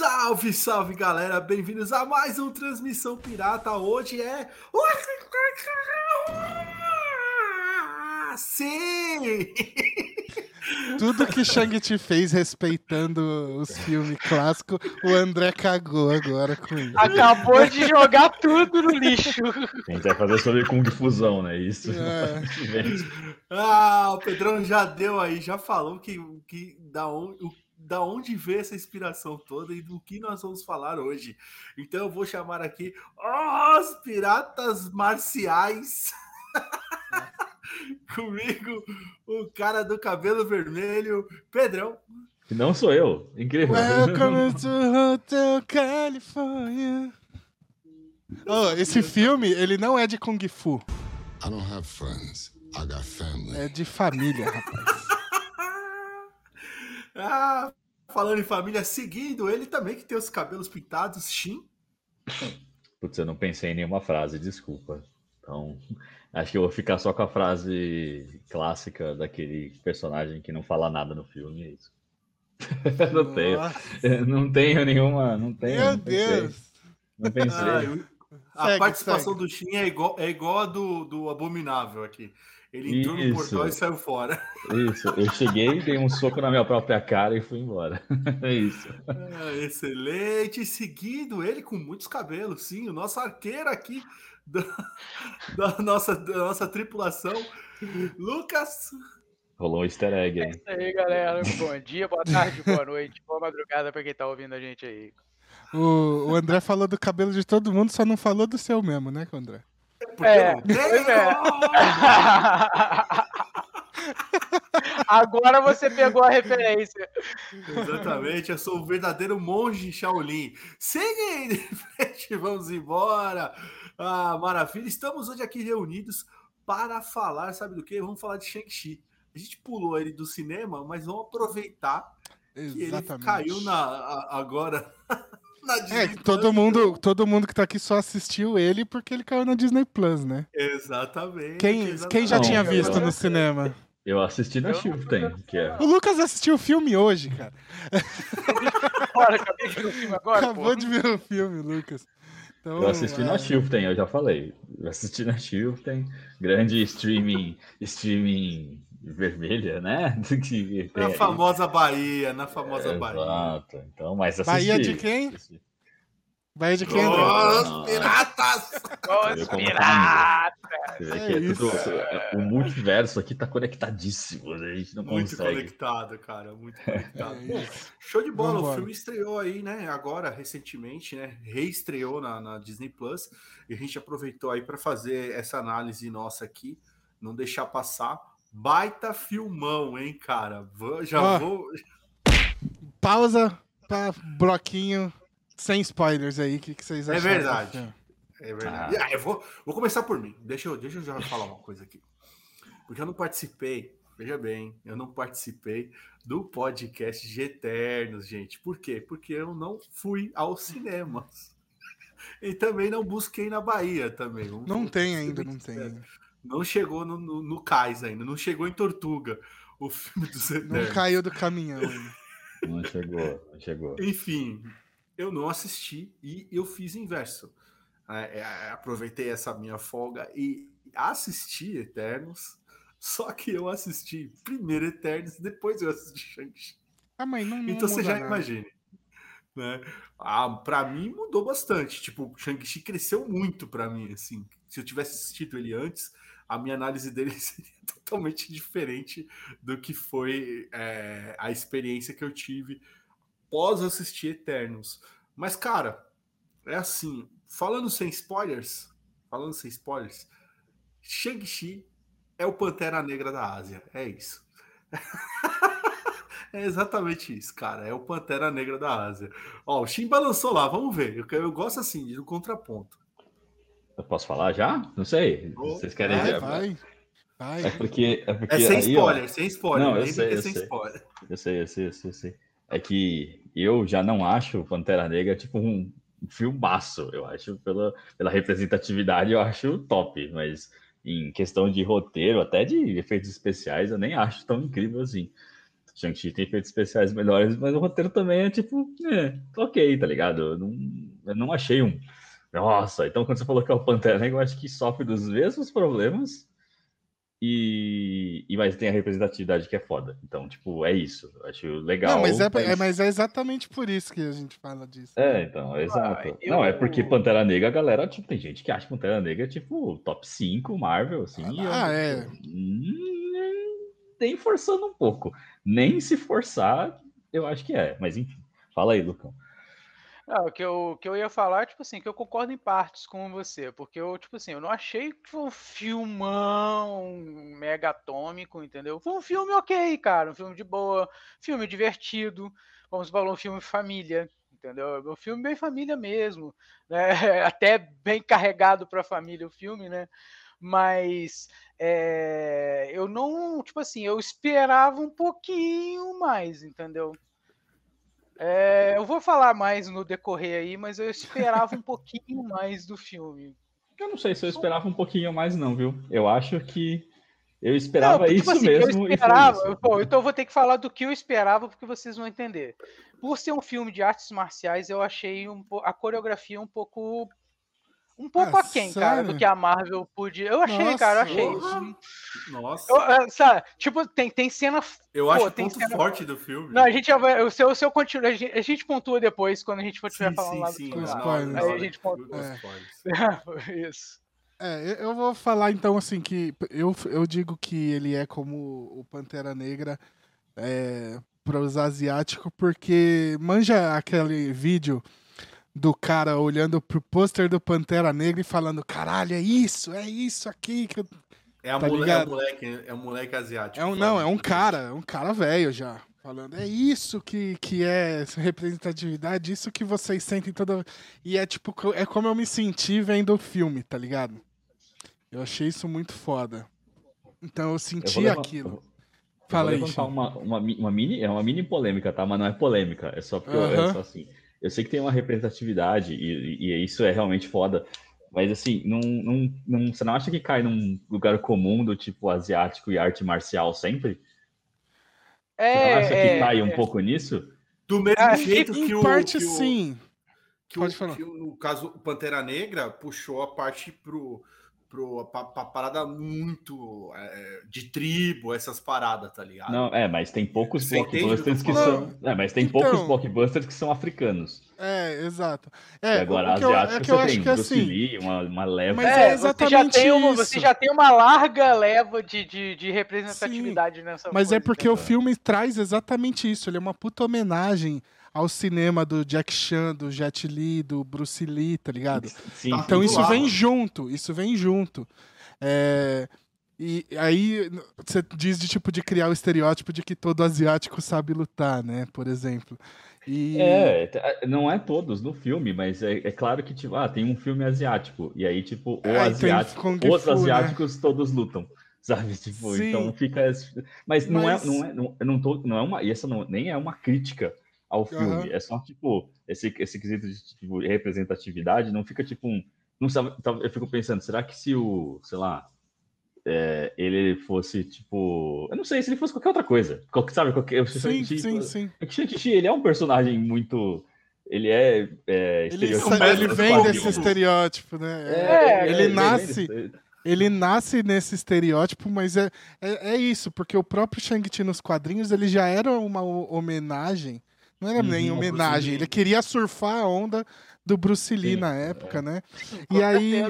Salve, salve galera, bem-vindos a mais um Transmissão Pirata. Hoje é. Sim! Tudo que Shang-Chi fez respeitando os filmes clássicos, o André cagou agora com isso. Acabou de jogar tudo no lixo. A gente vai fazer sobre Kung Fusão, né? Isso. É. Ah, o Pedrão já deu aí, já falou que, que da, onde, o- da onde veio essa inspiração toda e do que nós vamos falar hoje. Então eu vou chamar aqui os piratas marciais. Comigo, o cara do cabelo vermelho, Pedrão. Não sou eu. Incrível. Welcome to Hotel California. Oh, esse filme, ele não é de Kung Fu, I don't have friends. I got family. é de família, rapaz. Ah, falando em família, seguindo ele também, que tem os cabelos pintados, Shin. Putz, eu não pensei em nenhuma frase, desculpa. Então, acho que eu vou ficar só com a frase clássica daquele personagem que não fala nada no filme, é isso. não tenho. Eu Não tenho nenhuma. Não tenho. Meu não. Deus. Não pensei. Ah, eu- a Segue, participação segue. do Shin é igual, é igual a do, do Abominável aqui. Ele entrou no Isso. portal e saiu fora. Isso, eu cheguei, dei um soco na minha própria cara e fui embora. É isso. Ah, excelente. Seguindo ele com muitos cabelos, sim, o nosso arqueiro aqui da, da nossa, da nossa tripulação, Lucas. Rolou um easter egg, hein? Isso aí, galera. Bom dia, boa tarde, boa noite, boa madrugada pra quem tá ouvindo a gente aí. O, o André falou do cabelo de todo mundo, só não falou do seu mesmo, né, André? Porque É, eu não tenho. é. Agora você pegou a referência. Exatamente, eu sou o verdadeiro monge Shaolin. Seguindo em frente, vamos embora. Ah, maravilha. Estamos hoje aqui reunidos para falar, sabe do que? Vamos falar de Shang-Chi. A gente pulou ele do cinema, mas vamos aproveitar que ele Exatamente. caiu na, a- agora na É, Disney que todo Plus. mundo, todo mundo que tá aqui só assistiu ele porque ele caiu na Disney Plus, né? Exatamente. Quem, quem já Não, tinha visto no cinema? Eu assisti na Shiften, que é. O Lucas assistiu o filme hoje, cara. Bora, acabei de ver o filme agora, Acabou pô. de ver o filme, Lucas. Então, Eu assisti na é, Shiften, eu já falei. Eu assisti na Shiften, grande streaming, streaming vermelha, né? Que tem Na aí. famosa Bahia, na famosa Bahia. Exato. Então, mas assisti. Bahia de quem? assisti. Vai de quem, André? Os piratas! Os piratas! É é isso. tudo- é- o multiverso aqui tá conectadíssimo, né? a gente não Muito consegue. conectado, cara, muito conectado. É. Show de bola, Vambora. o filme estreou aí, né? Agora, recentemente, né? Reestreou na, na Disney Plus. E a gente aproveitou aí para fazer essa análise nossa aqui, não deixar passar. Baita filmão, hein, cara? Já Ó, vou. Pausa pra bloquinho sem spoilers aí. O que, que vocês É acharam? do verdade. É verdade. Ah, eu vou, vou começar por mim. Deixa eu, deixa eu já falar uma coisa aqui. Porque eu não participei, veja bem, eu não participei do podcast de Eternos, gente. Por quê? Porque eu não fui aos cinemas. E também não busquei na Bahia também. Vamos- Não tem ainda, não tem ainda. Não chegou no, no, no cais ainda, não chegou em Tortuga, o filme dos Não Eternos. caiu do caminhão ainda. Não chegou, não chegou. Enfim, eu não assisti e eu fiz o inverso. É, é, aproveitei essa minha folga e assisti Eternos. Só que eu assisti primeiro Eternos, depois eu assisti Shang-Chi. Ah, mas não, não Então você já nada. imagine. Né? Ah, para mim mudou bastante. Tipo, Shang-Chi cresceu muito para mim. Assim, se eu tivesse assistido ele antes, a minha análise dele seria totalmente diferente do que foi é, a experiência que eu tive pós assistir Eternos. Mas, cara, é assim, falando sem spoilers, falando sem spoilers, Shang-Chi é o Pantera Negra da Ásia. É isso. É exatamente isso, cara. É o Pantera Negra da Ásia. Ó, o Shin balançou lá, vamos ver. Eu, eu gosto assim, de um contraponto. Eu posso falar já? Não sei. Oh, Vocês querem Vai, ver? vai. Vai. É porque. É, porque É sem aí, ó, spoiler, sem spoiler. Não, eu sei, é eu sem sei. spoiler. Eu sei, eu sei, eu sei, eu sei. É que eu já não acho Pantera Negra tipo um filmaço. Eu acho pela, pela representatividade, eu acho top, mas em questão de roteiro, até de efeitos especiais, eu nem acho tão incrível assim. Shang-Chi tem efeitos especiais melhores, mas o roteiro também é tipo, é, ok, tá ligado? Eu não, eu não achei um. Nossa, então quando você falou que é o Pantera Negra, eu acho que sofre dos mesmos problemas e, e mas tem a representatividade que é foda. Então, tipo, é isso. Eu acho legal. Não, mas é, é- mas é exatamente por isso que a gente fala disso. É, então, exato. eu- Não, é porque Pantera Negra, a galera, tipo, tem gente que acha Pantera Negra, tipo, top 5 Marvel, assim. e eu, Ah, é. Hum, Nem forçando um pouco. Nem se forçar, eu acho que é. Mas enfim, fala aí, Lucão. Não, o que eu, o que eu ia falar, tipo assim, que eu concordo em partes com você, porque eu, tipo assim, eu não achei que foi um filmão mega atômico, entendeu? Foi um filme ok, cara, um filme de boa, filme divertido, vamos falar um filme família, entendeu? Um filme bem família mesmo, né? Até bem carregado pra família o filme, né? Mas é, eu não, tipo assim, eu esperava um pouquinho mais, entendeu? É, eu vou falar mais no decorrer aí, mas eu esperava um pouquinho mais do filme. Eu não sei se eu esperava um pouquinho mais, não, viu? Eu acho que eu esperava Não, tipo isso assim, mesmo. Eu esperava, isso. Bom, então eu vou ter que falar do que eu esperava, porque vocês vão entender. Por ser um filme de artes marciais, eu achei um a coreografia um pouco. Um pouco Ah, aquém, cara, do sério? que a Marvel podia. Eu achei, Nossa, cara, eu achei. porra. Nossa, Eu, eu, ah, sabe, tipo, tem, tem cena. pô, acho o tem ponto cena- forte do filme. Não, a gente já vai. O seu, o seu continua. A gente, a gente pontua depois quando a gente for estiver sim, falando sim, lá do sim. filme. spoilers. Aí a gente pontua. É. spoilers. Isso. É, eu- eu vou falar então assim que eu, eu digo que ele é como o Pantera Negra é, para os asiáticos, porque manja aquele vídeo do cara olhando pro pôster do Pantera Negra e falando: caralho, é isso, é isso aqui que eu É, a Tá mole- é, o moleque, é um moleque asiático. É um, não, é um cara, é um cara velho já. Falando, é isso que, que é representatividade, isso que vocês sentem toda. E é tipo, é como eu me senti vendo o filme, tá ligado? Eu achei isso muito foda. Então eu Eu senti vou levan- aquilo. eu vou Fala aí, uma, uma, uma mini, é uma mini polêmica, tá? Mas não é polêmica, é só porque eu, é só assim. Eu sei que tem uma representatividade e, e isso é realmente foda, mas assim, não, não, não, você não acha que cai num lugar comum do tipo asiático e arte marcial sempre? Você não É, acha que é, cai um é. pouco nisso? Do mesmo Ah, jeito que Em o. parte, que o- sim. que Pode o, falar. que o- no caso, o Pantera Negra puxou a parte pro, pro pra, pra parada muito é, de tribo, essas paradas, tá ligado? Não, é, mas tem poucos Você blockbusters o que são. É, mas tem Então- poucos blockbusters que são africanos. É, exato. e É, agora, o que eu, asiático, é que eu você acho tem que Bruce assim. Lee, uma, uma leva. Mas É, é você já exatamente tem uma, isso. Você já tem uma larga leva de, de, de representatividade nessa Mas coisa, é porque o entendeu? filme traz exatamente isso. Ele é uma puta homenagem ao cinema do Jack Chan, do Jet Li, do Bruce Lee, tá ligado? Sim, Então isso vem junto, isso vem junto. É, e aí você diz de tipo de criar o estereótipo de que todo asiático sabe lutar, né? Por exemplo. E É, não é todos no filme, mas é, é claro que, tipo, ah, tem um filme asiático, e aí, tipo, o tem asiático, os Fu, né? asiáticos todos lutam, sabe? Tipo, Sim. então fica. Mas não Mas- é, não é, não, não tô, não é uma, e essa não, nem é uma crítica ao filme, é só, tipo, esse, esse quesito de tipo, representatividade não fica, tipo, um. Não sabe, eu fico pensando, será que se o, sei lá, é, ele fosse, tipo. Eu não sei, se ele fosse qualquer outra coisa. Qualquer, sabe, qualquer. sim, tipo, sim, sim. é Shang-Chi, ele é um personagem muito. Ele é. é Ele, estereotipado sa- ele nos vem desse estereótipo, né? É, ele vem nasce- desse- Ele nasce nesse estereótipo, mas é, é, é isso, porque o próprio Shang-Chi nos quadrinhos ele já era uma ho- homenagem. Não era Uhum, nem homenagem, ele queria surfar a onda do Bruce Lee Sim, na época, né? Com E aí,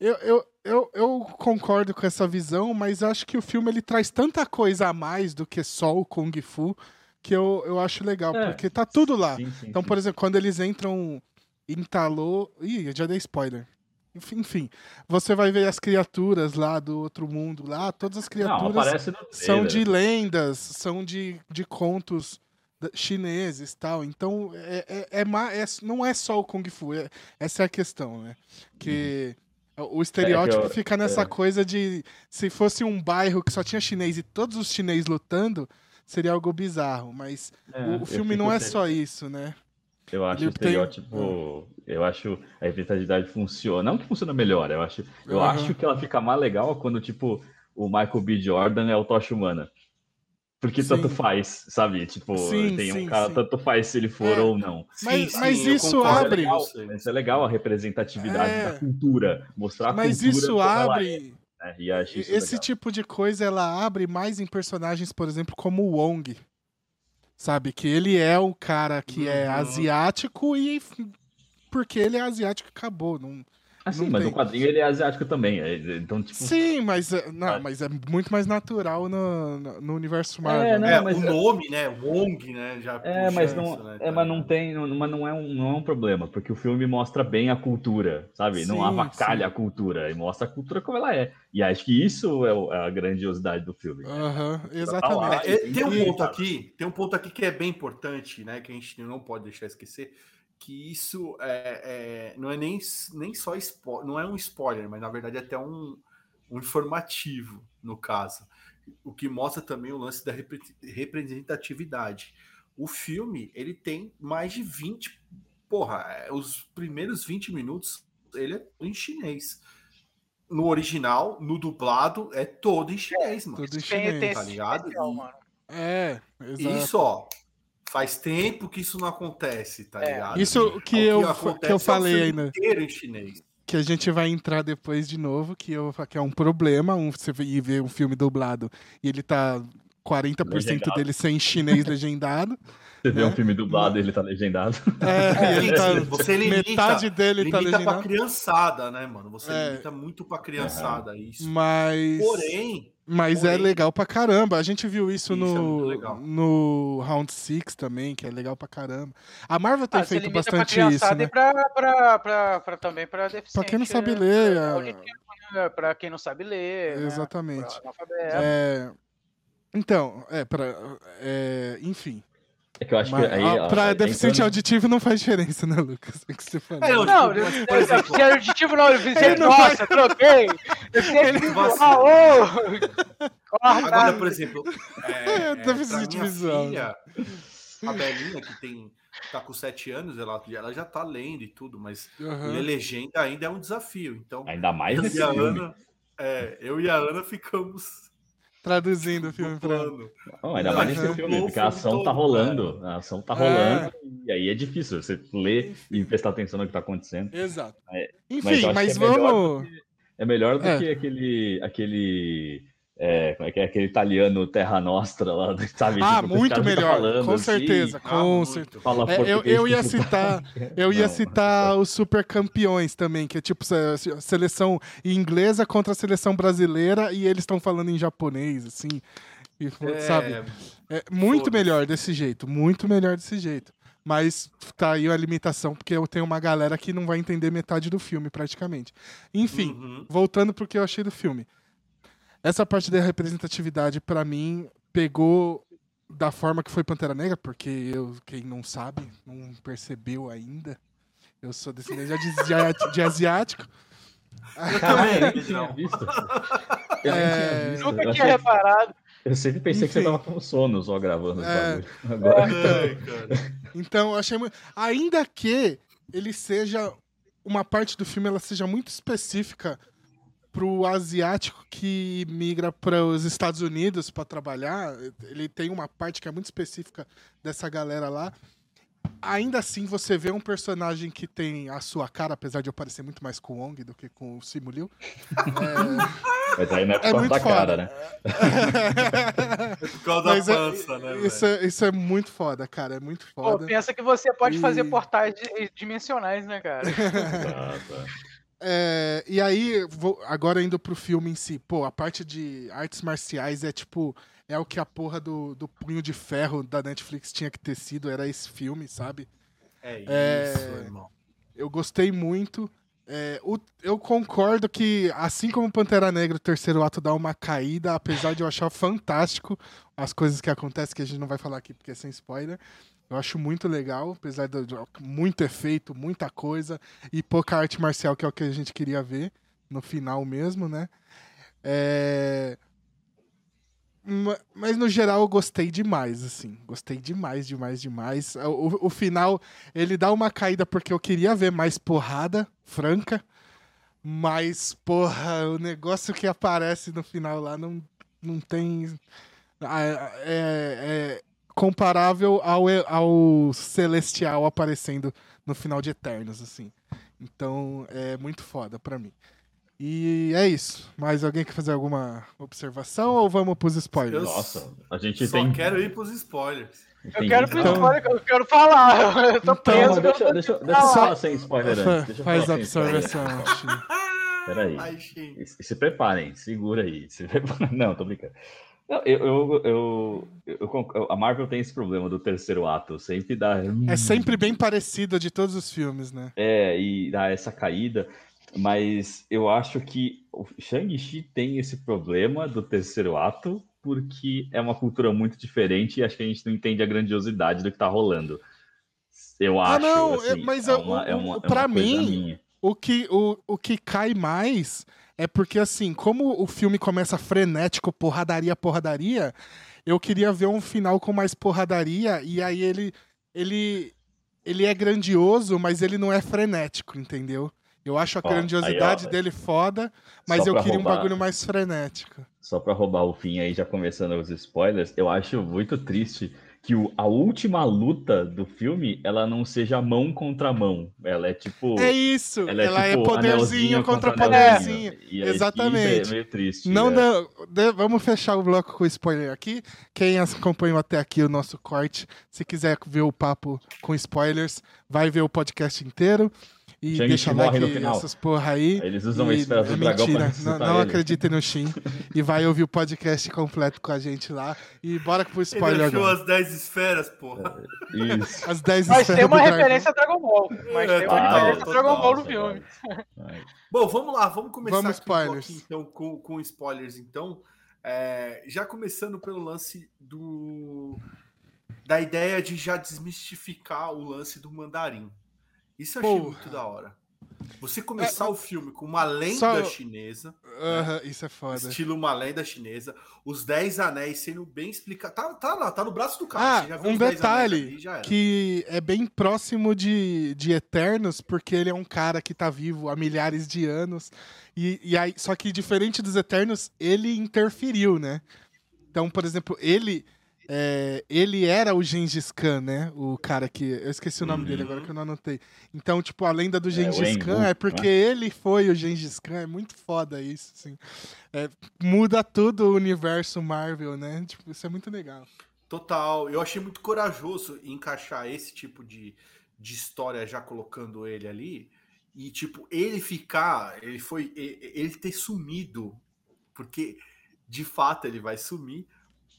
eu, eu, eu, eu concordo com essa visão, mas acho que o filme ele traz tanta coisa a mais do que só o Kung Fu que eu, eu acho legal, É. porque tá tudo lá. Sim, sim, Então, por exemplo, quando eles entram em Talô. Ih, eu já dei spoiler. Enfim, Enfim, você vai ver as criaturas lá do outro mundo lá, todas as Não, criaturas no são de lendas, são de, de contos chineses tal. Então, é, é, é é- não é só o Kung Fu, é- essa é a questão, né? Que o estereótipo eu- fica nessa é. coisa de se fosse um bairro que só tinha chinês e todos os chineses lutando, seria algo bizarro. Mas É, o, o filme não é só isso, né? Eu acho ele o tem- estereótipo. Eu acho a representatividade funciona. Não que funciona melhor, eu acho. Eu Aham. acho que ela fica mais legal quando, tipo, o Michael B. Jordan é o Tocha Humana. Porque Sim. tanto faz, sabe? Tipo, Sim, tem sim, um cara, sim. tanto faz se ele for É. ou não. Mas- Sim, mas isso concordo abre- com você. Mas é legal a representatividade É. da cultura, mostrar a Mas cultura isso como ela abre. é, né? E acho isso Esse legal. tipo de coisa ela abre mais em personagens, por exemplo, como o Wong. Sabe? Que ele é o cara que é Uhum. asiático e porque ele é asiático acabou. Não... Assim, não mas tem. no quadrinho ele é asiático também. é, Então, tipo. Sim, mas é, não, Ah. mas é muito mais natural no, no, no universo Marvel. É, né? É, mas o é- nome, né? Wong, né? Já É, mas isso, não, né, é, mas não tem, não, mas não é, um, não é um problema, porque o filme mostra bem a cultura, sabe? não Sim, avacalha sim. a cultura, e mostra a cultura como ela é. E acho que isso é, o- é a grandiosidade do filme. Lá. exatamente. É, tem um ponto aqui, tem um ponto aqui que é bem importante, né? Que a gente não pode deixar esquecer, que isso é, é- não é nem, nem só spoiler, não é um spoiler, mas na verdade é até um, um informativo no caso. O que mostra também o lance da repre- representatividade. O filme ele tem mais de 20. Porra, é, os primeiros 20 minutos ele é em chinês. No original, no dublado, é todo em chinês, mano. Tudo em Tem, chinês. tá ligado? especial, mano. É, exato. Isso, ó. Faz tempo que isso não acontece, tá É. ligado? Isso que eu, que eu é falei filme ainda. em chinês. que a gente vai entrar depois de novo, que, eu, que é um problema, um, você ir ver um filme dublado e ele tá 40% Legendado. dele sem chinês legendado. Você vê É. um filme dublado e ele tá legendado. É, e ele tá, você limita, metade dele tá limita pra legendado. criançada, né, mano? Você É. limita muito pra criançada isso. Mas, Porém, mas é legal pra caramba. A gente viu isso, Isso é no, legal. no Round Six também, que é legal pra caramba. A Marvel tem Ah, feito limita pra bastante isso, né? e pra, pra, pra, pra, também pra deficiente. Pra quem não sabe é, ler, é, é- né? Pra quem não sabe ler. né? Exatamente. Analfabeto. É, Então, é, pra, é, enfim. É que eu acho Mas, que aí. ó, pra aí deficiente entrando- auditivo não faz diferença, né, Lucas? É o que você falou. É, Não, Tipo, exemplo- eu, auditivo não, eu fiz Ele não nossa, troquei. Eu sempre vacila. ah, ô! agora, por exemplo, é, É, é, deficiente visual, filha, a Belinha, que tem, tá com 7 anos, ela, ela já tá lendo e tudo, mas Aham. ler legenda ainda é um desafio. Então, Ainda mais eu e a. Ana, é, eu e a Ana ficamos Traduzindo o filme pra. Não, ainda Não, mais nesse filme, porque a ação tá rolando. A ação tá É. rolando. E aí é difícil você ler e prestar atenção no que tá acontecendo. Exato. É, mas Enfim, acho mas, que é melhor vamos. É melhor do É. que aquele. aquele. É, como é que é? Aquele italiano Terra Nostra lá, sabe? Ah, Tipo, muito melhor. falando com assim, certeza, Ah, com muito. certeza. Fala É, eu, eu ia citar, eu ia Não. citar os super campeões também, que é tipo se- se- seleção inglesa contra a seleção brasileira e eles estão falando em japonês, assim. e, É, sabe? É muito melhor desse jeito, muito melhor desse jeito. Mas tá aí a limitação, porque eu tenho uma galera que não vai entender metade do filme, praticamente. Enfim, uhum. voltando pro que eu achei do filme. Essa parte da representatividade, pra mim, pegou da forma que foi Pantera Negra, porque eu, quem não sabe, não percebeu ainda. Eu sou descendente de, asi- de asiático. Eu nem Não. tinha visto. Eu É, visto. Nunca Eu, tinha reparado. eu sempre pensei que você Enfim. tava com sono só gravando É. Agora. Ai, cara. Então, eu achei muito. Ainda que ele seja. Uma parte do filme ela seja muito específica pro asiático que migra para os Estados Unidos para trabalhar. Ele tem uma parte que é muito específica dessa galera lá. Ainda assim, você vê um personagem que tem a sua cara, apesar de eu parecer muito mais com o Wong do que com o Simu Liu. Mas aí não é por É causa da cara, foda. né? Por causa Mas da é- pança, né? isso, é, isso é muito foda, cara. É muito Pô, foda. pensa que você pode fazer E- portais di- dimensionais, né, cara? Tá, tá. É, e aí, vou- agora indo pro filme em si, pô, a parte de artes marciais é tipo. É o que a porra do, do punho de ferro da Netflix tinha que ter sido, era esse filme, sabe? É isso, É, irmão. Eu gostei muito. É, o- eu concordo que, assim como Pantera Negra, o terceiro ato dá uma caída, apesar de eu achar fantástico as coisas que acontecem, que a gente não vai falar aqui porque é sem spoiler. Eu acho muito legal, apesar de muito efeito, muita coisa, e pouca arte marcial, que é o que a gente queria ver no final mesmo, né? É, Ma- Mas no geral eu gostei demais, assim. Gostei demais, demais, demais. O, o final, ele dá uma caída porque eu queria ver mais porrada, franca. Mas, porra, o negócio que aparece no final lá não, não tem. É, é comparável ao, ao Celestial aparecendo no final de Eternos, assim. Então é muito foda pra mim. E é isso. Mais alguém quer fazer alguma observação ou vamos pros spoilers? Nossa, a gente Só tem. quero ir pros spoilers. Eu quero, que- Então- falar, eu quero falar. Eu tô Então, preso. Deixa, deixa, deixa eu falar sem spoiler antes. Deixa eu Faz a spoiler. observação. Peraí. Ai. E se preparem, segura aí. Se preparem. Não, tô brincando. Não, eu, eu, eu, eu a Marvel tem esse problema do terceiro ato, sempre dá. É sempre bem parecido de todos os filmes, né? É, e dá essa caída, mas eu acho que o Shang-Chi tem esse problema do terceiro ato, porque é uma cultura muito diferente e acho que a gente não entende a grandiosidade do que tá rolando. Eu Ah, acho. não, assim, é- mas é uma, é o- uma, é pra coisa mim, minha. O que, o, o que cai mais é porque, assim, como o filme começa frenético, porradaria, porradaria, eu queria ver um final com mais porradaria, e aí ele, ele, ele é grandioso, mas ele não é frenético, entendeu? Eu acho a Ó, aí, grandiosidade ó, dele foda, mas eu queria um roubar- bagulho mais frenético. Só pra roubar o fim aí, já começando os spoilers, eu acho muito triste que o- a última luta do filme, ela não seja mão contra mão. Ela é tipo. É isso, ela ela, é, é tipo, poderzinho anelzinho contra anelzinho. poderzinho. Aí, Exatamente. É meio triste. Não é. dá- vamos fechar o bloco com spoiler aqui. Quem acompanhou até aqui o nosso corte, se quiser ver o papo com spoilers, vai ver o podcast inteiro. E Shang-Chi deixa morre like no final. essas porra aí. Eles usam E a esfera do é dragão mentira, não, não ele. acreditem no Shin. e vai ouvir o podcast completo com a gente lá. E bora pro Ele spoiler achou agora. as 10 esferas, porra. Isso. As 10 Mas esferas tem uma do dragão. referência a Dragon Ball. Mas É, tem total, uma referência a Dragon Ball no filme. Bom, vamos lá, vamos começar Vamos, spoilers. então, com, com spoilers, então. É, já começando pelo lance do da ideia de já desmistificar o lance do mandarim. Isso eu achei Porra. muito da hora. Você começar o filme com uma lenda Só- chinesa, Aham, isso é foda. estilo uma lenda chinesa, os 10 anéis sendo bem explicados. Tá, tá lá, tá no braço do cara. Ah, um os 10 anéis detalhe ali, que é bem próximo de, de Eternos, porque ele é um cara que tá vivo há milhares de anos. E, e aí, só que diferente dos Eternos, ele interferiu, né? Então, por exemplo, ele é, ele era o Gengis Khan, né? O cara que. Eu esqueci o nome dele agora que eu não anotei. Então, tipo, a lenda do Gengis o Khan Engu, é porque ele foi o Gengis Khan. É muito foda isso, assim. É, muda tudo o universo Marvel, né? Tipo, isso é muito legal. Total. Eu achei muito corajoso encaixar esse tipo de, de história já colocando ele ali. E, tipo, ele ficar. Ele foi. Ele ter sumido. Porque, de fato, ele vai sumir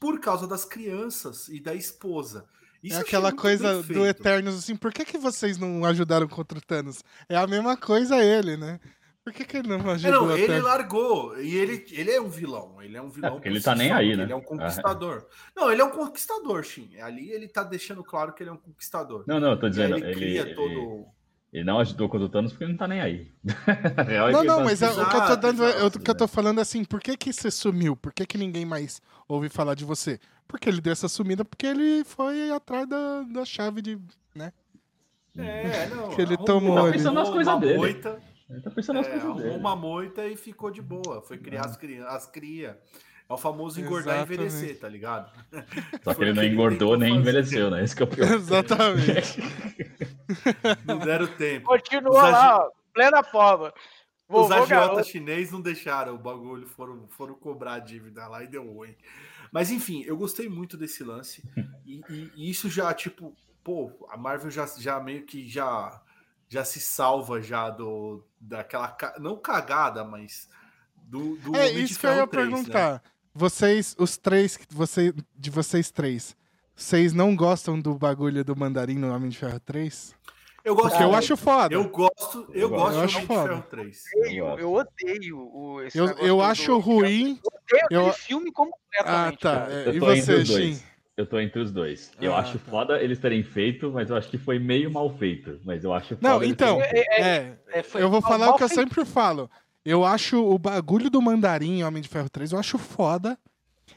por causa das crianças e da esposa. Isso é aquela coisa do. Eternos, assim, por que, que vocês não ajudaram contra o Thanos? É a mesma coisa ele, né? Por que, que ele não É, ajudou não, o ele largou. E ele, ele é um vilão. Ele é um vilão. por ele tá nem aí, né? Ele é um conquistador. Não, ele é um conquistador, Shin. Ali ele tá deixando claro que ele é um conquistador. Não, não, eu tô dizendo, ele ele, cria ele, todo. Ele não ajudou contra o Thanos porque ele não tá nem aí. Real é Não, que não, ele mas tá- é- o que eu tô dando, é- o que eu tô falando é assim, por que que você sumiu? Por que que ninguém mais ouve falar de você? Porque ele deu essa sumida porque ele foi atrás da, da chave de, né? É, não. Que ele tomou Tá ali. pensando nas coisas uma dele. moita, Ele tá pensando nas é, coisas dele. uma moita e ficou de boa. Foi criar as, cri as cria. É o famoso engordar Exatamente. e envelhecer, tá ligado? Só que ele não ele engordou nem fazer. envelheceu, né? Esse que é o pior. Exatamente. Não deram tempo. Continua Os lá, ó, plena forma. Os agiotas chinês não deixaram o bagulho, foram, foram cobrar a dívida lá e deu ruim. Mas enfim, eu gostei muito desse lance. E, e- e isso já, tipo, pô, a Marvel já, já meio que já, já se salva já do daquela. Não cagada, mas. Do, do É isso que eu ia Ferro 3, né? Vocês, os três, você, de vocês três, vocês não gostam do bagulho do mandarim no Homem de Ferro 3? Eu gosto. Porque eu eu, acho foda. eu gosto, eu Eu gosto acho do Homem de foda. Ferro 3. Eu, eu odeio o, esse Eu, eu acho do- ruim. Eu odeio eu- aquele filme Ah, completamente. tá. cara. É, Eu E você, os dois. Shin? Eu tô entre os dois. Eu Ah, acho tá. foda eles terem feito, mas eu acho que foi meio mal feito. Mas eu acho foda Não, então, terem feito. é, É, foi eu vou mal- falar mal o que eu feito. sempre falo. Eu acho o bagulho do mandarim em Homem de Ferro 3, eu acho foda.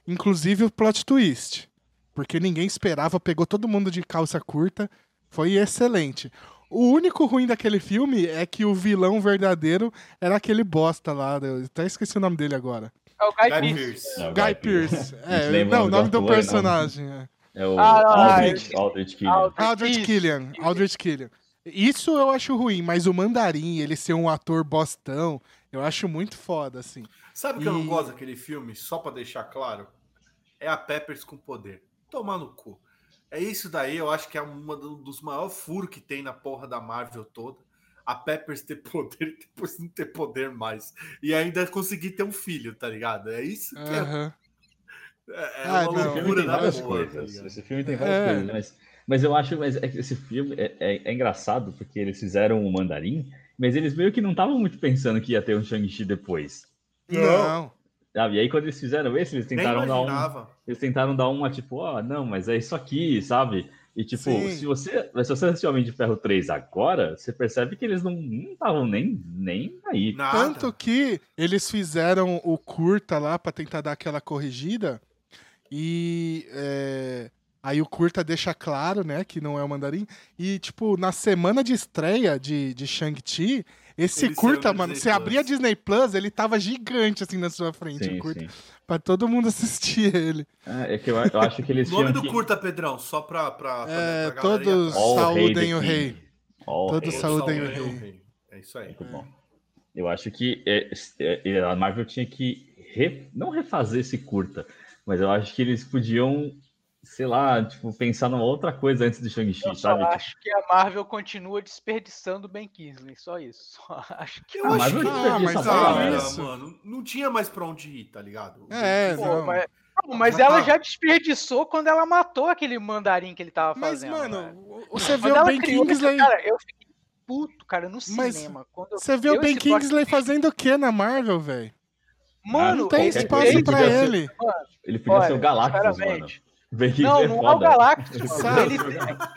Inclusive o plot twist. Porque ninguém esperava, pegou todo mundo de calça curta. Foi excelente. O único ruim daquele filme é que o vilão verdadeiro era aquele bosta lá. Eu até esqueci o nome dele agora. É o Guy, Guy Pearce. Pearce. Não, Guy Pearce. É, não, o nome do ator, não. personagem. é. É o Ah, não, Aldrich, Aldrich Killian. Aldrich. Killian. Aldrich Killian. Isso eu acho ruim, mas o Mandarim, ele ser um ator bostão, eu acho muito foda, assim. Sabe o que eu não E- gosto daquele filme? Só pra deixar claro, é a Peppers com poder. Tomar no cu. É isso daí, eu acho que é um dos maiores furos que tem na porra da Marvel toda. A Peppers ter poder e depois não ter poder mais. E ainda conseguir ter um filho, tá ligado? É isso que é, Aham. é, é Ah, uma não. Loucura da várias porra, tá coisas. ligado? Esse filme tem várias É. coisas, mas, mas eu acho mas é que esse filme é, é- é engraçado porque eles fizeram o Mandarim, mas eles meio que não estavam muito pensando que ia ter um Shang-Chi depois. Não. Sabe? E aí quando eles fizeram esse, eles tentaram dar um. Eles tentaram dar uma, tipo, ó, não, mas é isso aqui, sabe? E tipo, Sim. se você, mas se você assistir Homem de Ferro 3 agora, você percebe que eles não estavam nem, nem aí. Nada. Tanto que eles fizeram o curta lá pra tentar dar aquela corrigida. E é, aí o curta deixa claro, né, que não é o mandarim. E, tipo, na semana de estreia de, de Shang-Chi, esse Ele curta, mano, Disney você Plus. abria a Disney Plus, ele tava gigante assim na sua frente, Sim, o curta, sim. pra todo mundo assistir ele. Ah, é que eu, eu acho que eles O nome do que... curta, Pedrão, só pra. pra, pra, É, pra todos-. All Saúdem o rei. Todos saúdem o Saúdem rei. É isso aí. Muito bom. Eu acho que é, é, a Marvel tinha que re- não refazer esse curta, mas eu acho que eles podiam, sei lá, tipo, pensar numa outra coisa antes de Shang-Chi, Eu sabe? Tipo, acho que a Marvel continua desperdiçando o Ben Kingsley, só isso. Só acho que Eu Ah, acho mas que. eu Ah, mas é galera. isso. mano. Não tinha mais pra onde ir, tá ligado? É, Pô, não. mas, não, mas ela já desperdiçou quando ela matou aquele mandarim que ele tava Mas, fazendo. mano, né? você vê Quando o Ben Kingsley. Cara, eu fiquei puto, cara, no Mas cinema. Quando eu- Você vê o Ben Kingsley twist, fazendo o que na Marvel, velho? Mano, Não tem espaço pra Kingsley- ele. Ele podia ser o Galactus, mano. Não, não é o. Galactus, mano.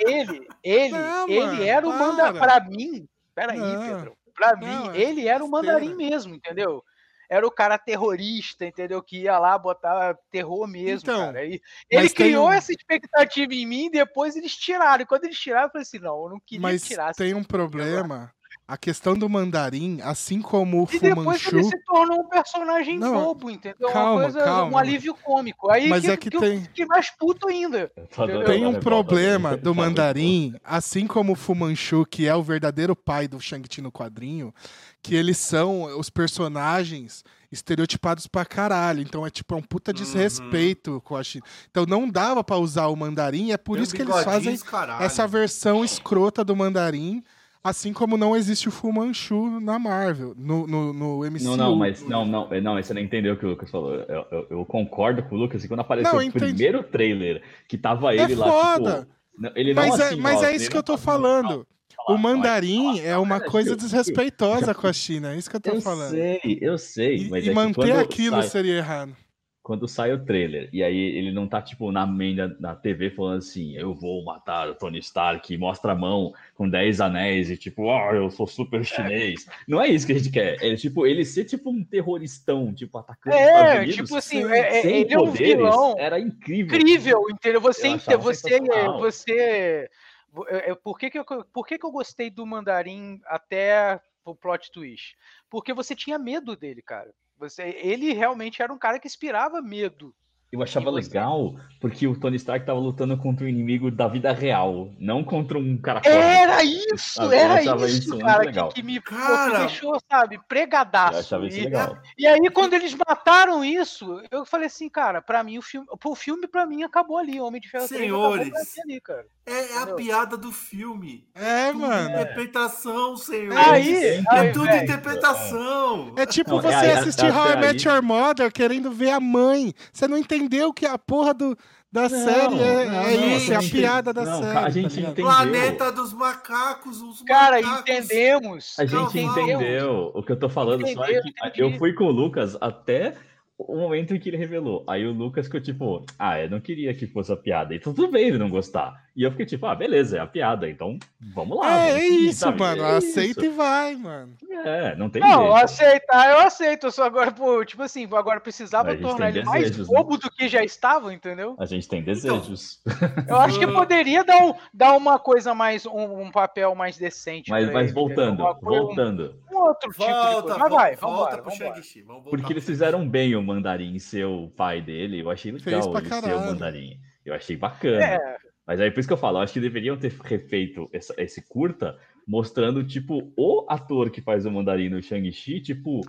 Ele, ele, ele, Não, ele mano, era o para. mandarim. Pra mim, peraí, Não. Pedro. Pra mim, Não, é ele era o mandarim mesmo, entendeu? Era o cara terrorista, entendeu? Que ia lá botar terror mesmo, Então, cara. E ele mas tem criou um- essa expectativa em mim, depois eles tiraram. E quando eles tiraram, eu falei assim: não, eu não queria Mas tirar. essa tem um problema. A questão do mandarim, assim como o E depois ele se tornou um personagem Não, bobo, entendeu? calma, Uma coisa, calma. um alívio cômico. Aí Mas que, é que que tem- eu fiquei mais puto ainda. Adorando Tem um problema do Tá mandarim, assim como o Fumanchu, que é o verdadeiro pai do Shang-Chi no quadrinho, que eles são os personagens estereotipados pra caralho. Então é tipo é um puta Uhum. desrespeito com a China. Então não dava pra usar o mandarim, é por Tem isso que eles fazem caralho. essa versão escrota do mandarim, assim como não existe o Fumanchu na Marvel, no, no, no MCU. Não, não, mas não, não, não, você não entendeu o que o Lucas falou. Eu, eu- eu concordo com o Lucas, e quando apareceu Não, o primeiro trailer, que tava É ele lá, foda. tipo. não, Ele não Mas, é, assim, mas ó, é isso que não eu tô falando. O mandarim é uma cara, coisa eu- desrespeitosa com a China, é isso que eu tô Eu falando. sei, eu sei. E, mas e é manter aquilo sai- seria errado. Quando sai o trailer, e aí ele não tá, tipo, na main da, da TV falando assim, eu vou matar o Tony Stark, mostra a mão com 10 anéis, e tipo, ó, eu sou super chinês. Não é isso que a gente quer. É, tipo, ele ser, tipo, um terroristão, tipo, atacando É, Unidos, tipo assim, sim, é, é- sem ele é um poderes, vilão era incrível. incrível, entendeu? Você, você, você, vo- é, é, por que que eu, por que que eu gostei do Mandarim até o plot twist? Porque você tinha medo dele, cara. Você, ele realmente era um cara que inspirava medo. Eu achava você- legal, porque o Tony Stark tava lutando contra um inimigo da vida real, não contra um cara cósmico. Era isso, sabe? Eu era isso, isso cara, legal. que, que me, Cara! me deixou, sabe, Eu pregadaço. achava isso E- legal. E aí, quando eles mataram isso, eu falei assim, cara, pra mim o filme. O filme, pra mim, acabou ali. Homem de Ferro 3 acabou pra Senhores. ali, cara. É, é a piada do filme. É, Tudo mano. Interpretação, senhor. Aí, é aí, tudo velho. interpretação. É tipo Não, é você assistir How I aí- Met Your Mother querendo ver a mãe. Você não entendeu que a porra do, da série é, não, é não, isso, é a gente- piada da não, série. a gente tá entendeu. Planeta dos macacos, os Cara, macacos. entendemos. A gente Não, entendeu. O que eu tô falando só é Entendeu, que entendi. eu fui com o Lucas até o momento em que ele revelou. Aí o Lucas ficou tipo, ah, eu não queria que fosse a piada. Então tudo bem ele não gostar. E eu fiquei tipo, ah, beleza, é a piada. Então vamos lá. É, vamos seguir, isso, sabe? mano. É Aceita isso. e vai, mano. É, não tem Não, jeito. aceitar eu aceito. Só agora, pô, tipo assim, agora precisava tornar ele mais né? bobo do que já estava, entendeu? A gente tem desejos. Eu acho que poderia dar, um, dar uma coisa mais, um, um papel mais decente. mas, mas ele, voltando, voltando. Um outro tipo de Volta, coisa. Mas volta, vai, volta vambora, pro vambora. Porque eles fizeram bem o Mandarim ser o pai dele. Eu achei legal ele ser o caralho. Mandarim. Eu achei bacana. É, Mas aí por isso que eu falo, eu acho que deveriam ter refeito essa- esse curta mostrando, tipo, o ator que faz o Mandarim no Shang-Chi, tipo,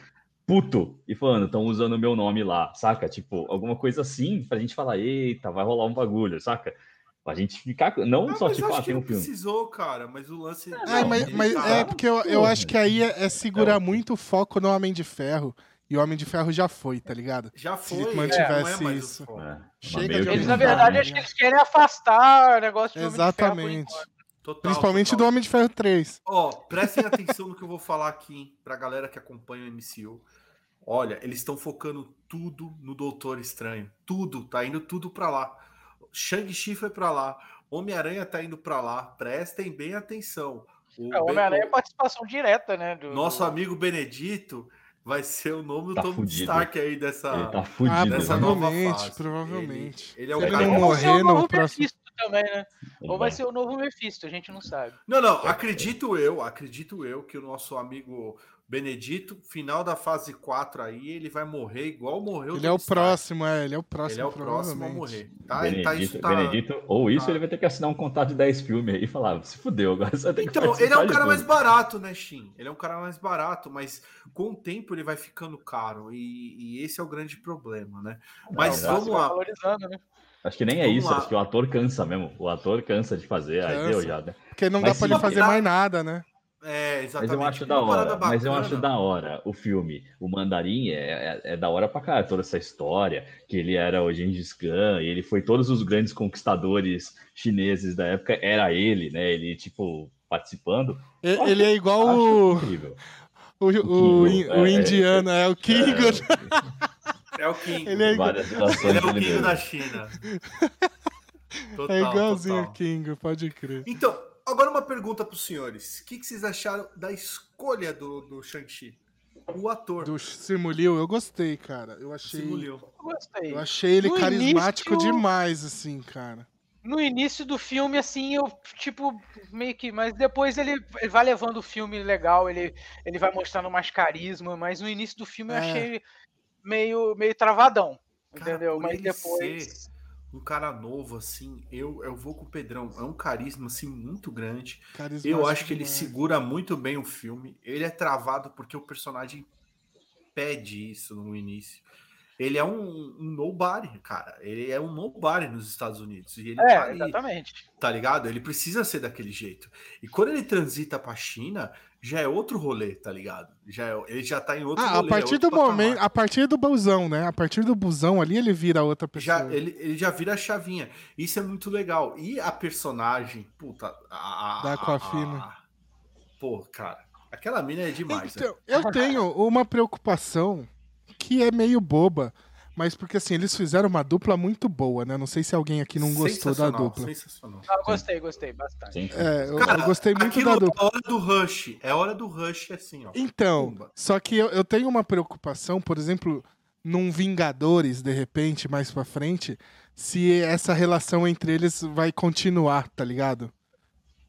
puto, e falando, estão usando o meu nome lá, saca? Tipo, alguma coisa assim, pra gente falar, eita, vai rolar um bagulho, saca? Pra gente ficar, não Ah, só mas tipo, acho ah, que tem um não filme. precisou, cara, mas o lance. Ah, Não, mas, mas tá- é porque eu, eu acho que aí é, é segurar É. muito o foco no Homem de Ferro. E o Homem de Ferro já foi, tá ligado? Já Se foi. mantivesse não é mais o isso. É, Chega de eles, na verdade, né? acho que eles querem afastar o negócio de Homem de Ferro Exatamente. Total, Principalmente total. do Homem de Ferro 3. Ó, prestem atenção no que eu vou falar aqui, hein, pra galera que acompanha o MCU. Olha, eles estão focando tudo no Doutor Estranho. Tudo, tá indo tudo pra lá. Shang-Chi foi pra lá. Homem-Aranha tá indo pra lá. Prestem bem atenção. O É, Homem-Aranha é participação direta, né? do- Nosso amigo Benedito vai ser o nome do Tá Tony fudido. Stark aí dessa. Ele tá Ah, fudido. dessa né? nova provavelmente, fase. provavelmente. Ele, ele é o ele cara. não Ou vai ser o morrer no novo próximo- também, né? Ele Ou vai vai. ser o novo Mephisto, a gente não sabe. Não, não, acredito eu, acredito eu que o nosso amigo Benedito, final da fase 4 aí, ele vai morrer igual morreu Ele é o Stark. próximo, é. Ele é o próximo, Ele é o próximo a morrer. Tá, ele tá, Benedito, isso tá... Benedito, ou isso, tá. ele vai ter que assinar um contrato de 10 filmes aí e falar, se fudeu, agora você tem que Então, ele é um cara mais tudo." barato, né, Shin? Ele é um cara mais barato, mas com o tempo ele vai ficando caro. E, e esse é o grande problema, né? Mas Não, vamos lá. Valorizando, né? Acho que nem é Vamos isso, lá. acho que o ator cansa mesmo. O ator cansa de fazer, aí Cansa. deu já, né? Porque não Mas dá pra ele fazer mais nada, né? É, Mas exatamente. eu acho da hora, mas eu acho da hora o filme. O Mandarim é, é, é da hora pra caralho, toda essa história, que ele era o Gengis Khan, e ele foi todos os grandes conquistadores chineses da época, era ele, né? Ele, tipo, participando. E- Ele é igual Acho o, incrível. o, o, Kingo, in- o é, indiano, é, o Kingo. É o King. Ele é Várias Ele é o da China. Total, é igualzinho total. o Kingo, pode crer. Então, agora uma pergunta para os senhores. O que, que vocês acharam da escolha do, do Shang-Chi? O ator. Do Simu Liu, eu gostei, cara. Eu achei, Simu Liu. Eu gostei. eu achei ele No carismático início- demais, assim, cara. No início do filme, assim, eu, tipo, meio que. Mas depois ele, ele vai levando o filme legal, ele, ele vai mostrando mais carisma, mas no início do filme eu É. achei meio, meio travadão. Cara, entendeu? Mas depois. Um cara novo, assim, eu, eu vou com o Pedrão. É um carisma, assim, muito grande. Carismático Eu acho que ele demais. segura muito bem o filme. Ele é travado porque o personagem pede isso no início. Ele é um, um nobody, cara. Ele é um nobody nos Estados Unidos. E ele tá É, aí, exatamente. tá ligado? Ele precisa ser daquele jeito. E quando ele transita pra China, já é outro rolê, tá ligado? Já é- ele já tá em outro Ah, rolê. a partir é do patamar. momento, a partir do busão, né? A partir do busão ali ele vira outra pessoa. Já, ele, ele já vira a chavinha. Isso é muito legal. E a personagem, puta. A, Da Aquafina. Pô, cara. Aquela mina é demais. né? Então, eu tenho uma preocupação que é meio boba, mas porque assim, eles fizeram uma dupla muito boa, né? Não sei se alguém aqui não gostou da dupla. Sensacional. Ah, eu gostei, gostei bastante. Sim. É, eu, Cara, eu gostei muito da dupla. É hora do rush. É hora do rush assim, ó. Então, Pumba. só que eu, eu tenho uma preocupação, por exemplo, num Vingadores, de repente, mais pra frente, se essa relação entre eles vai continuar, tá ligado?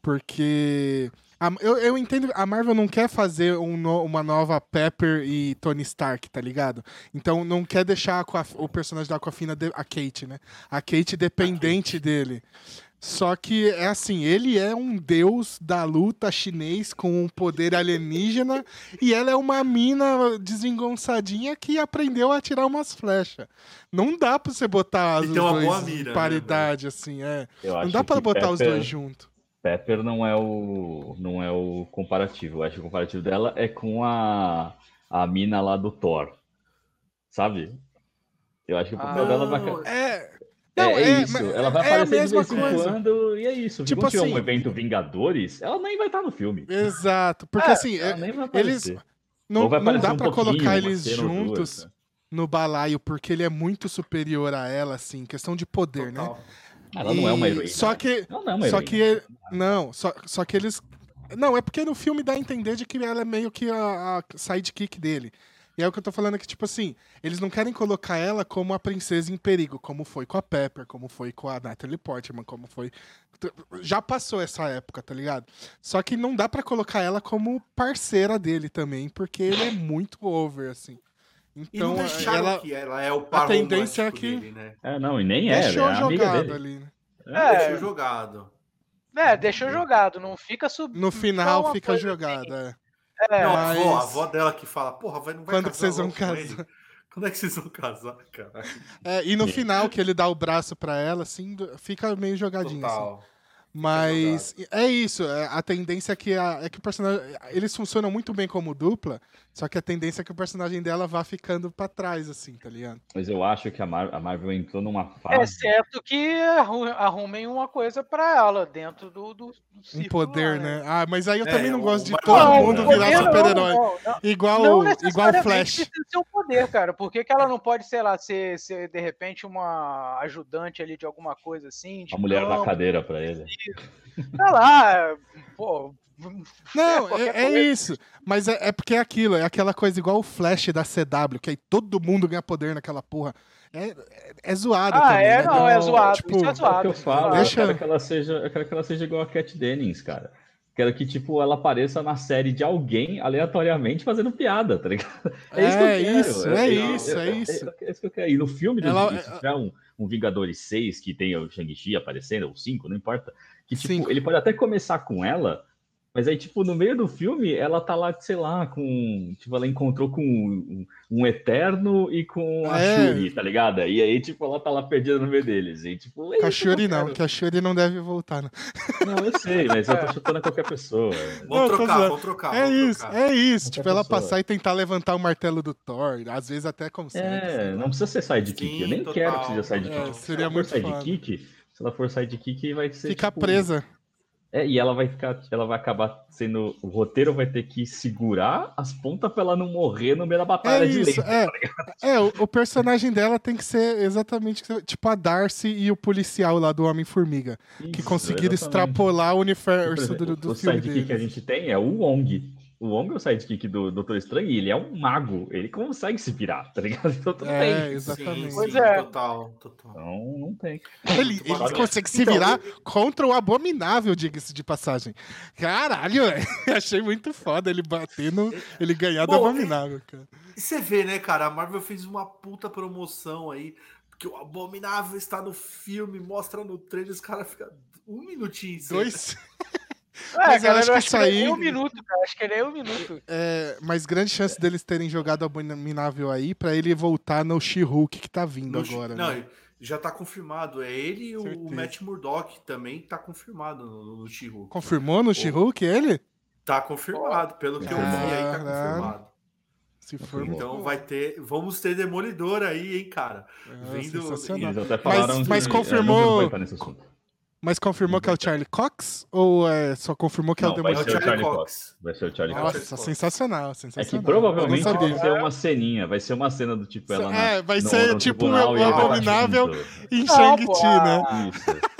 Porque. A- eu, eu entendo, a Marvel não quer fazer um no- uma nova Pepper e Tony Stark, tá ligado? Então não quer deixar a Aquaf- o personagem da Aquafina, de- a Kate, né? A Kate dependente dele. Só que é assim, ele é um deus da luta chinês com um poder alienígena e ela é uma mina desengonçadinha que aprendeu a tirar umas flechas. Não dá pra você botar E os uma dois boa em mira, né, paridade, assim, é. Eu Não dá pra que botar os Pepper- dois juntos. Pepper não é o não é o comparativo. Eu acho que o comparativo dela é com a a mina lá do Thor. Sabe? Eu acho que o papel Ah. dela vai É. É, Não, é é, isso, mas ela vai é aparecer de vez em quando e é isso. Tipo Quando tiver assim- um evento Vingadores, ela nem vai estar no filme. Exato. Porque É, assim, Ela é- nem vai eles. aparecer. Não, não dá um pra colocar eles duas, juntos né? no balaio, porque ele é muito superior a ela, assim, questão de poder, né? Ela não é uma E- heroína. Só que Ela não é uma Só heroína. que ele- não, só, só que eles Não, é porque no filme dá a entender de que ela é meio que a, a sidekick dele. E é o que eu tô falando que, tipo assim, eles não querem colocar ela como a princesa em perigo, como foi com a Pepper, como foi com a Natalie Portman, como foi. Já passou essa época, tá ligado? Só que não dá pra colocar ela como parceira dele também, porque ele é muito over, assim. E não Então, ela. que ela é o par tendência é que- dele, né? É, não, e nem é, Deixou é a amiga jogado dele. ali, né? É. Deixou jogado. É, deixou jogado, não fica sub. No final fica jogado, é. assim. É, Não, a mas- avó, a avó dela que fala, porra, vai, não vai Quando que vocês vão casar? Quando é que vocês vão casar, cara? É, e no Sim. final, que ele dá o braço pra ela, assim, fica meio jogadinho, assim. Total. Mas é isso, é, a tendência é que, a, é que o personagem. Eles funcionam muito bem como dupla, só que a tendência é que o personagem dela vá ficando pra trás, assim, tá ligado? Mas eu acho que a, Mar- a Marvel entrou numa fase. Exceto que arru- arrumem uma coisa pra ela dentro do, do, do Um poder, lá, né? Ah, mas aí eu É, também não o- gosto de todo não, mundo virar super-herói. Igual, Não igual Flash. precisa ser o poder, cara. Por que, que ela não pode, sei lá, ser, ser de repente uma ajudante ali de alguma coisa assim? De A mulher da campo, cadeira pra ele. Sei lá, pô. Não, é, é coisa. isso. Mas é, é porque é aquilo, é aquela coisa igual o Flash da CW, que aí todo mundo ganha poder naquela porra. É, é, é zoado Ah, também, é, né? não, é zoado. tipo, isso é É o zoado. que eu é falo. Deixa- eu quero que ela seja, eu quero que ela seja igual a Cat Dennings, cara. Quero que, tipo, ela apareça na série de alguém aleatoriamente fazendo piada, tá ligado? É isso que eu quero. isso, é isso, é isso. É isso que eu quero. E no filme, do, Ela- se tiver um, um Vingadores 6 que tem o Shang-Chi aparecendo, ou 5, não importa. Que, tipo, Cinco. ele pode até começar com ela, mas aí, tipo, no meio do filme, ela tá lá, sei lá, com. Tipo, ela encontrou com um, um Eterno e com a É. Shuri, tá ligado? E aí, tipo, ela tá lá perdida no meio deles. E, tipo, é Com a Shuri não, que a Shuri não deve voltar. Não. Não, eu sei, mas eu tô chutando a qualquer pessoa. Vamos Não, trocar, vamos trocar. É vamos isso, trocar. é isso. Qualquer Tipo, ela pessoa. passar e tentar levantar o martelo do Thor. Às vezes até consegue. É, não precisa ser sidekick. Sim, eu nem total. quero que seja sidekick. É, se seria ela for muito sidekick, se ela for sidekick, vai ser. Fica tipo, presa. É, e ela vai ficar, ela vai acabar sendo. O roteiro vai ter que segurar as pontas pra ela não morrer no meio da batalha É de isso, lei. é. É, o, o personagem dela tem que ser exatamente tipo a Darcy e o policial lá do Homem-Formiga. Que conseguiram exatamente. extrapolar o universo do, do o filme sidekick que a gente tem é o Wong. O Wong é o sidekick do Doutor Estranho e ele é um mago. Ele consegue se virar, tá ligado? Então tudo É, bem. Exatamente. sim, Pois é. total, total. Então não tem. Ele, ele Então, consegue se então, virar contra o Abominável, diga-se de passagem. Caralho, velho. Achei muito foda ele batendo, ele ganhar do Bom, Abominável, cara. E você vê, né, cara? A Marvel fez uma puta promoção aí, porque o Abominável está no filme, mostra no trailer, os caras ficam um minutinho. Dois. É, Mas eu acho que acho isso que nem aí- um minuto, cara. Acho que nem um minuto. É, mas grande chance deles terem jogado o Abominável aí pra ele voltar no She-Hulk que tá vindo no- agora. Não, né? já tá confirmado. É ele e o. Matt Murdock também tá confirmado no, no She-Hulk. Confirmou no She-Hulk ele? Tá confirmado, pelo que eu vi aí, tá confirmado. Se for. Então vai ter. Vamos ter Demolidor aí, hein, cara. É, vindo- sensacional. Eles até falaram Mas- mas que- confirmou- é. Mas confirmou que é o Charlie Cox? Ou é, só confirmou que é o Não, vai É ser o Charlie Charlie Cox. Vai ser o Charlie Nossa, Cox. sensacional, É sensacional. que provavelmente Eu não vai sabia. ser uma ceninha, vai ser uma cena do tipo ela na, É, vai no- ser no tipo tribunal o e ele vai Abominável junto. Em Shang-Chi, né? Isso.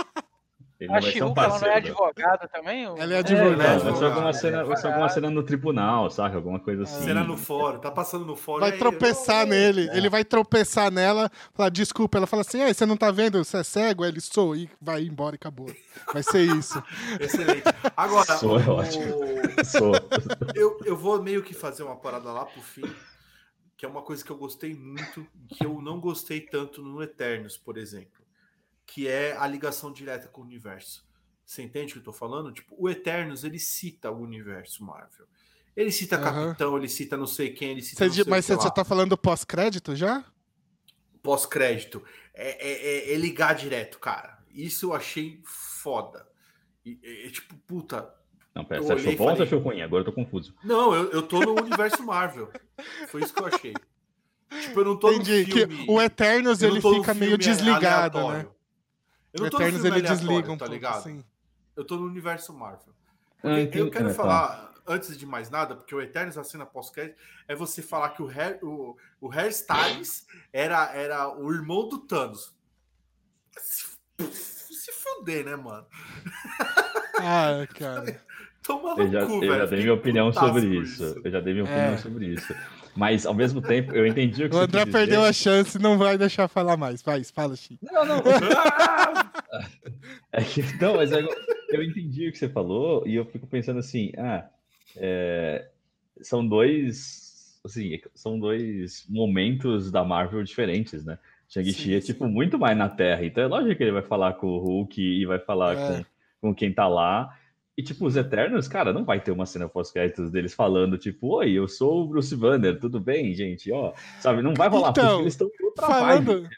Ele A ser um ela não é advogada também? ou- Ela é É, advogada. não, vai ser alguma é cena, vai ser alguma cena no tribunal, saca? Alguma coisa assim. Cena no fórum, tá passando no fórum. Vai aí, tropeçar ô, nele. É. Ele vai tropeçar nela, falar desculpa. Ela fala assim: "Ei, você não tá vendo? Você é cego? Aí Ele sou e vai embora e acabou. Vai ser isso. Excelente. Agora, Sou, é o- ótimo. Sou. eu, eu vou meio que fazer uma parada lá pro fim, que é uma coisa que eu gostei muito, que eu não gostei tanto no Eternos, por exemplo, que é a ligação direta com o universo. Você entende o que eu tô falando? Tipo, o Eternos, ele cita o universo Marvel. Ele cita Aham. Capitão, ele cita não sei quem, ele cita o mas que você já lá. tá falando pós-crédito já? pós-crédito. É, é- é- é ligar direto, cara. Isso eu achei foda. E, é- é tipo, puta. Não, pera, Eu você achou bom ou você falei- achou ruim? Agora eu tô confuso. Não, eu, eu tô no universo Marvel. Foi isso que eu achei. Tipo, eu não tô Entendi. no filme. Que o Eternos ele fica meio desligado, né? Eu não tô no Eternos filme ele desliga um tá pouco, ligado? assim. Eu tô no universo Marvel. Ah, eu entendi. quero Ah, tá. falar, antes de mais nada, porque o Eternos, a cena pós-crédito, é você falar que o, Hair, o, o Hairstyles era, era o irmão do Thanos. Se, se fuder, né, mano? Ah, cara. Toma Eu já, no cu, eu velho. já dei minha opinião sobre com isso. Eu já dei minha É. opinião sobre isso. Mas, ao mesmo tempo, eu entendi o que O você André perdeu dizer. a chance, não vai deixar falar mais. Vai, fala, Chico. Não, não. É que, não, mas eu, eu entendi o que você falou e eu fico pensando assim, ah, é, são dois, assim, são dois momentos da Marvel diferentes, né? Shang-Chi é tipo muito mais na Terra, então é lógico que ele vai falar com o Hulk e vai falar É. com, com quem tá lá. E tipo, os Eternos, cara, não vai ter uma cena pós-créditos deles falando, tipo, oi, eu sou o Bruce Banner, tudo bem, gente? Ó, sabe, não vai rolar, Então, porque eles estão em outra vibe Falando.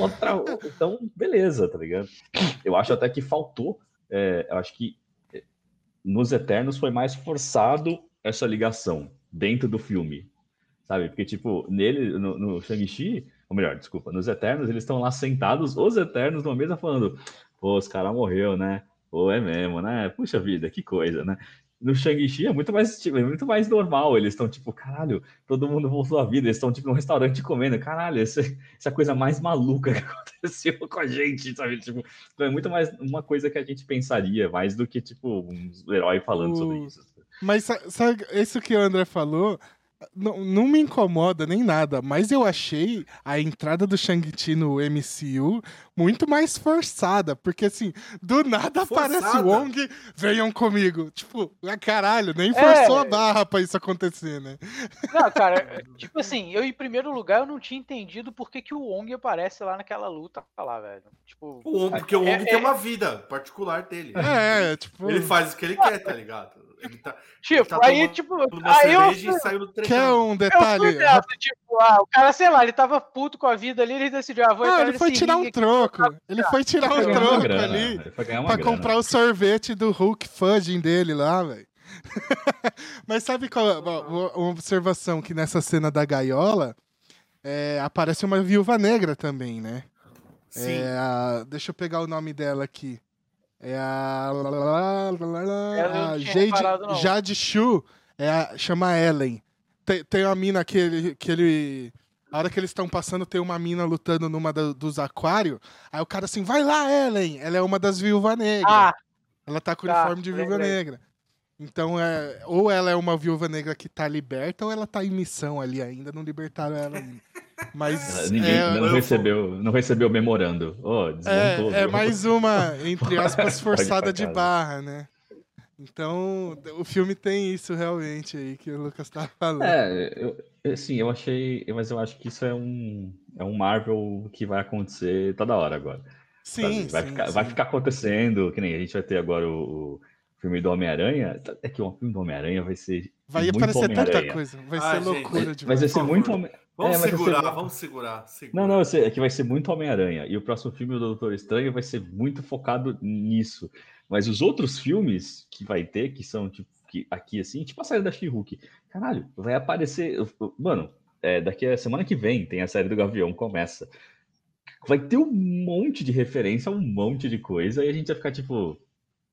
outra. Então, beleza, tá ligado? Eu acho até que faltou. é, eu acho que é, nos Eternos foi mais forçado essa ligação dentro do filme, sabe? Porque, tipo, nele, no, no Shang-Chi, ou melhor, desculpa, nos Eternos, eles estão lá sentados, os Eternos, numa mesa falando: pô, os caras morreu, né? Pô, é mesmo, né? Puxa vida, que coisa, né? No Shang-Chi é muito mais, tipo, é muito mais normal. Eles estão tipo, caralho, todo mundo voltou à vida. Eles estão tipo num restaurante comendo. Caralho, essa, essa coisa mais maluca que aconteceu com a gente, sabe? Tipo, é muito mais uma coisa que a gente pensaria, mais do que tipo um herói falando sobre O- isso. Mas sa- sabe, isso que o André falou não, não me incomoda nem nada, mas eu achei a entrada do Shang-Chi no MCU muito mais forçada, porque assim, do nada aparece Forçada? o Wong, venham comigo. Tipo, ah, caralho, nem forçou É. a barra pra isso acontecer, né? Não, cara, tipo assim, eu em primeiro lugar eu não tinha entendido por que, que o Wong aparece lá naquela luta lá, velho. Tipo, O Wong, porque o É, Wong é- tem uma vida particular dele. É, tipo, Ele faz o que ele quer, tá ligado? Ele tá tipo, tá aí, tipo, aí eu, e saiu no quer um detalhe? fui nessa, tipo, ah, o cara, sei lá, ele tava puto com a vida ali, ele decidiu, ah, vou Não, ele foi tirar um aqui. troco. Ele foi tirar um troco grana, ali. ele Pra grana. comprar o sorvete do Hulk Fudging dele lá, velho. Mas sabe qual é uma, uma observação que nessa cena da gaiola é, aparece uma viúva negra também, né? Sim. É a- deixa eu pegar o nome dela aqui. É a, Jade, reparado. Jade Shu, é a- chama Ellen. Tem, tem uma mina que ele, que ele. A hora que eles estão passando, tem uma mina lutando numa da- dos aquários. Aí o cara assim, vai lá, Ellen! Ela é uma das viúvas negras. Ah, Ela tá com o Tá, uniforme de viúva lembrei. negra. Então, é, ou ela é uma viúva negra que tá liberta, ou ela tá em missão ali ainda, não libertaram ela ainda. Mas Ninguém é, não eu- recebeu, não recebeu memorando. Oh, desmontou. é, é mais uma, entre aspas, forçada de barra, né? Então, o filme tem isso realmente aí que o Lucas tava falando. É, eu, eu- sim, eu achei, mas eu acho que isso é um, é um Marvel que vai acontecer toda hora agora. sim, vai, sim, ficar, sim. vai ficar acontecendo, que nem a gente vai ter agora o, o filme do Homem-Aranha. É que o filme do Homem-Aranha vai ser Vai muito aparecer tanta Homem-Aranha. coisa. Vai Ah, ser gente, loucura Mas demais. vai ser muito favor. Homem- Vamos É, segurar, vamos segurar. segura. Não, não, eu sei, é que vai ser muito Homem-Aranha. E o próximo filme do Doutor Estranho vai ser muito focado nisso. Mas os outros filmes que vai ter, que são tipo que aqui assim, tipo a série da She-Hulk, caralho, vai aparecer. Mano, é, daqui a semana que vem tem a série do Gavião, começa. Vai ter um monte de referência, um monte de coisa, e a gente vai ficar tipo.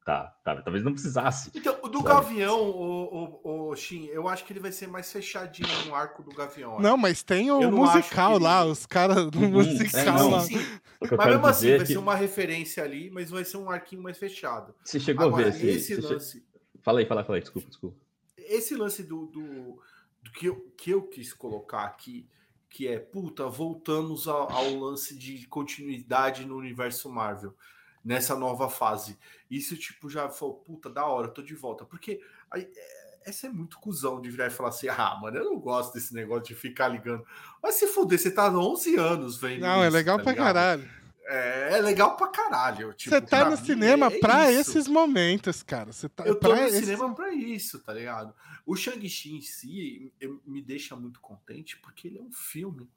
Tá, tá, talvez não precisasse. Então, o do Sabe? Gavião, o, o, o Shin, eu acho que ele vai ser mais fechadinho no arco do Gavião. Não, mas tem o musical lá, os caras do Uhum, musical é, não. lá. sim, sim. Eu Mas mesmo assim, vai é que ser uma referência ali, mas vai ser um arquinho mais fechado. você chegou Agora, a ver esse. esse você che- lance, Fala aí, fala aí, fala aí, desculpa, desculpa. esse lance do, do, do que, eu, que eu quis colocar aqui, que é, puta, voltamos ao, ao lance de continuidade no universo Marvel, nessa nova fase. Isso, tipo, já falou, puta, da hora, tô de volta. Porque aí, é, essa é muito cuzão de virar e falar assim, ah, mano, eu não gosto desse negócio de ficar ligando. Mas se fuder, você tá há 11 anos vendo Não, é isso, legal tá pra ligado? caralho. É, é legal pra caralho. tipo, Você tá no cinema é pra isso. esses momentos, cara. Você tá Eu tô no esses- cinema pra isso, tá ligado? O Shang-Chi em si eu- me deixa muito contente porque ele é um filme.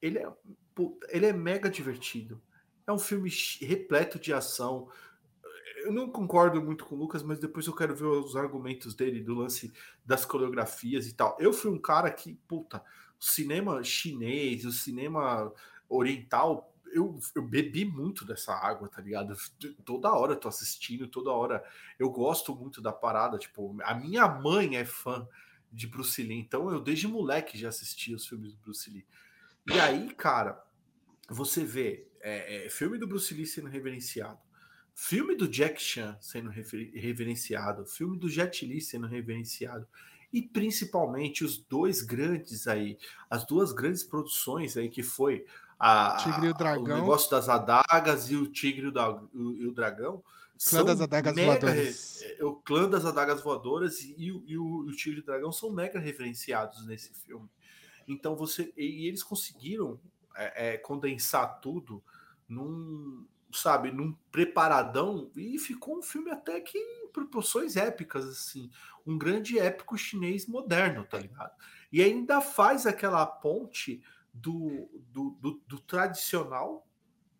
Ele é, ele é mega divertido. É um filme repleto de ação. Eu não concordo muito com o Lucas, mas depois eu quero ver os argumentos dele do lance das coreografias e tal. Eu fui um cara que, puta, o cinema chinês, o cinema oriental, eu, eu bebi muito dessa água, tá ligado? Toda hora eu tô assistindo, toda hora eu gosto muito da parada. Tipo, a minha mãe é fã de Bruce Lee, então eu desde moleque já assisti os filmes do Bruce Lee. E aí, cara, você vê é, é, filme do Bruce Lee sendo reverenciado, filme do Jack Chan sendo reverenciado, filme do Jet Li sendo reverenciado, e principalmente os dois grandes aí, as duas grandes produções aí que foi a, Tigre e o Dragão. negócio das adagas e o Tigre e o, da- o- e o Dragão. Clã das Adagas Voadoras. re- O clã das adagas voadoras e, o- e o, e o Tigre e o Dragão são mega referenciados nesse filme. Então você. E eles conseguiram é, é, condensar tudo num. Sabe, num preparadão e ficou um filme até que em proporções épicas, assim. Um grande épico chinês moderno, tá ligado? E ainda faz aquela ponte do, do, do, do tradicional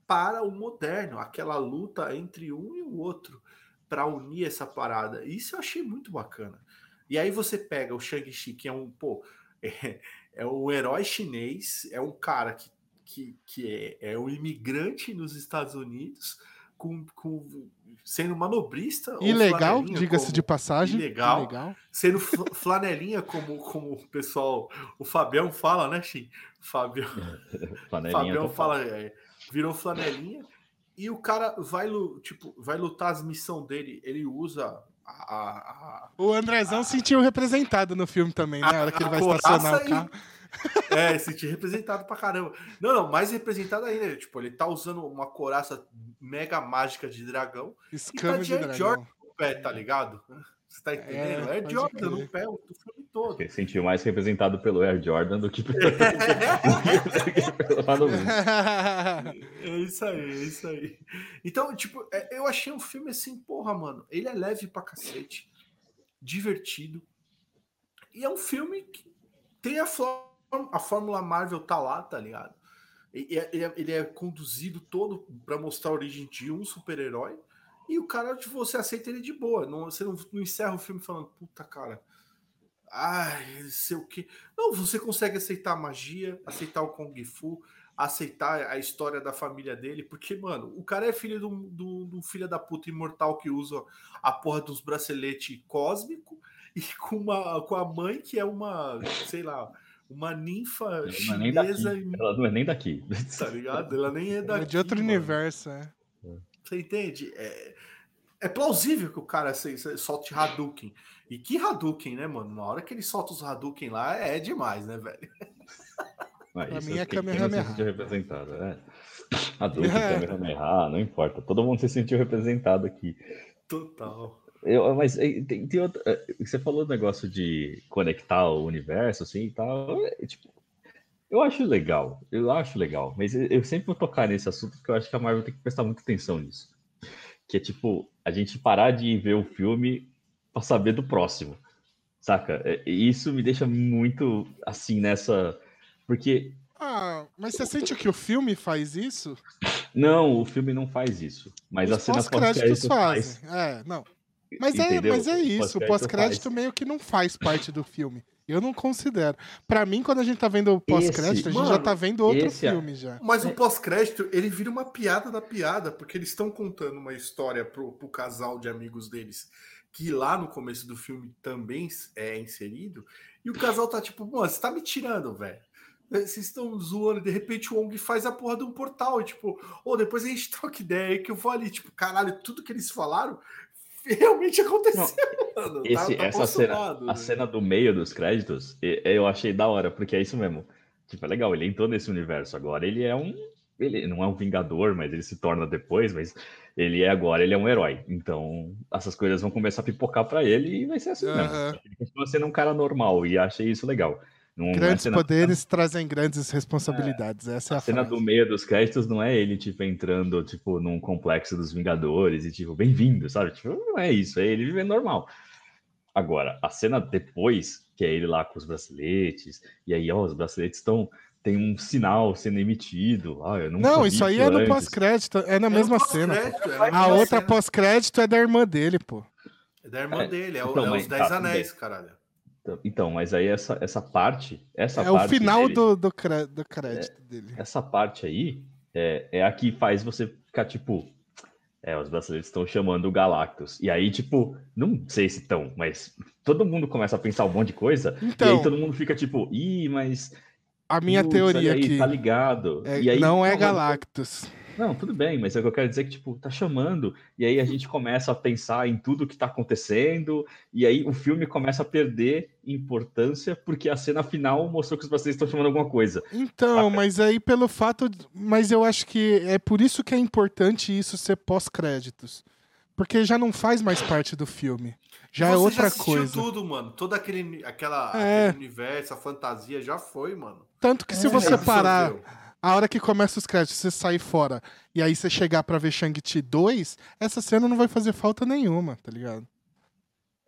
para o moderno, aquela luta entre um e o outro para unir essa parada. Isso eu achei muito bacana. E aí você pega o Shang-Chi, que é um, pô, é, é um herói chinês, é um cara que, que, que é, é um imigrante nos Estados Unidos, com, com sendo manobrista. Ilegal, diga-se de passagem. Ilegal. Ilegal. Sendo fl- flanelinha, como, como o pessoal, o Fabião fala, né, Xim? Fabião, Fabião fala, é, virou flanelinha e o cara vai, tipo, vai lutar as missões dele, ele usa a, a- a- O Andrezão sentiu representado no filme também, né? Na hora que ele vai estacionar o carro. É, se sentir representado pra caramba. Não, não, mais representado ainda. Tipo, ele tá usando uma coraça mega mágica de dragão Escama E de tá de dragão. Jordan. no pé, tá ligado? Você tá entendendo? É, pode Jordan crer. no pé o do filme todo. Ele se sentiu mais representado pelo Air Jordan do que pelo. É isso aí, é isso aí. Então, tipo, é, eu achei um filme assim, porra, mano. Ele é leve pra cacete, divertido. E é um filme que tem a, fó- a Fórmula Marvel tá lá, tá ligado? E- e é- Ele é, ele é conduzido todo pra mostrar a origem de um super-herói. E o cara, tipo, você aceita ele de boa. Não, você não, não encerra o filme falando, puta, cara. Ai, não sei o que. Não, você consegue aceitar a magia, aceitar o Kung Fu, aceitar a história da família dele, porque, mano, o cara é filho um, um- de um filho da puta imortal que usa a porra dos braceletes cósmico e com, uma, com a mãe que é uma, sei lá, uma ninfa Ela não é nem chinesa, daqui. Ela não é nem daqui. tá ligado? Ela nem é É daqui. de outro mano. universo, é. Você entende? É, é plausível que o cara se- solte Hadouken. E que Hadouken, né, mano? Na hora que ele solta os Hadouken lá, é demais, né, velho? Ah, Pra mim é não se Kamehameha. sentiu representado. É. Kamehameha, não importa. Todo mundo se sentiu representado aqui. Total. Eu, mas tem, tem outra. eh, Você falou do negócio de conectar o universo, assim e tal. é, tipo, eu acho legal, eu acho legal, mas eu, sempre vou tocar nesse assunto porque eu acho que a Marvel tem que prestar muita atenção nisso. Que é tipo, a gente parar de ver o filme pra saber do próximo. Saca? É, isso me deixa muito assim nessa. Porque. Ah, mas você sente que o filme faz isso? Não, o filme não faz isso. Mas a Os cena pós-créditos pós-crédito faz. fazem. É, não. Mas é, Entendeu? mas é isso, o pós-crédito faz. meio que não faz parte do filme. Eu não considero. Pra mim, quando a gente tá vendo o pós-crédito, a gente já mano, tá vendo outro esse é- filme já. Mas o pós-crédito, ele vira uma piada da piada, porque eles estão contando uma história pro, pro casal de amigos deles, que lá no começo do filme também é inserido, e o casal tá tipo, mano, você tá me tirando, velho. Vocês estão zoando, e de repente o Ong faz a porra de um portal, e tipo, ou depois a gente troca ideia aí que eu vou ali, tipo, caralho, tudo que eles falaram realmente aconteceu, mano. Tá- Esse- tá essa cena, consumado, a né? cena do meio dos créditos, eu achei da hora, porque é isso mesmo. Tipo, é legal, ele entrou nesse universo agora, ele é um. Ele não é um vingador, mas ele se torna depois, mas ele é agora, ele é um herói. Então, essas coisas vão começar a pipocar pra ele e vai ser assim Aham. mesmo. Ele continua sendo um cara normal e achei isso legal. Não, não é Grandes cena- poderes trazem grandes responsabilidades. Essa é a, A cena frase. do meio dos créditos não é ele, tipo, entrando, tipo, num complexo dos Vingadores e, tipo, bem-vindo, sabe? Tipo, não é isso, é ele vivendo normal. Agora, a cena depois, que é ele lá com os braceletes, e aí, ó, os braceletes estão. Tem um sinal sendo emitido. Ah, eu Não, vi isso aí é no pós-crédito, é na É mesma cena. é A outra pós-crédito é da irmã dele, pô. É da irmã É, dele, é, o- então, é os Dez tá, Anéis, caralho. Então- Então, mas aí essa, essa parte. Essa É o parte final dele- do, do, do crédito dele. Essa parte aí é, é a que faz você ficar tipo. É, os brasileiros estão chamando o Galactus. E aí, tipo, não sei se estão, mas todo mundo começa a pensar um monte de coisa. e Então, aí todo mundo fica tipo, ih, mas. a minha putz, teoria aí, aqui Tá ligado. é- e aí, não é mano, Galactus. Não, tudo bem, mas é o que eu quero dizer que, tipo, tá chamando, e aí a gente começa a pensar em tudo que tá acontecendo, e aí o filme começa a perder importância, porque a cena final mostrou que os brasileiros estão chamando alguma coisa. Então, mas aí pelo fato. de- Mas eu acho que é por isso que é importante isso ser pós-créditos. Porque já não faz mais parte do filme. Já é Você outra assistiu coisa. tudo, mano. Todo aquele, aquela, É. aquele universo, a fantasia já foi, mano. Tanto que se É, você Absorveu. parar, a hora que começa os créditos, você sair fora e aí você chegar pra ver Shang-Chi 2, essa cena não vai fazer falta nenhuma, tá ligado?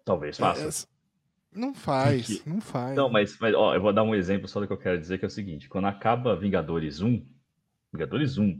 Talvez faça. É- é- Não faz, Porque- não faz. Não, mas, mas ó, eu vou dar um exemplo só do que eu quero dizer, que é o seguinte: quando acaba Vingadores 1, Vingadores 1,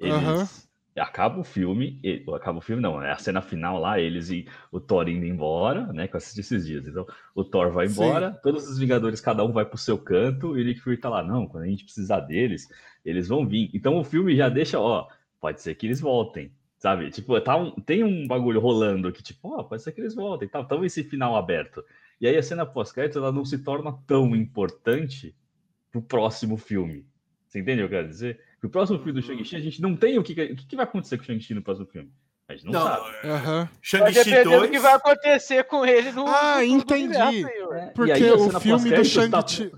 eles. Aham. Acaba o filme, e- acaba o filme, não, é a cena final lá, eles e o Thor indo embora, né? Que eu assisti esses dias. Então, o Thor vai Sim. embora, todos os Vingadores, cada um vai pro seu canto, e o Nick Fury tá lá, não, quando a gente precisar deles, eles vão vir. Então o filme já deixa, ó, pode ser que eles voltem, sabe? Tipo, tá um- tem um bagulho rolando que, tipo, ó, pode ser que eles voltem, tá? Então esse final aberto. E aí a cena pós-crédito, ela não se torna tão importante pro próximo filme. Você entende o que eu quero dizer? Que o próximo filme do Uhum. Shang-Chi, a gente não tem o que, o que que vai acontecer com o Shang-Chi no próximo filme. A gente não, Não, sabe. Aham. Vai Shang-Chi depender 2. do que vai acontecer com ele no. Ah, entendi. universo. É, e Porque aí a o cena filme do pós-créditos tá- Shang-Chi.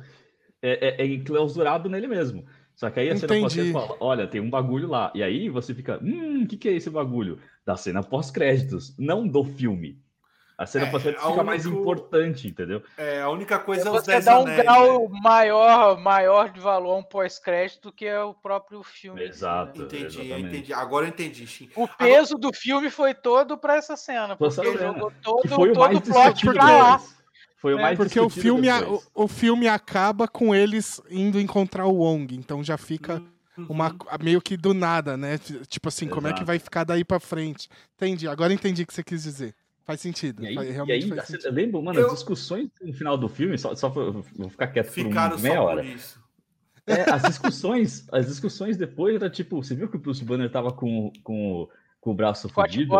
é, é, é enclausurado nele mesmo. Só que aí a cena pós-crédito fala, olha, tem um bagulho lá. E aí você fica, hum, o que, que é esse bagulho? Da cena pós-créditos, não do filme. A cena É, pós-créditos a fica mais único- importante, entendeu? É, a única coisa é os Você 10 dá um anéis. grau né? maior, maior de valor a um pós-crédito que é o próprio filme. em si, Exato. né? Entendi, Exatamente. entendi. Agora eu entendi. O peso do filme foi todo pra essa cena, porque essa cena, jogou todo, Que foi o todo mais o plot pra lá. Foi o É, mais Porque o filme, a- o, o filme acaba com eles indo encontrar o Wong. Então já fica Uhum. uma, meio que do nada, né? Tipo assim, como é que Exato. vai ficar daí pra frente? Entendi. Agora entendi o que você quis dizer. Faz sentido. E aí, faz- e realmente aí, faz você sentido. lembra, mano, Eu- as discussões no final do filme, só, só vou ficar quieto Ficaram por um, só meia por hora. isso. É, as discussões, as discussões depois era tipo, você viu que o Bruce Banner tava com, com, com o braço fudido?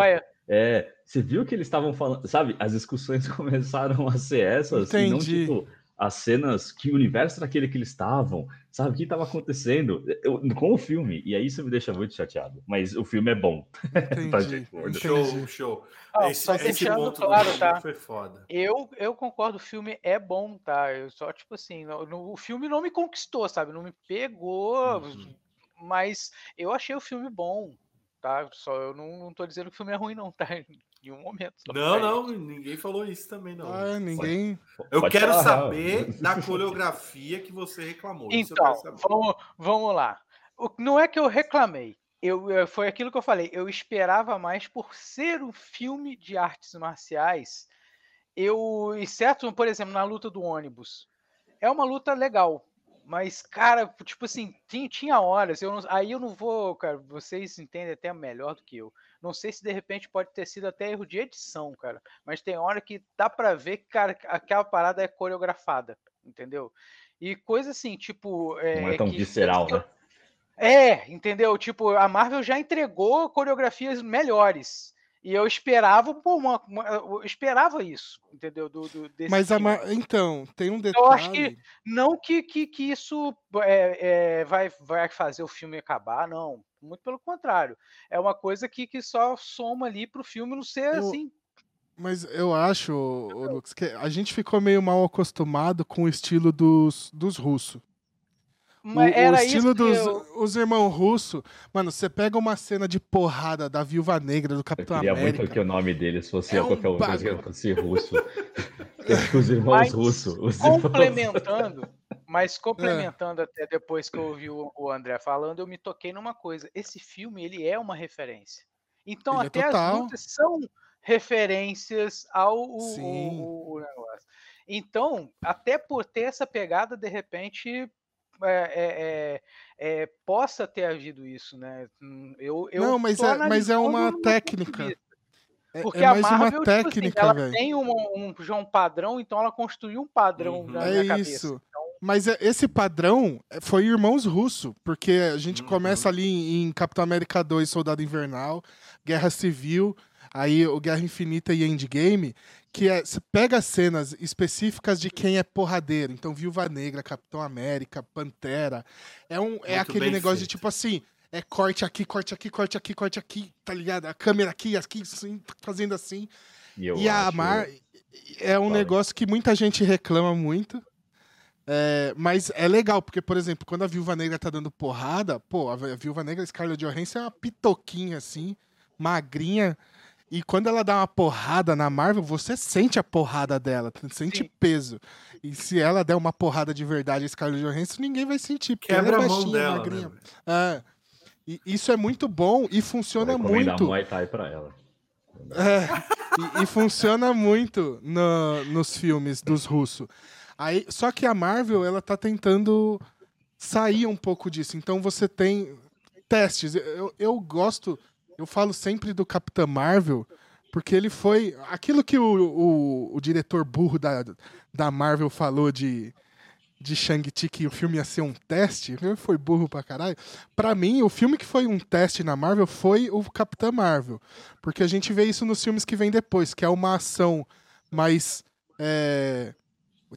É, você viu que eles estavam falando, sabe? As discussões começaram a ser essas e não Entendi. tipo as cenas, que universo era aquele que eles estavam, sabe? O que estava acontecendo Eu- com o filme. E aí isso me deixa muito chateado. Mas o filme é bom. Tá, Entendi. gordo. Show, show. Ó, esse, só esse deixando ponto claro, filme tá? foi foda. Eu, eu concordo, o filme é bom, tá? Eu só, tipo assim, no- no- o filme não me conquistou, sabe? Não me pegou, Uhum. mas eu achei o filme bom, tá? Só eu não, não tô dizendo que o filme é ruim, não, tá? Em nenhum momento. Não, não, ninguém falou isso também, não. Ah, ninguém. Eu Pode quero falar, saber da coreografia que você reclamou. Isso eu Então, quero saber. vamos, vamos lá. O- Não é que eu reclamei. Eu, eh, foi aquilo que eu falei. Eu esperava mais por ser um filme de artes marciais. Eu, exceto, por exemplo, na luta do ônibus. É uma luta legal. Mas, cara, tipo assim, tinha, tinha horas. Eu não- aí eu não vou, cara. Vocês entendem até melhor do que eu. Não sei se de repente pode ter sido até erro de edição, cara. Mas tem hora que dá pra ver que, cara, aquela parada é coreografada. Entendeu? E coisa assim, tipo. Não é é, tão que- visceral, eu- né? é, entendeu? Tipo, a Marvel já entregou coreografias melhores. E eu esperava, pô, uma, uma- eu esperava isso, entendeu? Do, do- Mas ma- então, tem um detalhe. Eu acho que- Não que, que, que isso é, é, vai, vai fazer o filme acabar, não. Muito pelo contrário. É uma coisa que, que só soma ali pro filme não ser Eu- assim. Mas eu acho, Lucas, que a gente ficou meio mal acostumado com o estilo dos, dos russos. O, Mas o era estilo isso dos eu- os irmãos russos. Mano, você pega uma cena de porrada da Viúva Negra, do Eu Capitão queria América. muito que o nome deles fosse É um qualquer outra coisa que fosse russo. Os irmãos Mas russos. Os irmãos... complementando, mas É. complementando até depois que eu ouvi o, o André falando, eu me toquei numa coisa. Esse filme, ele é uma referência. Então, Ele é até as total. lutas são referências ao o- o- Sim. o- o negócio. Então, até por ter essa pegada, de repente, é, é, é, é, possa ter havido isso, né? Hum, Eu, eu Não, mas é- mas é uma técnica. É, Porque é a mais Marvel, uma tipo assim, técnica, ela velho. tem um, um, já um padrão, então ela construiu um padrão Uhum. na É cabeça. isso. Mas é- esse padrão é, foi Irmãos Russo, porque a gente Uhum. começa ali em, em Capitão América 2, Soldado Invernal, Guerra Civil, aí o Guerra Infinita e Endgame, que é, você pega cenas específicas de quem é porradeiro. Então, Viúva Negra, Capitão América, Pantera. É, um, é Muito aquele negócio de feito. tipo assim. é corte aqui, corte aqui, corte aqui, corte aqui, tá ligado? A câmera aqui, aqui, assim, fazendo assim. E, E a Mar é um Fala. negócio que muita gente reclama muito. É, mas é legal, porque, por exemplo, quando a Viúva Negra tá dando porrada, pô, a Vi- Viúva Negra Scarlett Johansson é uma pitoquinha assim, magrinha. E quando ela dá uma porrada na Marvel, você sente a porrada dela, sente Sim. peso. E se ela der uma porrada de verdade a Scarlett Johansson, ninguém vai sentir, porque Quebra ela a é mão baixinha, dela, magrinha. né? É. E isso é muito bom e Vou funciona muito. Muay Thai pra ela. É, e, e funciona muito no- nos filmes dos russos. Aí, só que a Marvel, ela tá tentando sair um pouco disso. Então você tem testes. Eu, eu gosto, eu falo sempre do Capitão Marvel, porque ele foi. Aquilo que o, o, o diretor burro da, da Marvel falou de, de Shang-Chi, que o filme ia ser um teste, foi burro pra caralho. Pra mim, o filme que foi um teste na Marvel foi o Capitão Marvel. Porque a gente vê isso nos filmes que vem depois, que é uma ação mais. é,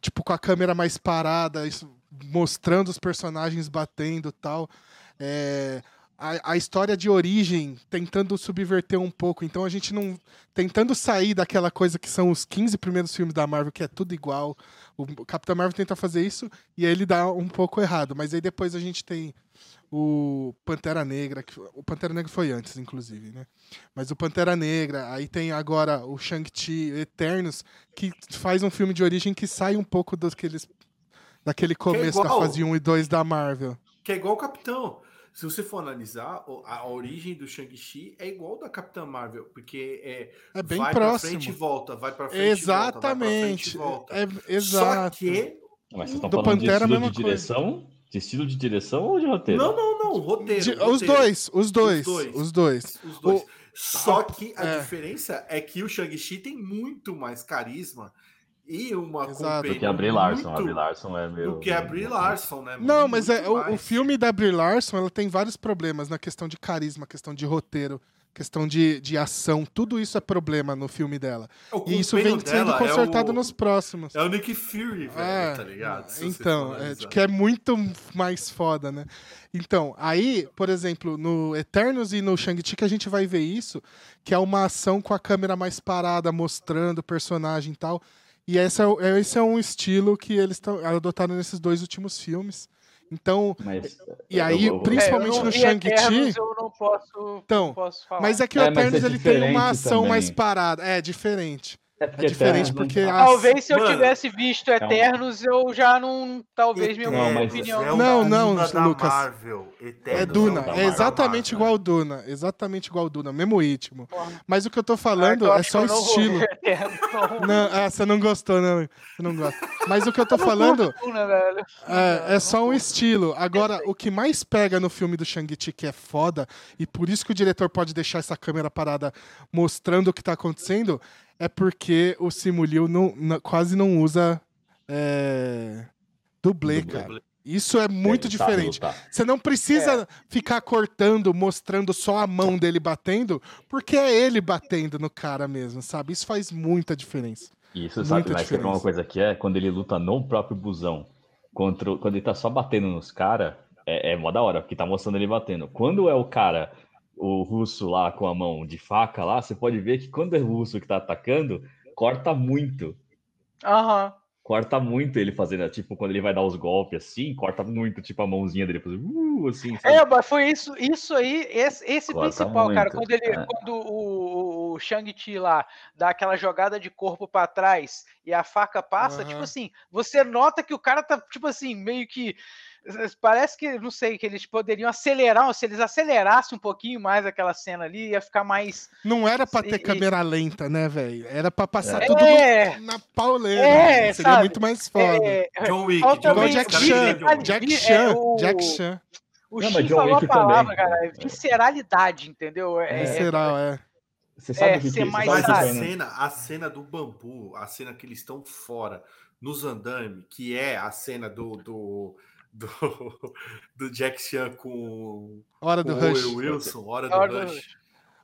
tipo, com a câmera mais parada, isso- mostrando os personagens batendo tal. É, a, a história de origem tentando subverter um pouco. Então a gente não. Tentando sair daquela coisa que são os 15 primeiros filmes da Marvel, que é tudo igual. O Capitão Marvel tenta fazer isso e aí ele dá um pouco errado. Mas aí depois a gente tem o Pantera Negra, que o Pantera Negra foi antes, inclusive, né? Mas o Pantera Negra, aí tem agora o Shang-Chi Eternos, que faz um filme de origem que sai um pouco daqueles, daquele começo da igual. fase 1 e 2 da Marvel. Que é igual o Capitão. Se você for analisar, a origem do Shang-Chi é igual da Capitã Marvel, porque é, É bem vai pra próximo. frente e volta, vai pra frente Exatamente. e volta. vai pra frente e volta. É, exato. Só que Mas vocês estão Do falando Pantera, de estilo de direção? De estilo de direção ou de roteiro? Não, não, não, roteiro. De- roteiro. os dois, os dois, dois. os dois. Os dois. O- Só que a é. diferença é que o Shang-Chi tem muito mais carisma e uma Exato. Do que a Brie Larson. A muito Brie Larson é meio... Do que a Brie Larson, né? Não, Muito mas é, o, o filme da Brie Larson, ela tem vários problemas na questão de carisma, questão de roteiro, questão de, de ação, tudo isso é problema no filme dela. O E isso vem sendo é consertado o- nos próximos. É o Nick Fury, velho, É, tá ligado? Se Então, é, que é muito mais foda, né? Então, aí, por exemplo, no Eternos e no Shang-Chi que a gente vai ver isso, que é uma ação com a câmera mais parada, mostrando o personagem e tal. E esse é, é- esse é um estilo que eles tão, adotaram nesses dois últimos filmes. Então, Mas, E aí, eu- principalmente É, não no Shang-Chi- Eternos, Eu não posso, Então, não posso falar. mas é que o É, mas Eternos é ele tem uma ação também. mais parada. É, diferente. É, É diferente Eternos- porque a Talvez se eu Mano, tivesse visto Eternos, eu já não. Talvez minha Não, opinião. é Não, não, Duna Lucas. Marvel. Eternos É Duna, é exatamente Marvel. igual o Duna, exatamente igual o Duna, mesmo ritmo. Porra. Mas o que eu tô Ah, falando é só que eu não vou estilo. não. Não, ah, você não gostou, não. Você não gosta. Mas o que eu tô falando é, é só um estilo. Agora, o que mais pega no filme do Shang-Chi, que é foda, e por isso que o diretor pode deixar essa câmera parada mostrando o que tá acontecendo, é porque o Simu Liu não, não- quase não usa é, dublê, Dublê. cara. Isso é muito sabe diferente. lutar. Você não precisa ficar cortando, mostrando só a mão dele batendo, porque é ele batendo no cara mesmo, sabe? Isso faz muita diferença. Isso, sabe, Muita mas uma coisa que é? Quando ele luta no próprio busão, contra, o- quando ele tá só batendo nos caras, é, é mó da hora, porque tá mostrando ele batendo. Quando é o cara, o russo lá com a mão de faca lá, você pode ver que quando é o russo que tá atacando, corta muito. Aham. Corta muito ele fazendo, tipo, quando ele vai dar os golpes assim, corta muito, tipo, a mãozinha dele fazendo, uh, assim, sabe? É, mas foi isso, isso aí, esse, esse principal, cara. muito, Quando, ele, é. quando o, o Shang-Chi lá dá aquela jogada de corpo pra trás e a faca passa, tipo Aham. assim, você nota que o cara tá, tipo assim, meio que. Parece que, não sei, que eles poderiam acelerar, se eles acelerassem um pouquinho mais aquela cena ali, ia ficar mais. Não era pra ter E- câmera lenta, né, velho? Era pra passar É. tudo É. no- na pauleira. É, Seria sabe? muito mais foda. É, John Wick. John Wick, Jack Chan. Jack é, Chan. o- Jack Chan. o Não, John falou a Wick também. palavra, cara, é É. visceralidade, entendeu? É, Visceral, é. Você sabe É, o que, ser que mais Mas a cena, a cena do bambu, a cena que eles estão fora, nos andames, que é a cena do, do, do, do Jack Chan com, Hora do o Rush. Owen Wilson, Hora do Hora do Rush.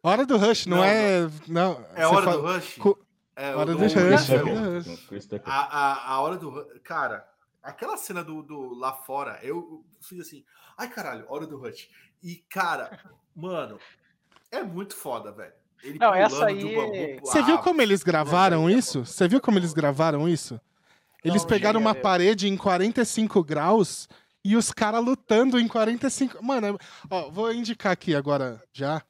Hora do Rush, não, Não, é. Não, É você Hora fala- do Rush? co- É, Hora do do Rush. Tucker. A, a, a hora do. Cara, aquela cena do, do lá fora, eu fiz assim, ai caralho, hora do Rush. E, cara, mano, é muito foda, velho. Ele Não, essa aí- bambu. Você viu como eles gravaram isso? Você viu como eles gravaram isso? Eles Não, pegaram uma ver. parede em 45 graus e os caras lutando em 45. Mano, ó, vou indicar aqui agora já.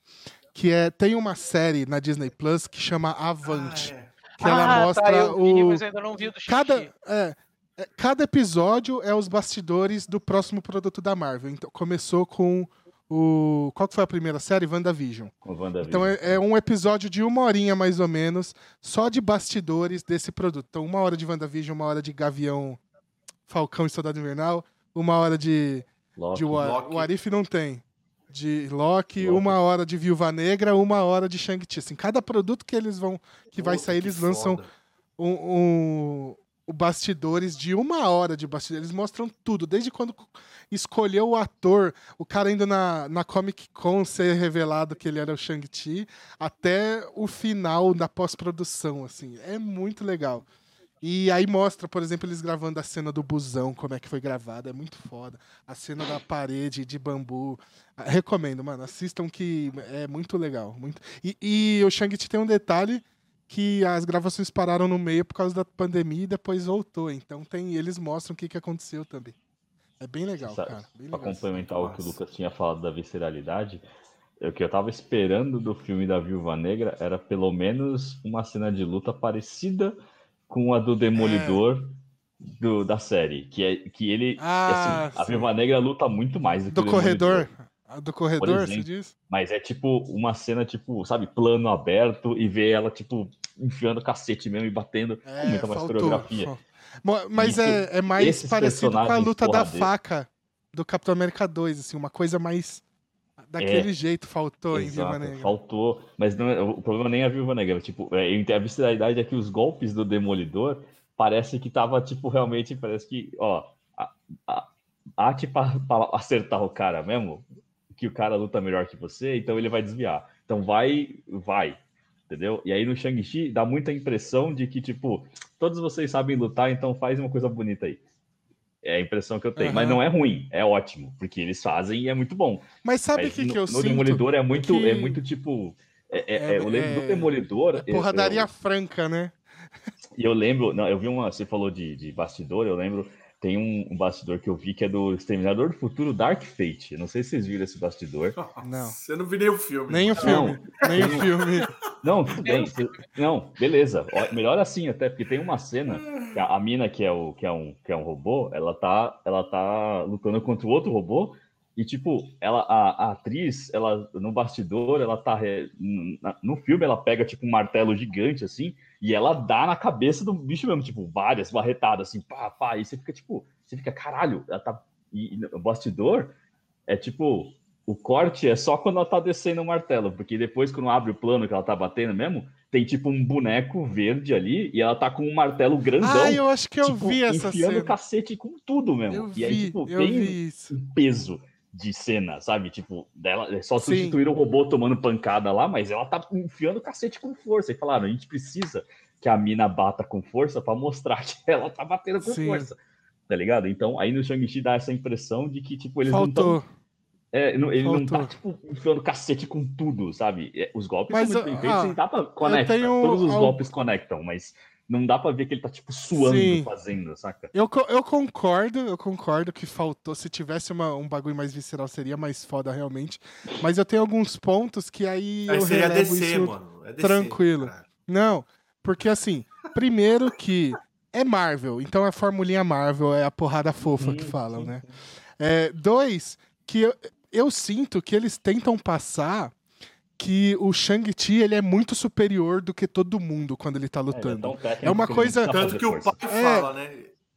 Que é, tem uma série na Disney Plus que chama Avante. Ah, é. Que ela Ah, mostra tá, eu vi, o. mas eu ainda não vi do Cada, Shang-Chi. é, é, cada episódio é os bastidores do próximo produto da Marvel. Então, começou com o. Qual que foi a primeira série? WandaVision. Com WandaVision. Então é, é um episódio de uma horinha mais ou menos, só de bastidores desse produto. Então, uma hora de WandaVision, uma hora de Gavião, Falcão e Soldado Invernal, uma hora de, Loki. de Wa- Loki. o Arif não tem. De Loki, Loki. uma hora de Viúva Negra, uma hora de Shang-Chi. Assim, cada produto que eles vão. que vai sair, que eles lançam um, um- o bastidores de uma hora de bastidores. Eles mostram tudo, desde quando escolheu o ator, o cara indo na, na Comic Con ser revelado que ele era o Shang-Chi, até o final da pós-produção, assim. É muito legal. E aí mostra, por exemplo, eles gravando a cena do busão, como é que foi gravada, é muito foda. A cena da parede de bambu. Ah, Recomendo, mano, assistam que é muito legal. Muito... E, e o Shang-Chi tem um detalhe que as gravações pararam no meio por causa da pandemia e depois voltou. Então tem, eles mostram o que, que aconteceu também. É bem legal, Sabe, cara. Bem Pra legal. complementar o que o. Lucas tinha falado da visceralidade, o que eu tava esperando do filme da Viúva Negra era pelo menos uma cena de luta parecida com a do Demolidor do- da série. Que, é, que ele. Ah, assim, a. Viúva Negra luta muito mais do que Do o Demolidor. A Do corredor, você exemplo. diz? Mas é tipo uma cena, tipo, sabe, plano aberto e ver ela, tipo, enfiando cacete mesmo e batendo com muita mais coreografia. fal- Mo- Mas Isso- é, é mais parecido com a luta da porradeiros. faca do Capitão América 2, assim, uma coisa mais daquele jeito faltou em Viúva É. Exato, Negra. faltou. Mas não é- o problema nem é a Viúva Negra. Tipo, é, a visceralidade é que os golpes do Demolidor parece que tava, tipo, realmente, parece que, ó, a, a, a tipo, pra acertar o cara mesmo, que o cara luta melhor que você, então ele vai desviar. Então vai, vai, entendeu? E aí no Shang-Chi dá muita impressão de que, tipo, todos vocês sabem lutar, então faz uma coisa bonita aí. É a impressão que eu tenho. Mas Aham. não é ruim, é ótimo, porque eles fazem e é muito bom. Mas sabe o Mas que, no, que eu no sinto? Demolidor é muito, que- é muito tipo. é- é- É- é, eu lembro é- do Demolidor. É porradaria eu- franca, né? E eu, lembro, não, eu vi uma. Você falou de, de bastidor, eu lembro. Tem um, um bastidor que eu vi que é do Exterminador do Futuro Dark Fate. Eu não sei se vocês viram esse bastidor. Não. Você não viu nem o filme. Nem o filme. Nem o filme. Não, tudo bem. Não, beleza. Melhor assim até, porque tem uma cena que a, a mina que é, o, que, é um, que é um robô, ela tá, ela tá lutando contra o outro robô. E, tipo, ela, a, a atriz, ela, no bastidor, ela tá. No filme, ela pega, tipo, um martelo gigante, assim, e ela dá na cabeça do bicho mesmo, tipo, várias barretadas, assim, pá, pá. E você fica, tipo, você fica, caralho, ela tá. E, e no bastidor é tipo. O corte é só quando ela tá descendo o martelo, porque depois, quando abre o plano que ela tá batendo mesmo, tem tipo um boneco verde ali e ela tá com um martelo grandão. Ah, eu acho que eu tipo, vi essa enfiando cena. cacete com tudo mesmo. Eu e aí, vi, tipo, tem vi isso. um peso de cena, sabe? Tipo, dela, é só substituir o robô tomando pancada lá, mas ela tá enfiando cacete com força. E falaram, a gente precisa que a mina bata com força pra mostrar que ela tá batendo com Sim. força. Tá ligado? Então, aí no Shang-Chi dá essa impressão de que, tipo, eles não Faltou. tão é, não- ele não Faltou. tá, tipo, enfiando cacete com tudo, sabe? É, Os golpes Mas, são muito bem feitos ah, e dá pra conectar. tenho Todos os golpes conectam, mas não dá pra ver que ele tá, tipo, suando Sim. fazendo, saca? Eu, eu concordo, eu concordo que faltou. Se tivesse uma- um bagulho mais visceral, seria mais foda realmente. Mas eu tenho alguns pontos que aí Aí eu você ia relevo descer, isso. mano. É descer, tranquilo. cara. Não, porque assim, primeiro que é Marvel, então é a formulinha Marvel, é a porrada fofa Sim, que falam, sim, né? É, dois, que eu, eu sinto que eles tentam passar que o Shang-Chi ele é muito superior do que todo mundo quando ele tá lutando. tão técnico É uma que ele coisa- Tanto que o pai. É. fala, né?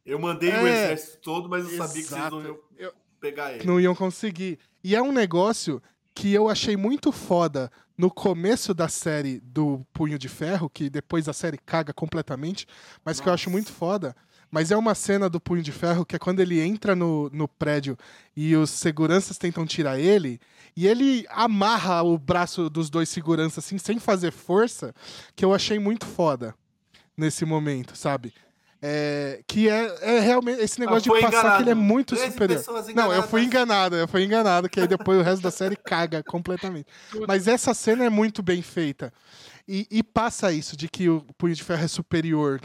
Eu mandei o É. exército todo, mas eu sabia que vocês Exato. não iam Eu- pegar ele. não iam conseguir. E é um negócio que eu achei muito foda no começo da série do Punho de Ferro, que depois a série caga completamente, mas que eu acho Nossa. muito foda. Mas é uma cena do Punho de Ferro que é quando ele entra no, no prédio e os seguranças tentam tirar ele, e ele amarra o braço dos dois seguranças assim, sem fazer força, que eu achei muito foda nesse momento, sabe? É, que é, é realmente esse negócio Ah, de passar que ele é enganado. muito 13 superior. Não, eu fui enganado, eu fui enganado, que aí depois o resto da série caga completamente. Mas essa cena é muito bem feita. E, e passa isso, de que o Punho de Ferro é superior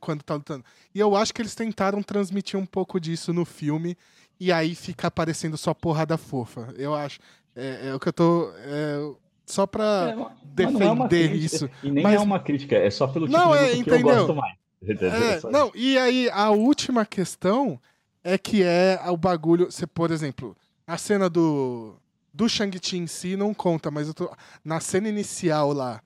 quando tá lutando. E eu acho que eles tentaram transmitir um pouco disso no filme, e aí fica aparecendo só porrada fofa. Eu acho. É, é o que eu tô. é, só pra. É, é defender crítica, isso. E nem Mas- é uma crítica, é só pelo tipo Não, é, que eu gosto mais. É, não, e aí a última questão é que é o bagulho. Você, por exemplo, a cena do. Do Shang-Chi em si não conta, mas eu tô. Na cena inicial lá.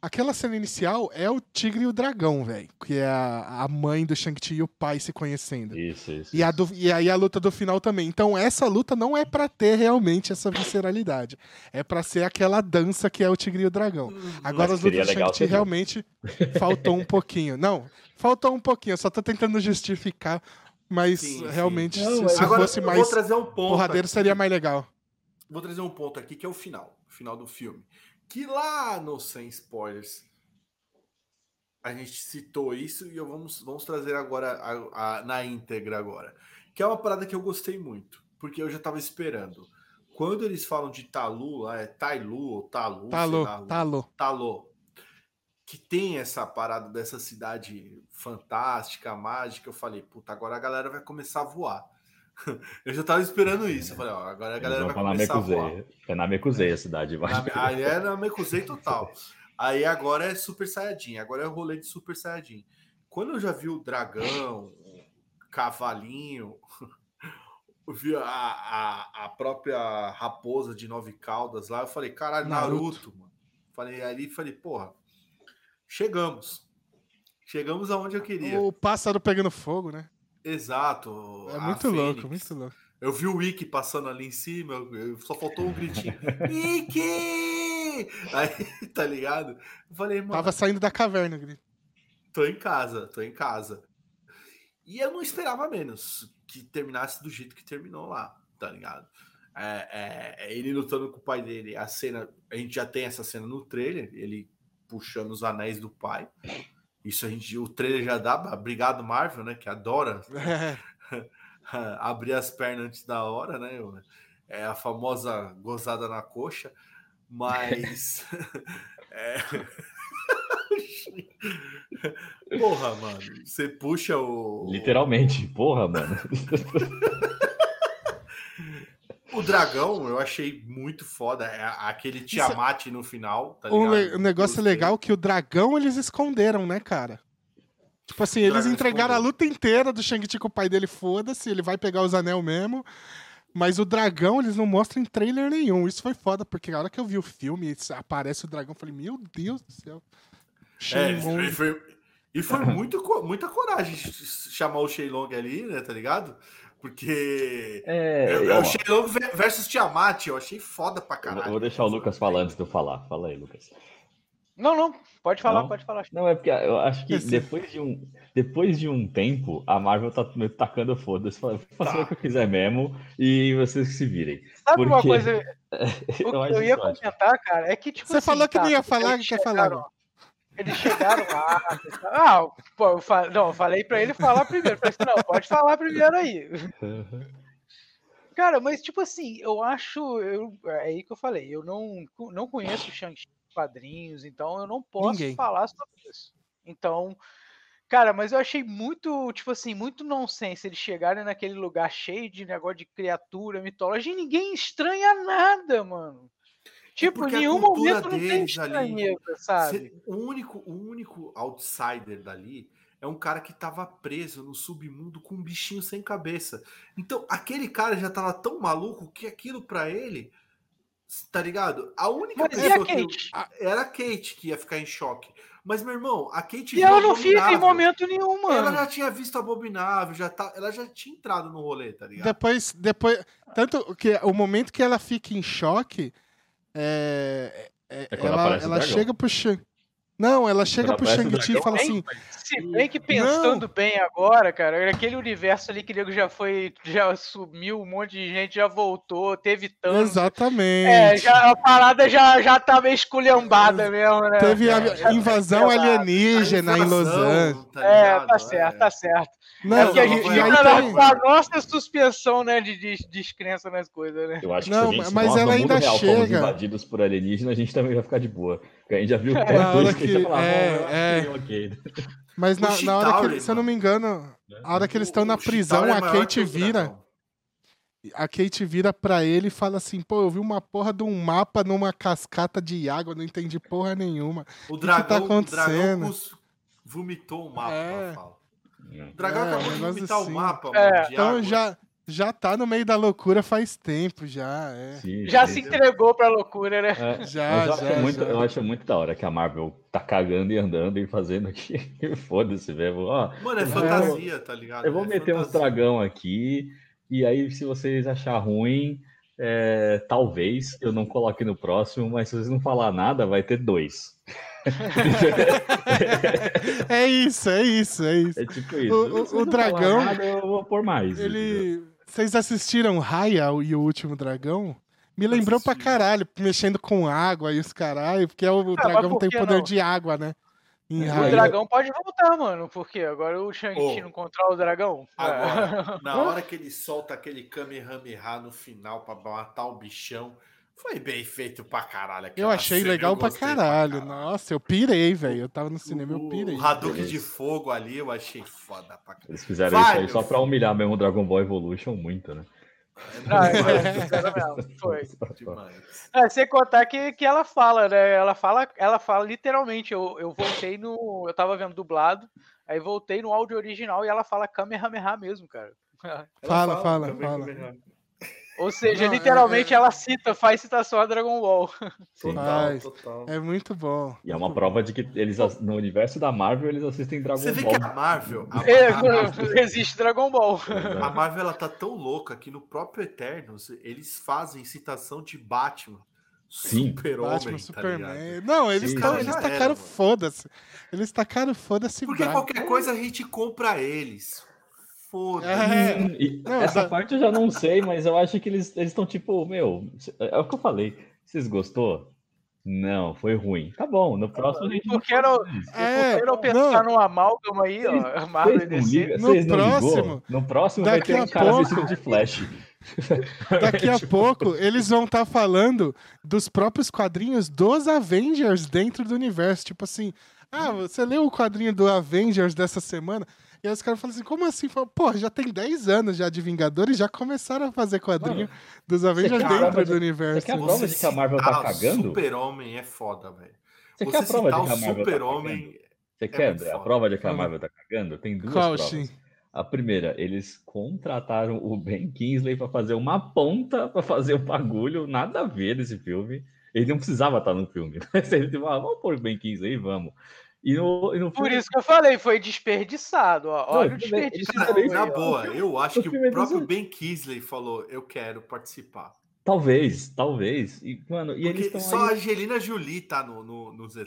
Aquela cena inicial é o Tigre e o Dragão, velho. Que é a, a mãe do Shang-Chi e o pai se conhecendo. Isso, isso. E, a do- e aí a luta do final também. Então essa luta não é pra ter realmente essa visceralidade. É pra ser aquela dança que é o Tigre e o Dragão. Agora Mas as lutas do Shang-Chi realmente faltou um pouquinho. Não, faltou um pouquinho. Eu só tô tentando justificar. Mas Sim, sim. realmente, Não, se, Agora, fosse eu mais vou trazer um ponto porradeiro, aqui. seria mais legal. Vou trazer um ponto aqui que é o final, o final do filme. Que lá no Sem Spoilers a gente citou isso e eu vamos, vamos trazer agora a- a- na íntegra agora. Que é uma parada que eu gostei muito, porque eu já tava esperando. Quando eles falam de Talu, lá é Tailu ou Talu, lá, talô. Talô, que tem essa parada dessa cidade fantástica, mágica, eu falei, puta, agora a galera vai começar a voar. Eu já tava esperando isso. Eu falei, ó, agora a galera vai começar a voar. Namekuzei. É Namekuzei a cidade. Vai. Na- Aí é na Mekuzei total. Aí agora é Super Saiyajin, agora é o rolê de Super Saiyajin. Quando eu já vi o dragão, o cavalinho, vi a, a, a própria raposa de nove caudas lá, eu falei, caralho, Naruto, Naruto. mano. Falei ali, falei, porra, chegamos. Chegamos aonde eu queria. O pássaro pegando fogo, né? Exato. É muito louco, Fênix. muito louco. Eu vi o Wiki passando ali em cima, só faltou um gritinho. Wiki! Aí, tá ligado? Eu falei, mano, Tava saindo da caverna, grito. tô em casa, tô em casa. E eu não esperava menos que terminasse do jeito que terminou lá, tá ligado? É, é, é ele lutando com o pai dele. A cena, a gente já tem essa cena no trailer, ele puxando os anéis do pai. Isso a gente, o trailer já dá, obrigado Marvel, né? Que adora abrir as pernas antes da hora, né? É a famosa gozada na coxa, mas. é... Porra, mano, você puxa o. Literalmente, porra, mano. O dragão eu achei muito foda. É aquele Tiamat no final, tá ligado? le- um negócio Gostei. legal que o dragão eles esconderam, né, cara? Tipo assim, eles entregaram a luta inteira do Shang-Chi com o pai dele, foda-se, ele vai pegar os anel mesmo. Mas o dragão eles não mostram em trailer nenhum. Isso foi foda, porque a hora que eu vi o filme, aparece o dragão, eu falei, meu Deus do céu. É, Shenlong. e foi, e foi muito, muita coragem chamar o Shenlong ali, né? Tá ligado? Porque. É, eu, Shenlong ve- versus Tiamat, eu achei foda pra eu caralho. vou- eu vou deixar o Lucas falar antes de eu falar. Fala aí, Lucas. Não, não, pode falar, Não? pode falar. Não, é porque eu acho que depois de um, depois de um tempo, a Marvel tá meio tacando foda-se. Fala, Vou fazer Tá. o que eu quiser mesmo e vocês que se virem. Sabe uma Porque- coisa? O Eu que acho eu ia comentar, cara, é que tipo Você assim, falou que tá, não ia falar, eles quer falar Eles chegaram lá. Ah, pô, eu fa- não, eu falei pra ele falar primeiro. Falei assim, não, pode falar primeiro aí. Cara, mas tipo assim, eu acho. Eu, é aí que eu falei, eu não, não conheço Shang-Chi quadrinhos, então eu não posso Ninguém. falar sobre isso. Então, cara, mas eu achei muito, tipo assim, muito nonsense eles chegarem naquele lugar cheio de negócio de criatura, mitologia, e ninguém estranha nada, mano. Tipo, em nenhum cultura momento não tem deles ali- estranheza, sabe? O, único, o único outsider dali é um cara que tava preso no submundo com um bichinho sem cabeça. Então, aquele cara já tava tão maluco que aquilo pra ele, tá ligado? A única Mas e a pessoa que Kate? era a Kate que ia ficar em choque. Mas, meu irmão, a Kate E ela não fica em momento nenhum, Ela mano. já tinha visto Abominável, já tá, ela já tinha entrado no rolê, tá ligado? Depois, depois. Tanto que o momento que ela fica em choque. É, é- É quando ela ela chega pro Shang. Não, ela chega Ela pro Shang-Chi e fala assim: Se bem que pensando bem agora, cara, aquele universo ali que nego já foi, já sumiu, um monte de gente já voltou, teve tanto. Exatamente. É, já, a parada já, já tá meio esculhambada mesmo, né? Teve a Já- invasão alienígena em Los Invasão, Angeles. tá É, ligado? tá certo, tá certo. Não, é porque a gente na, na nossa suspensão, né, de, de descrença nas coisas, né? Eu acho que Não, se a gente, mas ela ainda real, fomos chega. invadidos por alienígenas, a gente também vai ficar de boa. Porque a gente já viu Na quanto hora que a gente que- já falava, é, "Bom, eu acho é. que ok. Mas na, O na hora que, se eu não me engano, a hora que eles estão O- na o prisão, é a Kate que o vira. A Kate vira pra ele e fala assim: pô, eu vi uma porra de um mapa numa cascata de água, não entendi porra nenhuma. O que tá dragão, o dragão acontecendo? vomitou o mapa, É. fala. O dragão É, acabou de vomitar assim. o mapa, É. mano. de Então água. já, já tá no meio da loucura faz tempo, já. É. Sim, Já se entregou pra loucura, né? É, Já, já, acho muito, já. eu acho muito da hora que a Marvel tá cagando e andando e fazendo aqui. Foda-se. Ó, Mano, é Eu vou- fantasia, tá ligado? eu vou É meter uns fantasia. dragão aqui. E aí, se vocês achar ruim, é, talvez eu não coloque no próximo, mas se vocês não falar nada, vai ter dois. É isso, é isso, é isso. É tipo isso. O- o- dragão, nada, eu vou pôr mais. Ele. Vocês assistiram Raya e o Último Dragão? Me lembrou pra Assisti. caralho, mexendo com água e os caralho, porque o Ah, dragão por tem poder não? de água, né? Em O Raya. dragão pode voltar, mano. Porque agora o Shang-Chi não controla o dragão. Agora, na hora que ele solta aquele Kamehameha no final pra matar o bichão, foi bem feito pra caralho. Eu achei cena, legal eu pra gostei caralho. Nossa, eu pirei, velho. Eu tava no cinema, eu pirei. o Hadouken de fogo ali, eu achei foda pra caralho. Eles fizeram Vai, isso aí só pra humilhar mesmo o Dragon Ball Evolution muito, né? Não, é, é, fizeram mesmo, foi. É, sem contar que, que ela fala, né? Ela fala, ela fala literalmente. Eu, eu voltei no. Eu tava vendo dublado, aí voltei no áudio original e ela fala Kamehameha mesmo, cara. Ela Fala, fala, também fala. Ou seja, Não, é- literalmente é- ela cita, faz citação a Dragon Ball. Sim. Total, total. É muito bom. E é uma prova de que eles no universo da Marvel eles assistem Dragon Você vê Ball. que a Marvel, a, É, a- existe Dragon Ball. a Marvel ela tá tão louca que no próprio Eternos eles fazem citação de Batman, Sim. Super-Homem, Batman, tá Superman. ligado? Não, eles, Sim, tão, já eles tacaram foda-se. Eles tacaram foda-se Porque brabo. qualquer coisa a gente compra eles. Foda-se. É. E Não, essa da- parte eu já não sei, mas eu acho que eles estão tipo, meu, é o que eu falei. Vocês gostou? Não, foi ruim. Tá bom, no próximo a gente Porque era o- É, Eu não pensar não, num amálgama aí, ó. Marvel Vocês não, DC. ligam, No próximo-? No próximo vai daqui ter um a cara pouco- de flash. Daqui a pouco eles vão estar falando dos próprios quadrinhos dos Avengers dentro do universo. Tipo assim, ah, você leu o quadrinho do Avengers dessa semana? E aí os caras falam assim, como assim? Fala, Pô, já tem 10 anos já de Vingadores, já começaram a fazer quadrinho dos Avengers dentro prova do de- universo. você quer a prova de que a Marvel tá citar cagando? Super-Homem é foda, velho. Você Você quer a prova de que a o Marvel tá Você quer a prova de que a. Marvel tá cagando? Tem duas Qual, provas. Shin? A primeira, eles contrataram o Ben Kingsley pra fazer uma ponta pra fazer o bagulho, nada a ver nesse filme. Ele não precisava estar no filme. Mas ele tipo, ah, vamos pôr o Ben Kingsley e vamos. E no, e no Por filme- isso que eu falei, foi desperdiçado. Ó. Olha o tudo bem, desperdício. Na ó. boa, eu acho o que filme é o próprio Ben Kingsley falou: Eu quero participar. Talvez, talvez. E, mano, e eles só a aí. Angelina Jolie tá no, no- nos É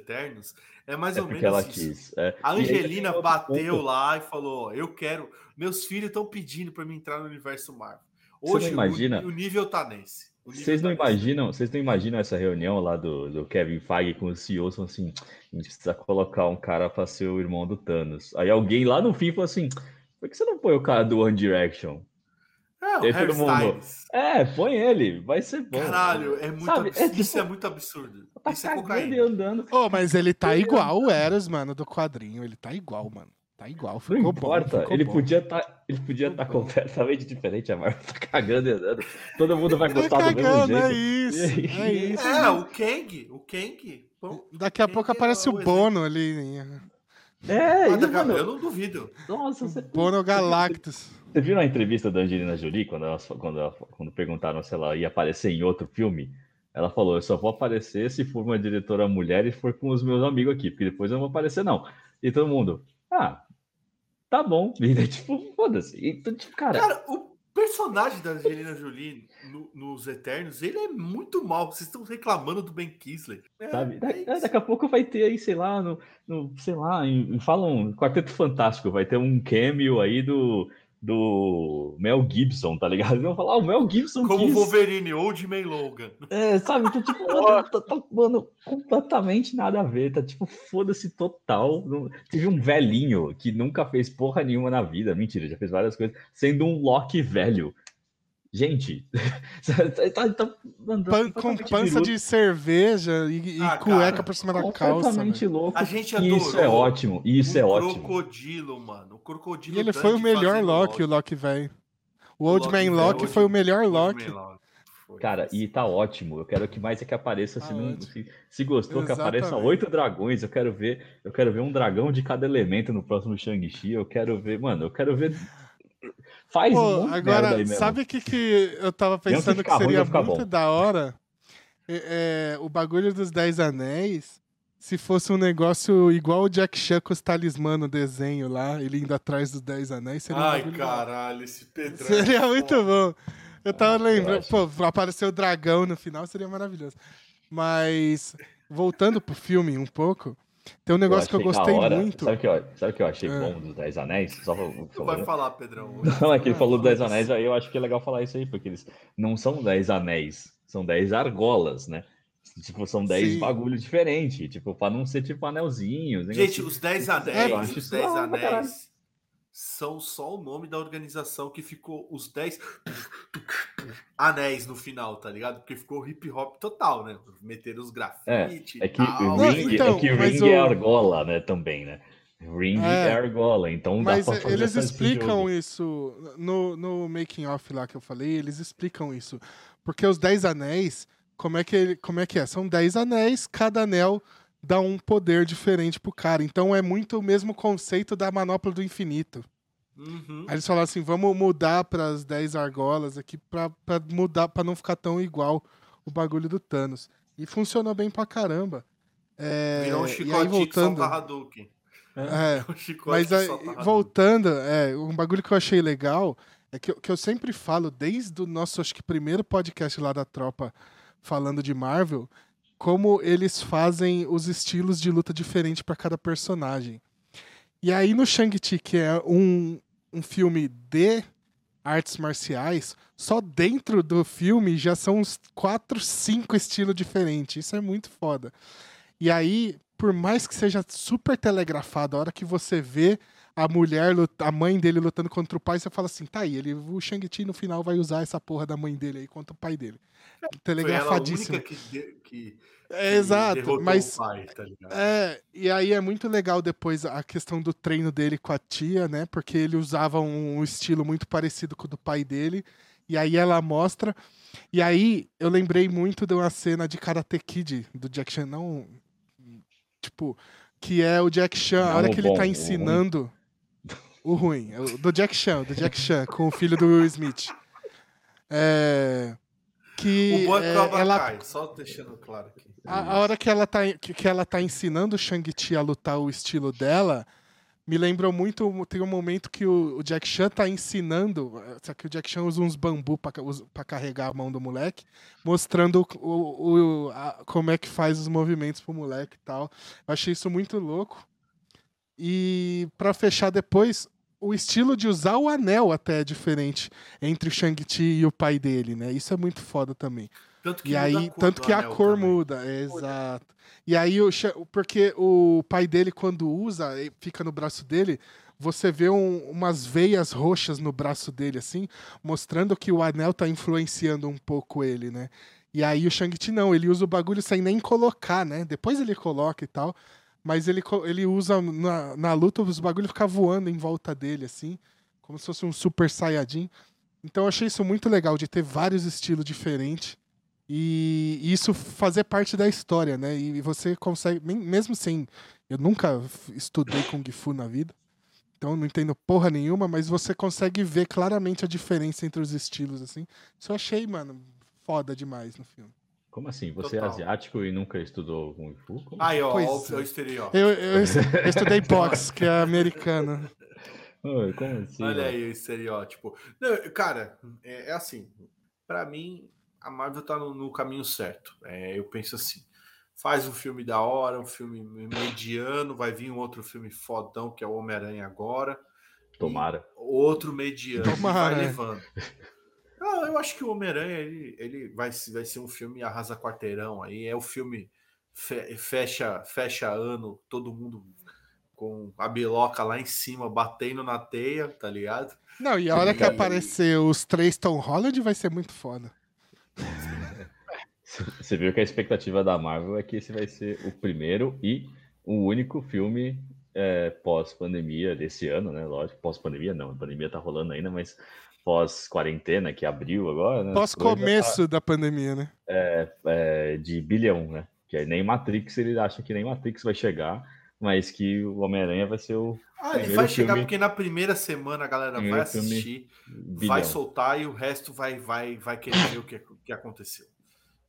É mais É ou menos ela isso. quis. é. A Angelina bateu ponto. lá e falou: Eu quero. Meus filhos estão pedindo para mim entrar no universo Marvel. Não Hoje o- imagina? o, nível tá nesse. O Vocês não imaginam, vocês não imaginam essa reunião lá do, do Kevin Feige com os CEOs falando assim, a gente precisa colocar um cara pra ser o irmão do Thanos. Aí alguém lá no fim falou assim, por que você não põe o cara do One Direction? É, o E todo mundo. É, põe ele, vai ser bom. Caralho, é muito Sabe, absurdo. é Isso tipo- é muito absurdo. Tá Isso é cocaína. andando. Ô, mas ele tá igual o Eros, mano, do quadrinho. Ele tá igual, mano. Tá igual. Não Ficou bom. importa, ficou ele bom. podia tá, ele podia estar bom. completamente diferente, a Marvel tá cagando e andando. Todo mundo vai Tá gostar do mesmo cagando, é jeito. isso. E- É isso. É, o Kang. O Kang. Bom, Daqui a Kang pouco é aparece o exemplo. Bono ali. É, Ah, mano, Eu não duvido. nossa, você... Bono Galactus. Você viu na entrevista da Angelina Jolie, quando, ela, quando, ela- quando perguntaram se ela ia aparecer em outro filme? Ela falou: Eu só vou aparecer se for uma diretora mulher e for com os meus amigos aqui, porque depois eu não vou aparecer, não. E todo mundo, ah, tá bom. E daí, tipo, foda-se. Então, tipo, cara, Cara, o personagem da Angelina Jolie no- nos Eternos, ele é muito mal. Vocês estão reclamando do Ben Kingsley. É, Sabe? É isso. daqui a pouco vai ter aí, sei lá, no, no- sei lá, em, em- falam Quarteto Fantástico, vai ter um cameo aí do, do Mel Gibson, tá ligado? Eles vão falar, ah, o Mel Gibson Como quis- Wolverine, Old Man Logan. É, sabe? Então, tipo, mano, tá, tá- mano, completamente nada a ver. Tá tipo, foda-se total. Teve um velhinho que nunca fez porra nenhuma na vida. Mentira, já fez várias coisas, sendo um Loki velho. Gente, tá, tá, tá, tá Pan- com pança de cerveja e, e Ah, cueca cara, por cima da calça. completamente louco. A gente E isso é adorou ótimo, isso o é ótimo. crocodilo, mano. O crocodilo. E ele Dante foi o melhor Loki, o Loki velho. O Old Loki Man Loki foi o melhor Loki. Cara, e tá ótimo. Eu quero que mais é que apareça. Tá se, não, ótimo. se, se gostou, que apareça Exatamente. oito dragões. Eu quero ver. Eu quero ver um dragão de cada elemento no próximo Shang-Chi. Eu quero ver. Mano, eu quero ver. Faz um Pô, agora, aí sabe o que, que eu tava pensando que ruim, seria ficar muito bom. da hora? É, é, o bagulho dos Dez Anéis, se fosse um negócio igual o Jack Chan com os talismã no desenho lá, ele indo atrás dos Dez Anéis, seria um Ai, hora. caralho, esse Pedrão. Seria é muito bom. Eu tava Ah, lembrando, acho. pô, apareceu o dragão no final, seria maravilhoso. Mas, voltando pro filme um pouco, tem um negócio que eu achei da gostei hora. muito. Sabe o que, eu- sabe o que eu achei É. bom dos Dez Anéis? Só pra, Tu vai falar, Pedrão. Não, é que ele falou dos Dez. Anéis, aí eu acho que é legal falar isso aí, porque eles não são dez anéis, são dez argolas, né? Tipo, são dez Sim. bagulho diferente, tipo, pra não ser tipo anelzinhos. Gente, os 10 Eu anéis, os isso 10 da hora pra caralho. anéis são só o nome da organização que ficou os 10 anéis no final, tá ligado? Porque ficou hip hop total, né? Meteram os grafite É e que tal. Não, ring, então, é, que ring é o- argola, né, também, né? Ring é, É. argola, então dá Mas pra é, fazer eles explicam jogo. isso no, no making off lá que eu falei, eles explicam isso. Porque os Dez Anéis, como é que, ele, como é, que é? São Dez anéis, cada anel dá um poder diferente pro cara. Então é muito o mesmo conceito da manopla do infinito. Uhum. Aí eles falaram assim, vamos mudar para as 10 argolas aqui pra, pra mudar, para não ficar tão igual o bagulho do Thanos. E funcionou bem pra caramba. É, Virou um e aí chicote que voltando, Hadouken. é, Um chicote mas aí, voltando, é, um bagulho que eu achei legal é que, eu- que eu sempre falo, desde o nosso, acho que primeiro podcast lá da tropa, falando de Marvel, como eles fazem os estilos de luta diferentes para cada personagem. E aí no Shang-Chi, que é um, um filme de artes marciais, só dentro do filme já são uns quatro, cinco estilos diferentes. Isso é muito foda. E aí, por mais que seja super telegrafado, a hora que você vê a mulher, a mãe dele lutando contra o pai, você fala assim, tá aí, ele, o Shang-Chi no final vai usar essa porra da mãe dele aí contra o pai dele. Foi ela a Telegrafadíssimo. única que, de- que, É, que exato, mas o pai, tá ligado? é, e aí é muito legal depois a questão do treino dele com a tia, né? Porque ele usava um estilo muito parecido com o do pai dele. E aí ela mostra. E aí eu lembrei muito de uma cena de Karate Kid, do Jack Chan, não. Tipo, que é o Jack Chan, a Não hora o que ele bom, tá o ensinando. O ruim, é o do Jack Chan, do Jack Chan, com o filho do Will Smith. É. Que o é é, ela só deixando claro aqui. a, a hora que ela, tá, que, que ela tá ensinando o Shang-Chi a lutar o estilo dela, me lembrou muito. Tem um momento que o, o Jack Chan tá ensinando. Só que o Jack Chan usa uns bambu pra carregar a mão do moleque, mostrando o, o- o- a- como é que faz os movimentos pro moleque e tal. Eu achei isso muito louco. E pra fechar depois, o estilo de usar o anel até é diferente entre o Shang-Chi e o pai dele, né? Isso é muito foda também. Tanto que E aí, a cor tanto que a cor também. muda, é, exato. E aí, o, porque o pai dele, quando usa, fica no braço dele, você vê um- umas veias roxas no braço dele, assim, mostrando que o anel tá influenciando um pouco ele, né? E aí o Shang-Chi não, ele usa o bagulho sem nem colocar, né? Depois ele coloca e tal, mas ele, ele usa na, na luta, os bagulhos ficam voando em volta dele, assim, como se fosse um super saiyajin. Então eu achei isso muito legal, de ter vários estilos diferentes. E isso fazer parte da história, né? E você consegue, mesmo sem. Eu nunca estudei Kung Fu na vida, então não entendo porra nenhuma, mas você consegue ver claramente a diferença entre os estilos, assim. Isso eu achei, mano, foda demais no filme. Como assim? Você é Total. asiático e nunca estudou Kung Fu? Como Aí, ó, Pois é. o estereótipo. Eu, eu, eu estudei boxe, que é americano. Oi, como assim? Olha aí o estereótipo. Não, cara, é, é assim. Pra mim, a Marvel tá no, no caminho certo. É, eu penso assim. Faz um filme da hora, um filme mediano, vai vir um outro filme fodão, que é o Homem-Aranha agora. Tomara. Outro mediano, Tomara, vai é. levando. Não, eu acho que o Homem-Aranha ele, ele vai, vai ser um filme arrasa quarteirão aí. É o filme fe- fecha, fecha ano, todo mundo com a biloca lá em cima, batendo na teia, tá ligado? Não, e a hora que E- aparecer os três Tom Holland vai ser muito foda. Você viu que a expectativa da Marvel é que esse vai ser o primeiro e o único filme é, pós-pandemia desse ano, né? Lógico, pós-pandemia não, a pandemia tá rolando ainda, mas pós-quarentena, que abriu agora, né? Pós Coisa começo da pandemia, né? é, de bilhão, né? Que é nem Matrix, ele acha que nem Matrix vai chegar, mas que o Homem-Aranha vai ser o Ah, ele vai chegar filme- porque na primeira semana a galera vai Primeiro filme assistir, bilhão. vai soltar e o resto vai, vai, vai querer ver o que, o que aconteceu.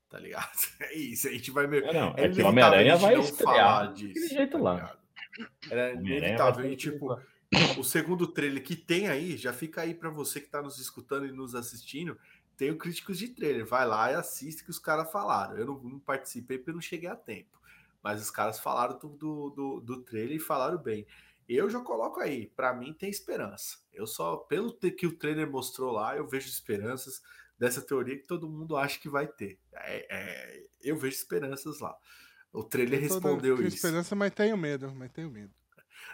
Tá ligado? É isso, a gente vai meio. É, não, é que o Homem-Aranha vai estrear disso, jeito tá lá. ligado? Era inevitável. vai E, tipo, o segundo trailer que tem aí, já fica aí pra você que tá nos escutando e nos assistindo. Tem o Críticos de Trailer. Vai lá e assiste o que os caras falaram. Eu não, não participei porque eu não cheguei a tempo. Mas os caras falaram do, do, do, do trailer e falaram bem. Eu já coloco aí, pra mim tem esperança. Eu só, pelo que o trailer mostrou lá, eu vejo esperanças dessa teoria que todo mundo acha que vai ter. É- é, eu vejo esperanças lá. O trailer respondeu isso. esperança, mas tenho medo, mas tenho medo.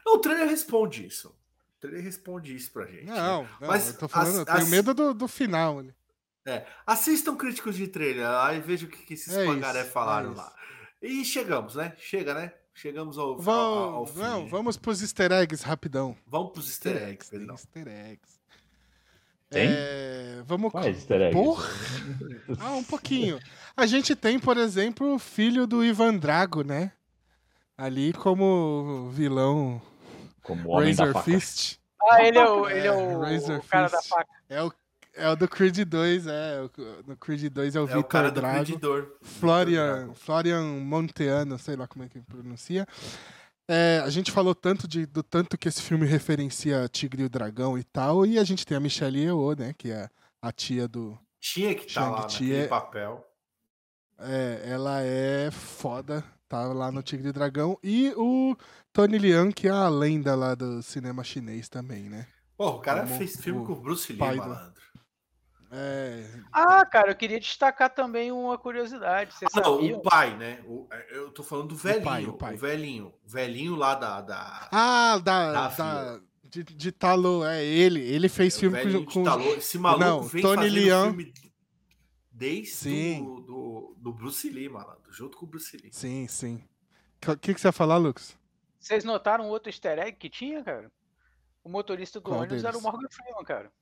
Não, o trailer responde isso. O trailer responde isso pra gente. né? Não, não, Mas eu tô falando, as- eu tenho as- medo do, do final. Né? Assistam críticos de trailer lá e vejam o que, que esses É pangaré isso, falaram é lá. E chegamos, né? Chega, né? Chegamos ao, ao, ao Vamos, fim. não, vamos pros easter eggs rapidão. Vamos pros easter eggs, tem Pedrão. easter eggs. Tem? É, vamos Quais easter eggs? Porra! Ah, um pouquinho. A gente tem, por exemplo, o filho do Ivan Drago, né? Ali como vilão Como o homem da Razor faca. Fist. Ah, ele é o, ele é É, o, Razor o cara da Fist. faca. É o, é o do Creed 2, é. o- No Creed 2 é o É o cara Vitor do Drago. Predidor. Florian, Florian Monteano, sei lá como é que pronuncia. É, a gente falou tanto de, do tanto que esse filme referencia Tigre e o Dragão e tal, e a gente tem a Michelle Yeoh, né, que é a tia do... Tinha que estar lá naquele é- papel. é, ela é foda, tá lá no Tigre e o Dragão, e o Tony Leung, que é a lenda lá do cinema chinês também, né. Pô, o cara Como fez filme o com o Bruce Lee, do- malandro. É, Ah, cara, eu queria destacar também uma curiosidade. Vocês Ah, não, sabiam? o pai, né? O- eu tô falando do velhinho. O, pai, o pai. velhinho. O velhinho lá da. da Ah, da, Da da, de, de Talo, é ele, ele fez o filme com, de com Talô. Esse maluco Não, Tony filme desde Sim. do, do, do Bruce Lee, malandro. Junto com o Bruce Lee. Sim, sim. O que, que você ia falar, Lucas? Vocês notaram outro easter egg que tinha, cara? O motorista do Qual ônibus era o deles? Morgan Freeman, cara.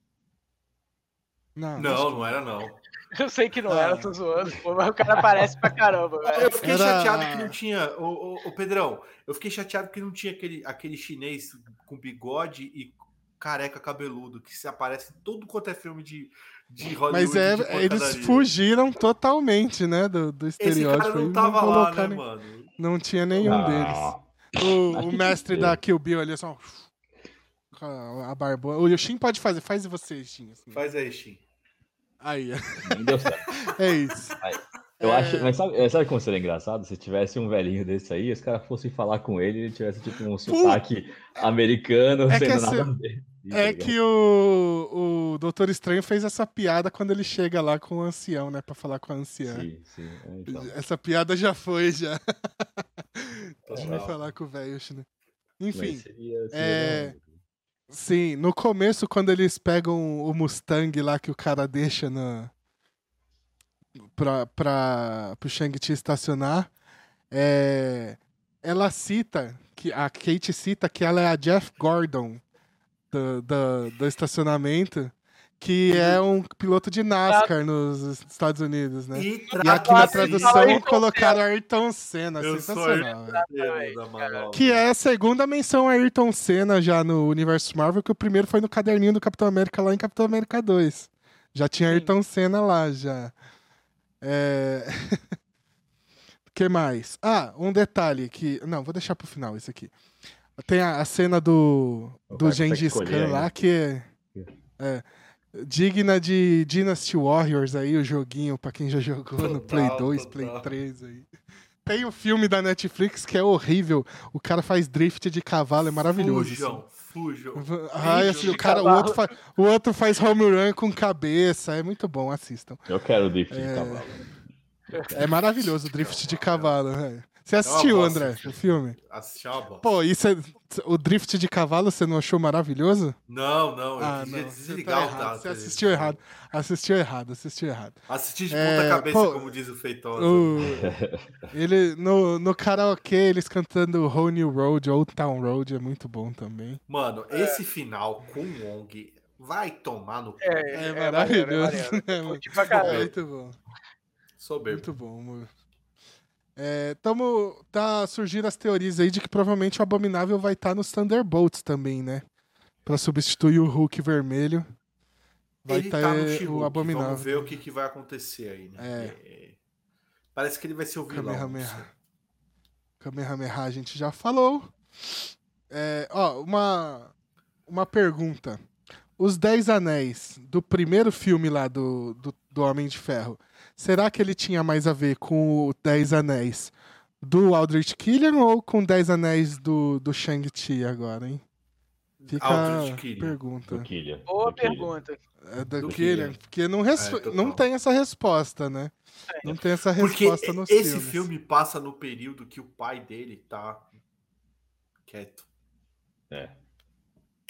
Não, Não, não era não. Eu sei que não Ah. era, tô zoando, pô, mas o cara parece pra caramba, velho. Eu fiquei Era- chateado que não tinha. Ô, ô, ô, Pedrão, eu fiquei chateado que não tinha aquele, aquele chinês com bigode e careca cabeludo que se aparece em todo quanto é filme de, de Hollywood. Mas é, de eles fugiram totalmente, né, do, do Esse estereótipo. cara aí, não tava lá, né, colocaram- mano? Não tinha nenhum Ah, deles. O, o mestre da. Kill Bill ali, é só... com a barbona. O Yoshin pode fazer, faz você, Yoshin. assim. Faz aí, Shin. Aí, Nem deu certo. é isso. Eu É. acho, mas sabe, sabe como seria engraçado? Se tivesse um velhinho desse aí, os caras fossem falar com ele e ele tivesse tipo um sotaque americano, É essa- nada a ver. É ligado? que o, o Doutor Estranho fez essa piada quando ele chega lá com o ancião, né, pra falar com a anciã. Sim, sim. é, então. Essa piada já foi, já. Pode Total. falar com o velho, né? Enfim, seria- seria é- sim, no começo, quando eles pegam o Mustang lá que o cara deixa na. Pra, pra, pro Shang-Chi estacionar, é, ela cita, que a Kate cita que ela é a Jeff Gordon do, do, do estacionamento, que é um piloto de NASCAR nos Estados Unidos, né? E, E aqui na tradução colocaram Ayrton Senna, Eu sensacional. Ayrton manobra. Que é a segunda menção a Ayrton Senna já no universo Marvel, que o primeiro foi no caderninho do Capitão América lá em Capitão América 2. Já tinha Sim. Ayrton Senna lá, já. É... que mais? Ah, um detalhe que... Não, vou deixar pro final isso aqui. Tem a, a cena do, do consegue Gengis Khan lá que é, é digna de Dynasty Warriors aí, o joguinho pra quem já jogou no Play Total, 2, total. Play 3 aí. Tem o filme da Netflix que é horrível. O cara faz drift de cavalo, é maravilhoso. Fujam, fujam. Ai, assim, o, cara, o, outro fa- o outro faz home run com cabeça. É muito bom, assistam. Eu quero o drift É. de cavalo. É maravilhoso o drift de cavalo. é. Você assistiu, bosta, André, o filme? Assistir uma bosta. Pô, isso é, o drift de cavalo você não achou maravilhoso? Não, não, eu Ah, queria não. Você, desligar tá o errado. dado. você assistiu errado. Assistiu errado, assistiu errado. Assisti de É, ponta cabeça, pô, como diz o Feitosa. O, ele, no, no karaokê, eles cantando Whole New Road, Old Town Road, é muito bom também. Mano, esse final com o Wong vai tomar no cu. É, É, maravilhoso. maneiro. né, mano? Curti pra caralho. muito bom. Soberbo. Muito bom, mano. É, tamo, tá surgindo as teorias aí de que provavelmente o Abominável vai estar nos Thunderbolts também, né? Pra substituir o Hulk vermelho. Vai ele ter tá no o She-Hulk, Abominável. Vamos ver o que, que vai acontecer aí, né? É. Parece que ele vai ser o vilão. Kamehameha. Kamehameha a gente já falou. É, ó, uma, uma pergunta. Os Dez Anéis do primeiro filme lá do, do, do Homem de Ferro, será que ele tinha mais a ver com o Dez Anéis do Aldrich Killian ou com Dez Anéis do, do Shang-Chi agora, hein? Fica a pergunta. Do Killian. Boa do Killian. pergunta. É do, Do Killian, Killian. porque não, res- É, não tem essa resposta, né? Não tem essa Porque resposta nos esse filmes. filme passa no período que o pai dele tá quieto. É.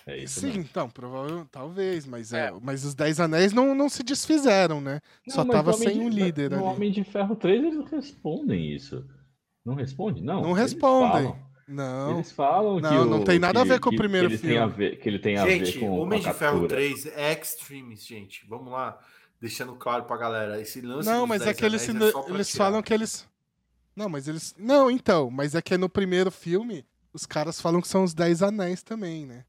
É isso Sim, mesmo. então, provavelmente, talvez, mas, é, É. mas os Dez Anéis não, não se desfizeram, né? Só Não, mas tava sem de- um líder No ali. Homem de Ferro 3 eles respondem isso. Não responde? Não. Não respondem. falam. Não. Eles falam que Não, não tem nada a que- ver com o primeiro que a filme. ver, que ele tem a gente, ver com Homem a de Ferro captura. 3 é Extremes, gente. Vamos lá. Deixando claro pra galera. Esse lance Não, mas é 10 que eles, é só eles tirar. falam que eles. Não, mas eles. Não, então, mas é que no primeiro filme, os caras falam que são os Dez Anéis também, né?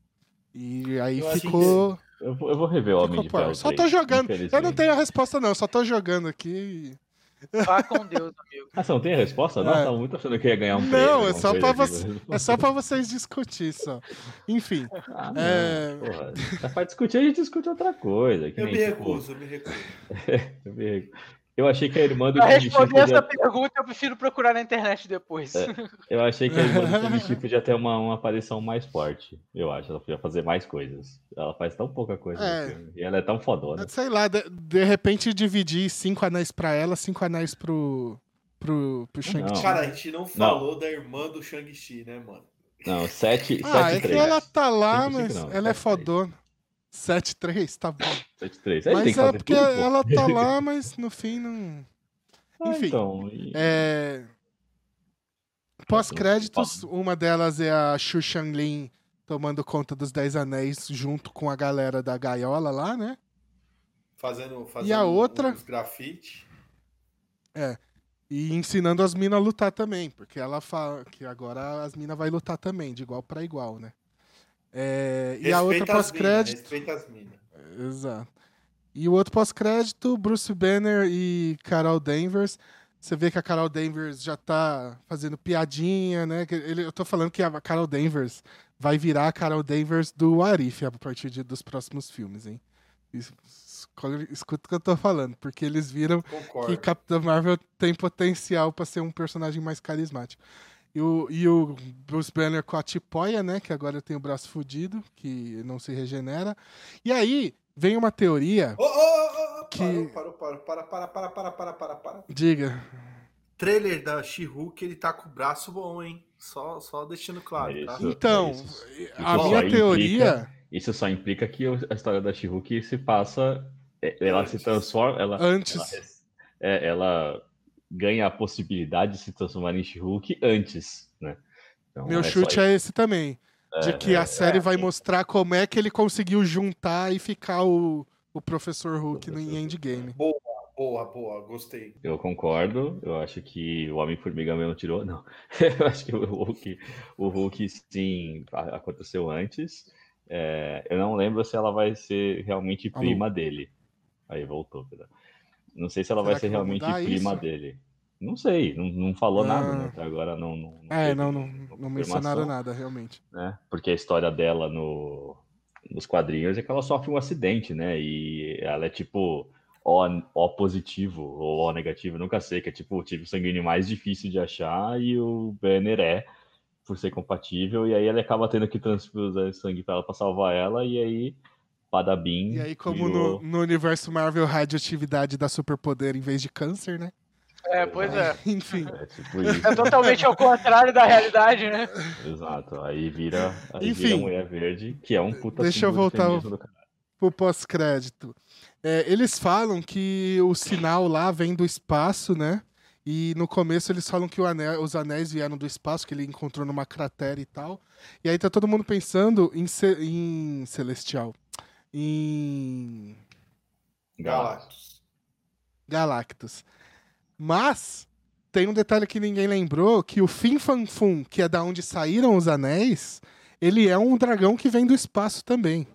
E aí Eu ficou. Eu vou, eu vou rever o Homem ficou de. Ferro Só 3, tô jogando. Eu não tenho a resposta, não. Só tô jogando aqui. Vá com Deus, amigo. Ah, você não tem a resposta? Não, É. tava muito achando que ia ganhar um prêmio. Não, é só, pra você, é só pra vocês discutir só. Enfim. Ah, não, É. porra. É pra discutir, a gente discute outra coisa. que Eu nem, me tipo, recuso, eu me recuso. eu me- Eu achei que a irmã do Pra responder essa podia... pergunta, eu prefiro procurar na internet depois. É. Eu achei que a irmã do Shang-Chi podia ter uma, uma aparição mais forte. Eu acho. Ela podia fazer mais coisas. Ela faz tão pouca coisa É. no filme. E ela é tão fodona. Sei lá, de, de repente dividir cinco anéis pra ela, cinco anéis pro. pro, pro Shang-Chi. Não. Cara, a gente não falou da irmã do Shang-Chi, né, mano? Não, 7 Ah, é que ela tá lá, mas não, ela é sete, três. fodona. 7-3, tá bom. 7 3. Ele tem Mas que é fazer porque tudo, ela tá lá, mas no fim não. Ah, enfim. então, e- É. Pós-créditos, uma delas é a Xu Shanglin tomando conta dos Dez Anéis junto com a galera da gaiola lá, né? Fazendo, fazendo E a outra? os grafite. E ensinando as minas a lutar também, porque ela fala que agora as minas vai lutar também, de igual pra igual, né? É, e a outra pós-crédito. Respeita as minas. Exato. E o outro pós-crédito, Bruce Banner e Carol Danvers. Você vê que a Carol Danvers já tá fazendo piadinha, né? Que Ele, eu tô falando que a Carol Danvers vai virar a Carol Danvers do Arif a partir de- dos próximos filmes, hein? Isso- Escuta o que eu tô falando, porque eles viram que Concordo. Capitã Marvel tem potencial pra ser um personagem mais carismático. E o, e o Bruce Banner com a tipóia, né? Que agora tem o braço fudido, que não se regenera. E aí, vem uma teoria. Ô, ô, ô, ô, Que- Parou, parou, parou, para, para, para, para, para, para. Diga. Trailer da She-Hulk, ele tá com o braço bom, hein? Só, só deixando claro, tá? Isso. Então, isso- a isso minha teoria. Isso só implica que a história da She-Hulk se passa. é, Ela se Antes. transforma. Ela, Antes. ela, é, ela ganha a possibilidade de se transformar em She-Hulk antes, né? Então, Meu é chute é esse também. De que a série é. vai mostrar como é que ele conseguiu juntar e ficar o, o Professor Hulk no em Endgame. Boa, boa, gostei. Eu concordo. Eu acho que o Homem-Formiga mesmo tirou. Não. Eu acho que o Hulk, o Hulk sim, aconteceu antes. É, eu não lembro se ela vai ser realmente Alô? prima dele. Aí voltou. perdão. Não sei se ela Será vai ser realmente prima isso? dele. Não sei, não, não falou Ah. nada, né? Até agora não. não, não É, não, não, não mencionaram nada, realmente. Né? Porque a história dela no, nos quadrinhos é que ela sofre um acidente, né? E ela é tipo O, o positivo ou O negativo, nunca sei, que é tipo o tipo sanguíneo mais difícil de achar e o Banner é, por ser compatível, e aí ele acaba tendo que transfusar sangue para ela para salvar ela, e aí Padabim. E aí, como virou- no, no universo Marvel, radioatividade dá superpoder em vez de câncer, né? É, pois é. Enfim. É tipo isso. É totalmente ao contrário da realidade, né? Exato. Aí vira, aí Enfim. vira a Mulher Verde, que é um puta Deixa eu voltar ao- caralho. pro pós-crédito. É, eles falam que o sinal lá vem do espaço, né? E no começo eles falam que o anel- os anéis vieram do espaço, que ele encontrou numa cratera e tal. E aí tá todo mundo pensando em, ce- em Celestial. Em Galactus. Galactus. Mas tem um detalhe que ninguém lembrou, que o Fin Fan Fum, que é da onde saíram os anéis, ele é um dragão que vem do espaço também.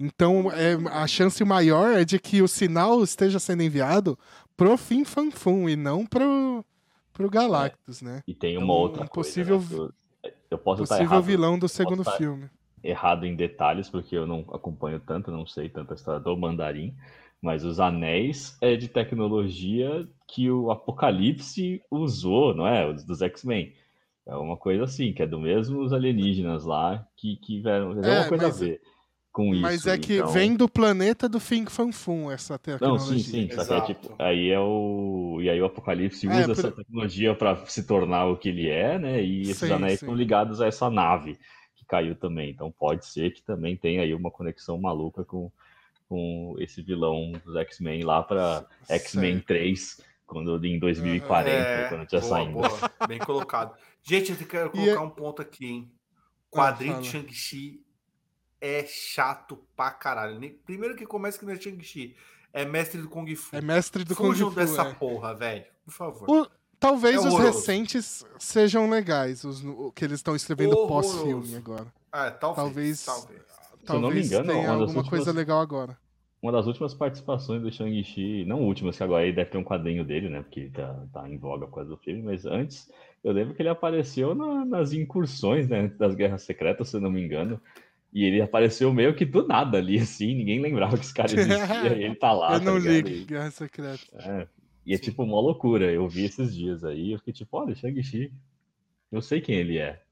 Então, é, a chance maior é de que o sinal esteja sendo enviado pro Fin Fan Fum e não pro, pro Galactus, né? E tem É uma um outra possível- coisa. né, que Eu, eu posso estar Possível errado, vilão do segundo estar- filme. Errado em detalhes, porque eu não acompanho tanto, não sei tanto a história do Mandarim, mas os anéis é de tecnologia que o Apocalipse usou, não é? Os dos X-Men. É uma coisa assim, que é do mesmo os alienígenas lá, que, que vieram. É, uma coisa mas- a ver com isso. Mas é que então- vem do planeta do Fin Fan Fum, essa Não, tecnologia. sim, sim. Só que é tipo, aí é o. E aí o Apocalipse É, usa por- essa tecnologia para se tornar o que ele é, né? E esses Sim, anéis sim. estão ligados a essa nave caiu também. Então pode ser que também tenha aí uma conexão maluca com, com esse vilão dos X-Men lá para X-Men Certo. 3, quando em 2040, É, quando tinha boa, saindo. boa, bem colocado. Gente, eu quero E colocar é- um ponto aqui, hein? Quadrinho de Shang-Chi é chato pra caralho. Primeiro que começa que não é Shang-Chi, é mestre do Kung Fu. É mestre do Kung Fujam Fu, dessa é. porra, velho. Por favor. O- Talvez É os recentes sejam legais, os o que eles estão escrevendo pós-filme agora. Ah, talvez. talvez- talvez. eu não me engano, tenha alguma coisa últimas- legal agora. Uma das últimas participações do Shang-Chi, não últimas, que agora ele deve ter um quadrinho dele, né? Porque tá, tá em voga por causa do filme, mas antes eu lembro que ele apareceu na- nas incursões, né? Das Guerras Secretas, se eu não me engano. E ele apareceu meio que do nada ali, assim, ninguém lembrava que esse cara existia, e ele tá lá, eu tá não ligado? ligo, Guerra Secreta. É, e é tipo uma loucura. Eu vi esses dias aí, eu fiquei tipo, olha, Shang-Chi, eu sei quem ele é.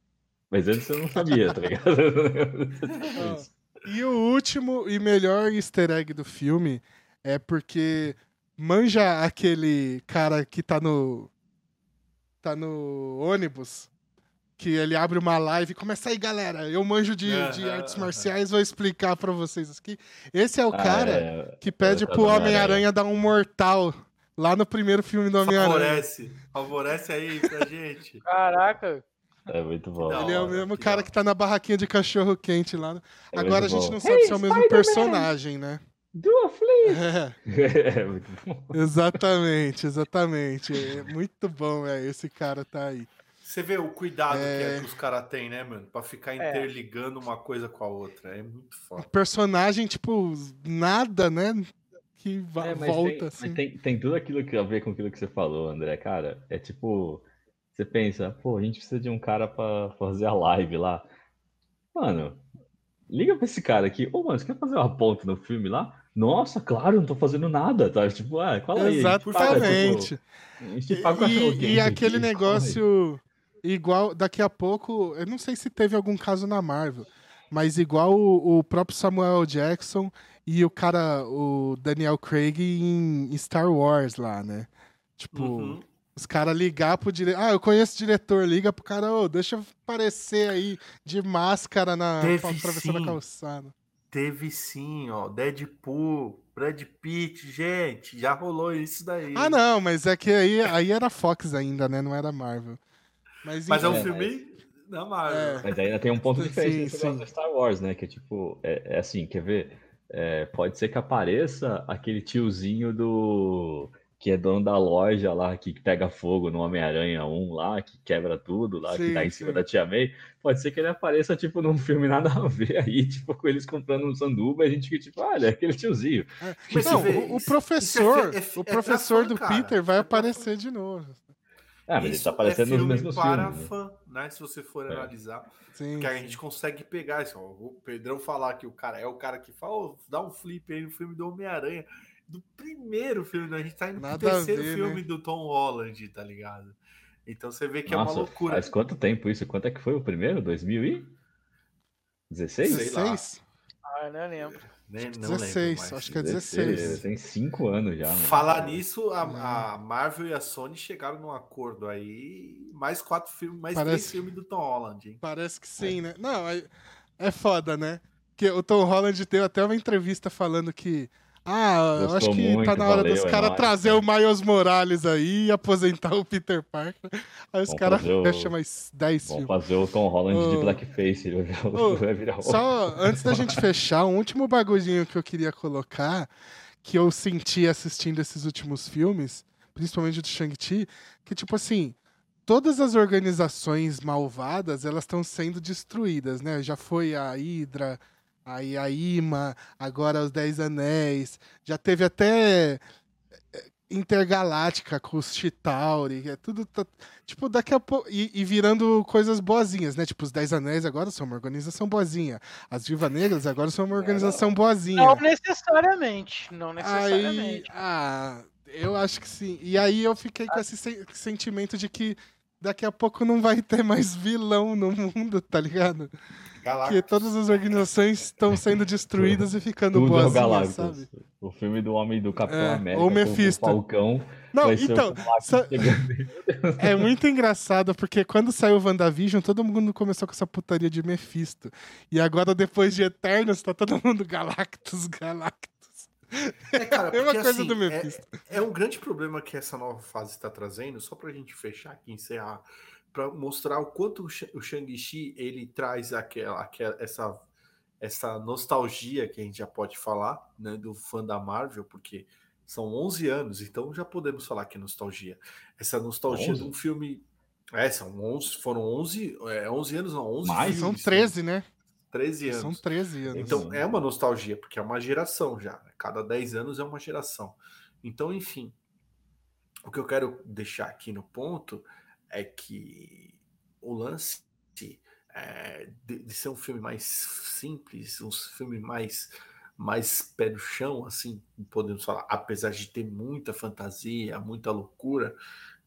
Mas antes eu não sabia, tá ligado? E o último e melhor easter egg do filme é porque manja aquele cara que tá no tá no ônibus que ele abre uma live e começa aí, galera, eu manjo de, de artes marciais, vou explicar pra vocês aqui. Esse é o Ah, cara é, que pede tá pro do Homem-Aranha dar um mortal lá no primeiro filme do Homem-Aranha. Favorece. Favorece aí pra gente. Caraca. é muito bom. Ele é o mesmo que cara que tá na barraquinha de cachorro quente lá. É Agora a gente bom. não sabe se é o mesmo personagem, né? Do a flip! É. É muito bom. Exatamente, exatamente. É muito bom, é, esse cara tá aí. Você vê o cuidado que, É. é que os caras têm, né, mano? Pra ficar É. interligando uma coisa com a outra. É muito foda. Personagem, tipo, nada, né? Que É, volta tem, assim. tem, tem tudo aquilo que a ver com aquilo que você falou, André. Cara, é tipo, você pensa, pô, a gente precisa de um cara pra fazer a live lá. Mano, liga pra esse cara aqui. Ô, mano, você quer fazer uma ponta no filme lá? Nossa, claro, não tô fazendo nada, tá? Tipo, ah, gente paga, tipo, Exatamente. paga E, e aquele negócio igual, daqui a pouco, eu não sei se teve algum caso na Marvel, mas igual o, o próprio Samuel Jackson e o cara, o Daniel Craig em Star Wars lá, né? Tipo, Uhum. Os caras ligar pro diretor. Ah, eu conheço o diretor, liga pro cara, ô, deixa eu aparecer aí de máscara na atravessando a calçada. Teve sim, ó. Deadpool, Brad Pitt, gente. Já rolou isso daí. Ah, não, mas é que aí, aí era Fox ainda, né? Não era Marvel. Mas, Mas é um filme da Marvel. É. Mas ainda tem um ponto Sim, diferente sim. do Star Wars, né? Que é tipo, é, é assim, quer ver? É, pode ser que apareça aquele tiozinho do que é dono da loja lá, que pega fogo no Homem-Aranha 1 lá, que quebra tudo lá, que Sim, tá em cima sim. da Tia May, pode ser que ele apareça, tipo, num filme nada a ver aí, tipo, com eles comprando um sanduba e a gente que, tipo, olha, aquele tiozinho. Mas Não, o, o professor, é é- o é pra professor do cara. Peter vai É aparecer de novo. Ah, mas ele Isso tá aparecendo é nos filme mesmos para filmes. né? fã, né? Se você for É. analisar. Sim, Que a sim. gente consegue pegar isso. O Pedrão falar que o cara é o cara que fala, "Ô, dá um flip aí no filme do Homem-Aranha. Do primeiro filme, né? a gente tá indo Nada pro a terceiro ver, filme né? do Tom Holland, tá ligado? Então você vê que é Nossa, uma loucura. faz quanto tempo isso? Quanto é que foi o primeiro? 2016? Sei lá. 16? Ah, não lembro. Nem, Acho que não lembro 16, mais. acho que é 16, 16. Tem cinco anos já. mano. Falar nisso, a, Uhum. a Marvel e a Sony chegaram num acordo aí. Mais quatro filmes, mais Parece- três filmes do Tom Holland, hein? Parece que sim, né? Não, é, é foda, né? Que o Tom Holland deu até uma entrevista falando que. Ah, eu Gostou acho que tá muito, na hora valeu, dos é caras nóis, trazer o Miles Morales aí e aposentar o Peter Parker. Aí os caras o- fecham mais 10 Vamos filmes. fazer o Tom Holland de Ô. blackface. Ele vai o- vai virar o- Só antes da gente fechar, um último bagulhinho que eu queria colocar, que eu senti assistindo esses últimos filmes, principalmente do Shang-Chi, que tipo assim, todas as organizações malvadas, elas estão sendo destruídas, né? Já foi a Hydra, aí a Ima, agora os Dez Anéis, já teve até eh, intergaláctica com os Chitauri, é tudo tá- tipo daqui a pouco e, e virando coisas boazinhas, né? Tipo os Dez Anéis agora são uma organização boazinha, as Viva Negras agora são uma organização boazinha. Não necessariamente. Não Aí, necessariamente. ah, eu acho que sim. E aí eu fiquei com esse sen- sentimento de que daqui a pouco não vai ter mais vilão no mundo, tá ligado? Porque todas as organizações estão sendo destruídas e ficando Tudo é o boazinhas, Galactus. sabe? O filme do Homem do Capitão É, América. ou com Mephisto. O Falcão. Não, vai ser então, o Galactus chegando. É muito engraçado, porque quando saiu o WandaVision, todo mundo começou com essa putaria de Mephisto. E agora, depois de Eternos, tá todo mundo Galactus, Galactus. É, cara, porque, coisa assim, do é- Mephisto. É, um grande problema que essa nova fase está trazendo, só pra gente fechar aqui, encerrar, para mostrar o quanto o Sha- o Shang-Chi ele traz aquela, aquela, essa, essa nostalgia que a gente já pode falar, né, do fã da Marvel, porque são 11 anos, então já podemos falar que é nostalgia. Essa nostalgia 11? de um filme. É, são 11, foram 11, é, 11 anos, não, 11 Mais? São filmes, 13, né? 13 anos. São 13 anos. Então é uma nostalgia, porque é uma geração já. né? Cada 10 anos é uma geração. Então, enfim, o que eu quero deixar aqui no ponto é que o lance é, de, de ser um filme mais simples, um filme mais mais pé no chão, assim, podemos falar, apesar de ter muita fantasia, muita loucura,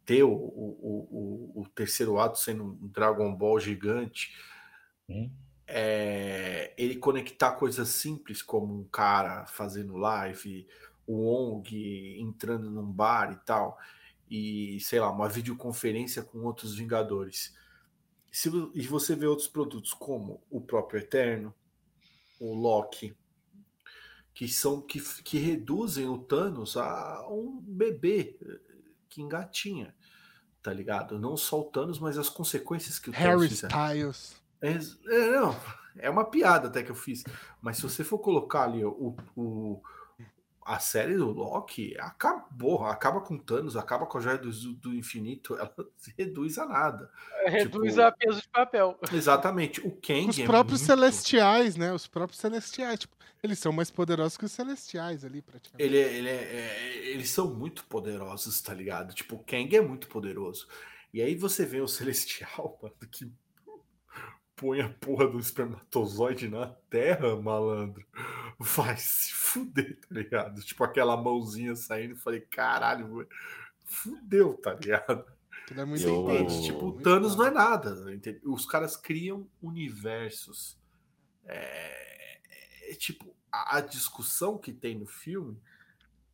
ter o, o, o, o terceiro ato sendo um Dragon Ball gigante, Hum. é, ele conectar coisas simples como um cara fazendo live, o ONG entrando num bar e tal, e sei lá, uma videoconferência com outros Vingadores. Se, e você vê outros produtos como o próprio Eterno, o Loki, que são que, que reduzem o Thanos a um bebê eh, que engatinha, tá ligado? Não só o Thanos, mas as consequências que o Thanos Harry fizer. Styles. É, é, não, é uma piada até que eu fiz. Mas se você for colocar ali o, o- a série do Loki, acabou. Acaba com Thanos, acaba com a Joia do, do Infinito, ela se reduz a nada. Reduz tipo- a peso de papel. Exatamente. O Kang. Os é próprios muito- celestiais, né? Os próprios celestiais. Tipo, eles são mais poderosos que os celestiais ali, praticamente. Ele, é- ele é- é- eles são muito poderosos, tá ligado? Tipo, o Kang é muito poderoso. E aí você vê o Celestial, mano, que põe a porra do espermatozoide na terra, malandro. Vai se fuder, tá ligado? Tipo, aquela mãozinha saindo, falei, caralho, fudeu, tá ligado? Ele é muito Você Eu- entende? Tipo, o muito Thanos não é nada. entende? Os caras criam universos. É, é, tipo, a, a discussão que tem no filme,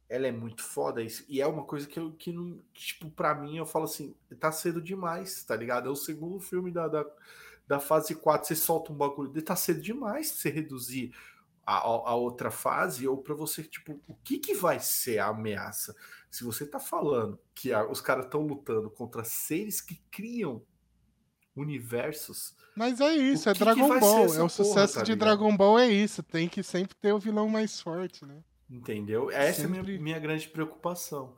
ela é muito foda. isso- E é uma coisa que eu que não. que, Tipo, pra mim, eu falo assim, tá cedo demais, tá ligado? É o segundo filme da, da, da fase 4. Você solta um bagulho tá cedo demais pra você reduzir a, a, outra fase, ou pra você, tipo, o que, que vai ser a ameaça? Se você tá falando que a- os caras estão lutando contra seres que criam universos, Mas é isso, é que que Dragon ser Ball. É o porra, sucesso tá de? Dragon Ball é isso. Tem que sempre ter o vilão mais forte, né? entendeu? Essa é a Sempre. minha, minha grande preocupação.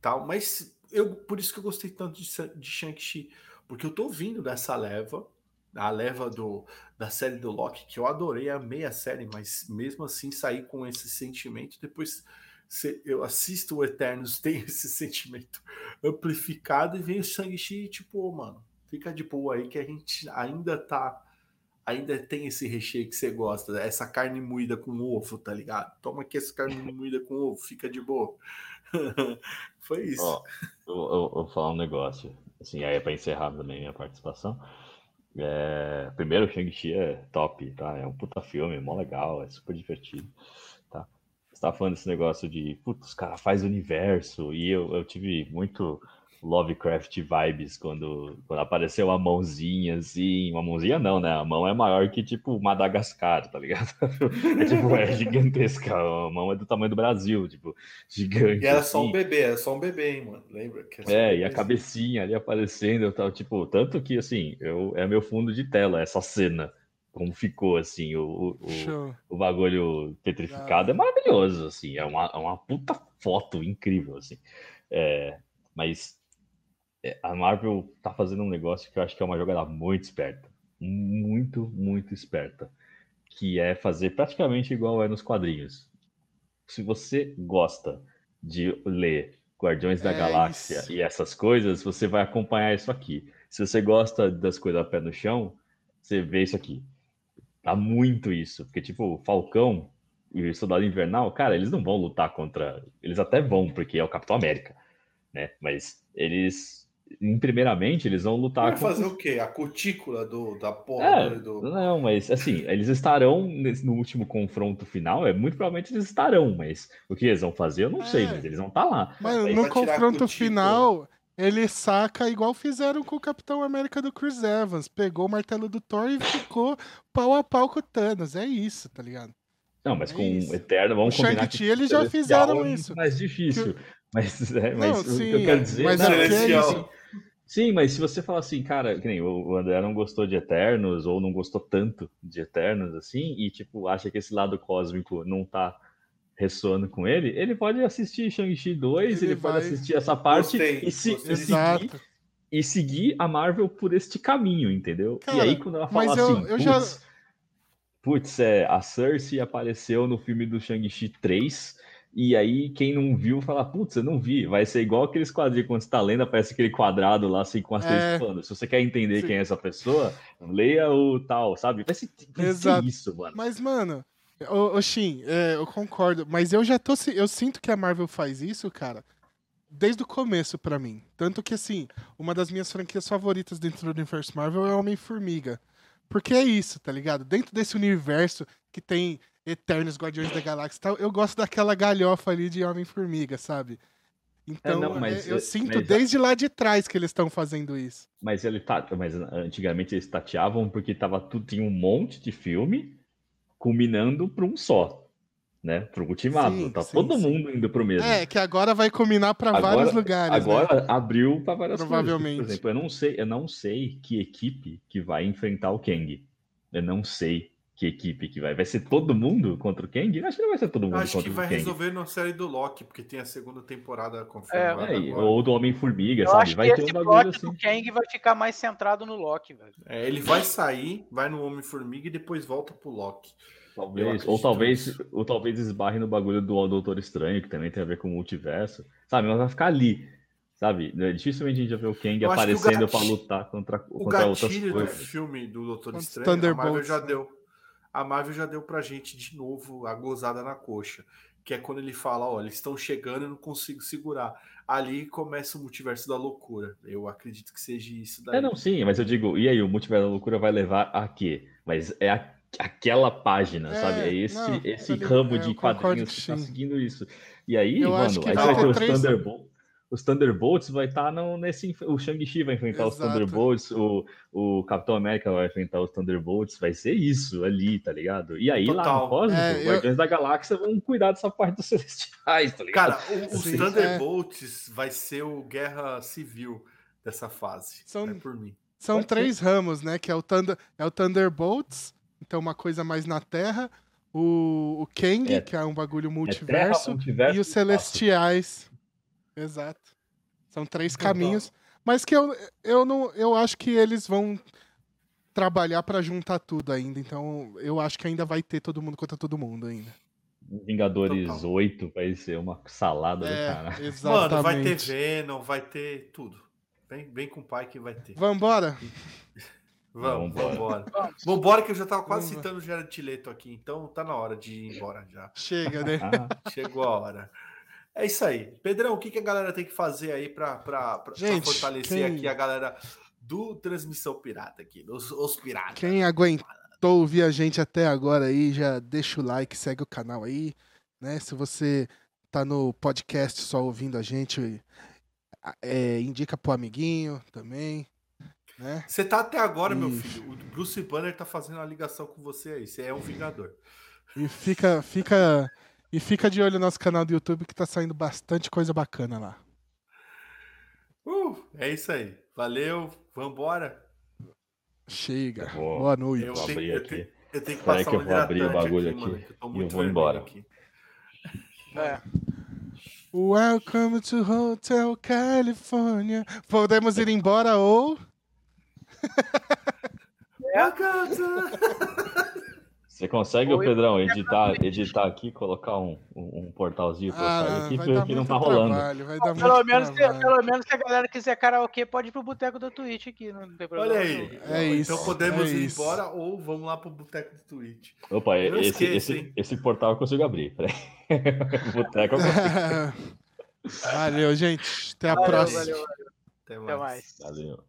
tal, mas eu por isso que eu gostei tanto de, de Shang-Chi, porque eu tô vindo dessa leva, a leva do, da série do Loki, que eu adorei, amei a série, mas mesmo assim saí com esse sentimento, depois se- eu assisto o Eternos, tenho esse sentimento amplificado e vem o Shang-Chi tipo, ô, mano, fica de boa aí que a gente ainda tá ainda tem esse recheio que você gosta, essa carne moída com ovo, tá ligado? Toma aqui essa carne moída com ovo, fica de boa. Foi isso. Ó, eu, eu- eu vou falar um negócio. Assim, aí é pra encerrar também minha participação. É, primeiro, Shang-Chi é top, tá? É um puta filme, mó legal, é super divertido, tá? Você tava falando desse negócio de, putz, os caras faz universo, e eu, eu tive muito Lovecraft vibes quando, quando apareceu a mãozinha, assim, uma mãozinha não, né? A mão é maior que, tipo, Madagascar, tá ligado? É, tipo, é gigantesca, a mão é do tamanho do Brasil, tipo, gigante, E era só assim. um bebê, era só um bebê, hein, mano. Lembra? Só um É, e a cabecinha ali aparecendo, eu tava, tipo, tanto que assim, eu, é meu fundo de tela, essa cena, como ficou, assim, o, o, o- bagulho petrificado é maravilhoso, assim, é uma, é uma puta foto incrível, assim. É, mas a Marvel tá fazendo um negócio que eu acho que é uma jogada muito esperta, muito, muito esperta, que é fazer praticamente igual é nos quadrinhos. Se você gosta de ler Guardiões da É Galáxia isso. e essas coisas, você vai acompanhar isso aqui. Se você gosta das coisas a pé no chão, você vê isso aqui. Tá muito isso, porque tipo, o Falcão e o Soldado Invernal, cara, eles não vão lutar contra, eles até vão, porque é o Capitão América, né? Mas eles em primeiramente eles vão lutar Vai fazer os o quê? A cutícula do, da porra é, do. não, mas assim, eles estarão nesse- no último confronto final, é muito provavelmente eles estarão, mas o que eles vão fazer eu não sei, É. mas eles vão estar lá. Mas no confronto final, ele saca igual fizeram com o Capitão América do Chris Evans. Pegou o martelo do Thor e ficou pau a pau com o Thanos. É isso, tá ligado? Não, mas É com isso. o Eterno, vamos O combinar Shang-Chi, que eles já fizeram é isso. mais difícil. Mas, é, mas Não, o sim, que eu quero dizer mas não, é porque é Celestial. isso. Sim, mas se você falar assim, cara, que nem o André não gostou de Eternos, ou não gostou tanto de Eternos, assim, e tipo, acha que esse lado cósmico não tá ressoando com ele, ele pode assistir Shang-Chi 2, ele, Ele pode assistir essa parte Gostei, e, se, gostei. e seguir, e seguir a Marvel por este caminho, entendeu? Cara, e aí quando ela fala mas eu- assim, eu já- putz, putz, é, a Cersei apareceu no filme do Shang-Chi 3, e aí quem não viu fala, putz, eu não vi, vai ser igual aqueles quadrinhos, quando você tá lendo, aparece aquele quadrado lá, assim, com as É. falando, se você quer entender Sim. quem é essa pessoa, leia o tal, sabe? Vai ser, vai ser Exato. isso, mano. Mas, mano, Shin, é, eu concordo, mas eu já tô. Eu sinto que a Marvel faz isso, cara, desde o começo pra mim. Tanto que, assim, uma das minhas franquias favoritas dentro do universo Marvel é Homem-Formiga. Porque é isso, tá ligado? Dentro desse universo que tem Eternos Guardiões da Galáxia e tal, eu gosto daquela galhofa ali de Homem-Formiga, sabe? Então, não, mas, é, eu é, sinto mas- desde lá de trás que eles estão fazendo isso. Mas ele tá, mas antigamente eles tateavam porque tava tudo tinha um monte de filme culminando para um só, né? Para um ultimato. Sim, tá sim, todo sim. mundo indo pro mesmo. É, que agora vai combinar pra Agora- vários lugares. né? Agora abriu para várias Provavelmente. coisas. Por exemplo, eu não sei, eu não sei que equipe que vai enfrentar o Kang. Eu não sei que equipe que vai. Vai ser todo mundo contra o Kang? Eu acho que não vai ser todo mundo Acho que contra vai o Kang. resolver na série do Loki, porque tem a segunda temporada confirmada. É, agora. ou do Homem-Formiga, sabe? acho Vai que ter esse um bagulho plot assim. do Kang vai ficar mais centrado no Loki, velho. É, ele vai sair, vai no Homem-Formiga e depois volta pro Loki. Talvez, ou talvez, ou talvez esbarre no bagulho do Doutor Estranho, que também tem a ver com o multiverso, sabe? Mas vai ficar ali, sabe? Dificilmente a gente vai ver o Kang Eu acho que o aparecendo pra gatilho- lutar contra, O contra outras gatilho do coisas. filme do Doutor Estranho, a Marvel já deu. A Marvel já deu pra gente de novo a gozada na coxa. Que é quando ele fala, ó, eles estão chegando e eu não consigo segurar. Ali começa o multiverso da loucura. Eu acredito que seja isso daí. É, não, sim, mas eu digo, e aí, o Multiverso da Loucura vai levar a quê? Mas é a- aquela página, É, sabe? É esse, não, esse ramo é, de quadrinhos que que tá seguindo isso. E aí, Eu mano, acho que aí vai ter três- Thunderbolts. Os Thunderbolts vai estar no, nesse. O Shang-Chi vai enfrentar os Exato. Thunderbolts, o, o Capitão América vai enfrentar os Thunderbolts, vai ser isso ali, tá ligado? E aí, lá Total. no Cósmico, É, os eu- Guardiões da Galáxia vão cuidar dessa parte dos celestiais, tá ligado? Cara, o- os Sim, Thunderbolts vai ser o Guerra Civil dessa fase. São- É por mim. São Pode três ramos, né? Que é o, Thunder, é o Thunderbolts, então uma coisa mais na Terra. O, o Kang, É- que é um bagulho É Terra, multiverso. multiverso e os. Celestiais. Exato. São três caminhos, mas que eu, eu não eu acho que eles vão trabalhar pra juntar tudo ainda. Então, eu acho que ainda vai ter todo mundo contra todo mundo ainda. Vingadores Total. 8 vai ser uma salada do É, cara. exatamente. Mano, vai ter Venom, vai ter tudo. Vem, vem com o pai que vai ter. Vambora? Vamos, Vambora. vambora. Vambora que eu já tava quase Vambora. citando o Jared Leto aqui, então tá na hora de ir embora já. Chega, né? Chegou a hora. É isso aí. Pedrão, o que, que a galera tem que fazer aí Gente, fortalecer quem- aqui a galera do Transmissão Pirata aqui, os, os piratas? Quem aguentou ouvir a gente até agora aí, já deixa o like, segue o canal aí, né? Se você tá no podcast só ouvindo a gente, é, indica pro amiguinho também, né? Você tá até agora, meu filho. O Bruce Banner tá fazendo uma ligação com você aí. Você é um Vingador. E fica, fica, e fica de olho no nosso canal do YouTube que tá saindo bastante coisa bacana lá. Uh, é isso aí. Valeu, vambora. Chega. Eu vou- Boa noite. Eu Vou tenho, abrir eu aqui. tenho, eu tenho que Espera aí passar que eu vou abrir o bagulho aqui, aqui eu tô e eu muito vou embora. aqui. É. Welcome to Hotel California. Podemos ir embora ou. Você consegue, Oi, Pedrão, editar, editar aqui, colocar um, um, um portalzinho pra eu sair Ah, aqui, porque não tá rolando. trabalho. Vai dar Pelo muito menos, se, trabalho. pelo menos se a galera quiser karaokê, pode ir pro boteco da Twitch aqui, não tem problema. Olha aí. É isso, Então podemos é ir isso. embora ou vamos lá pro Boteco do Twitch. Opa, Não esse, esqueça, esse, hein? esse portal eu consigo abrir. Boteco eu consigo. Valeu, gente. Até a Valeu, próxima. valeu, valeu. Até mais. Até mais. Valeu.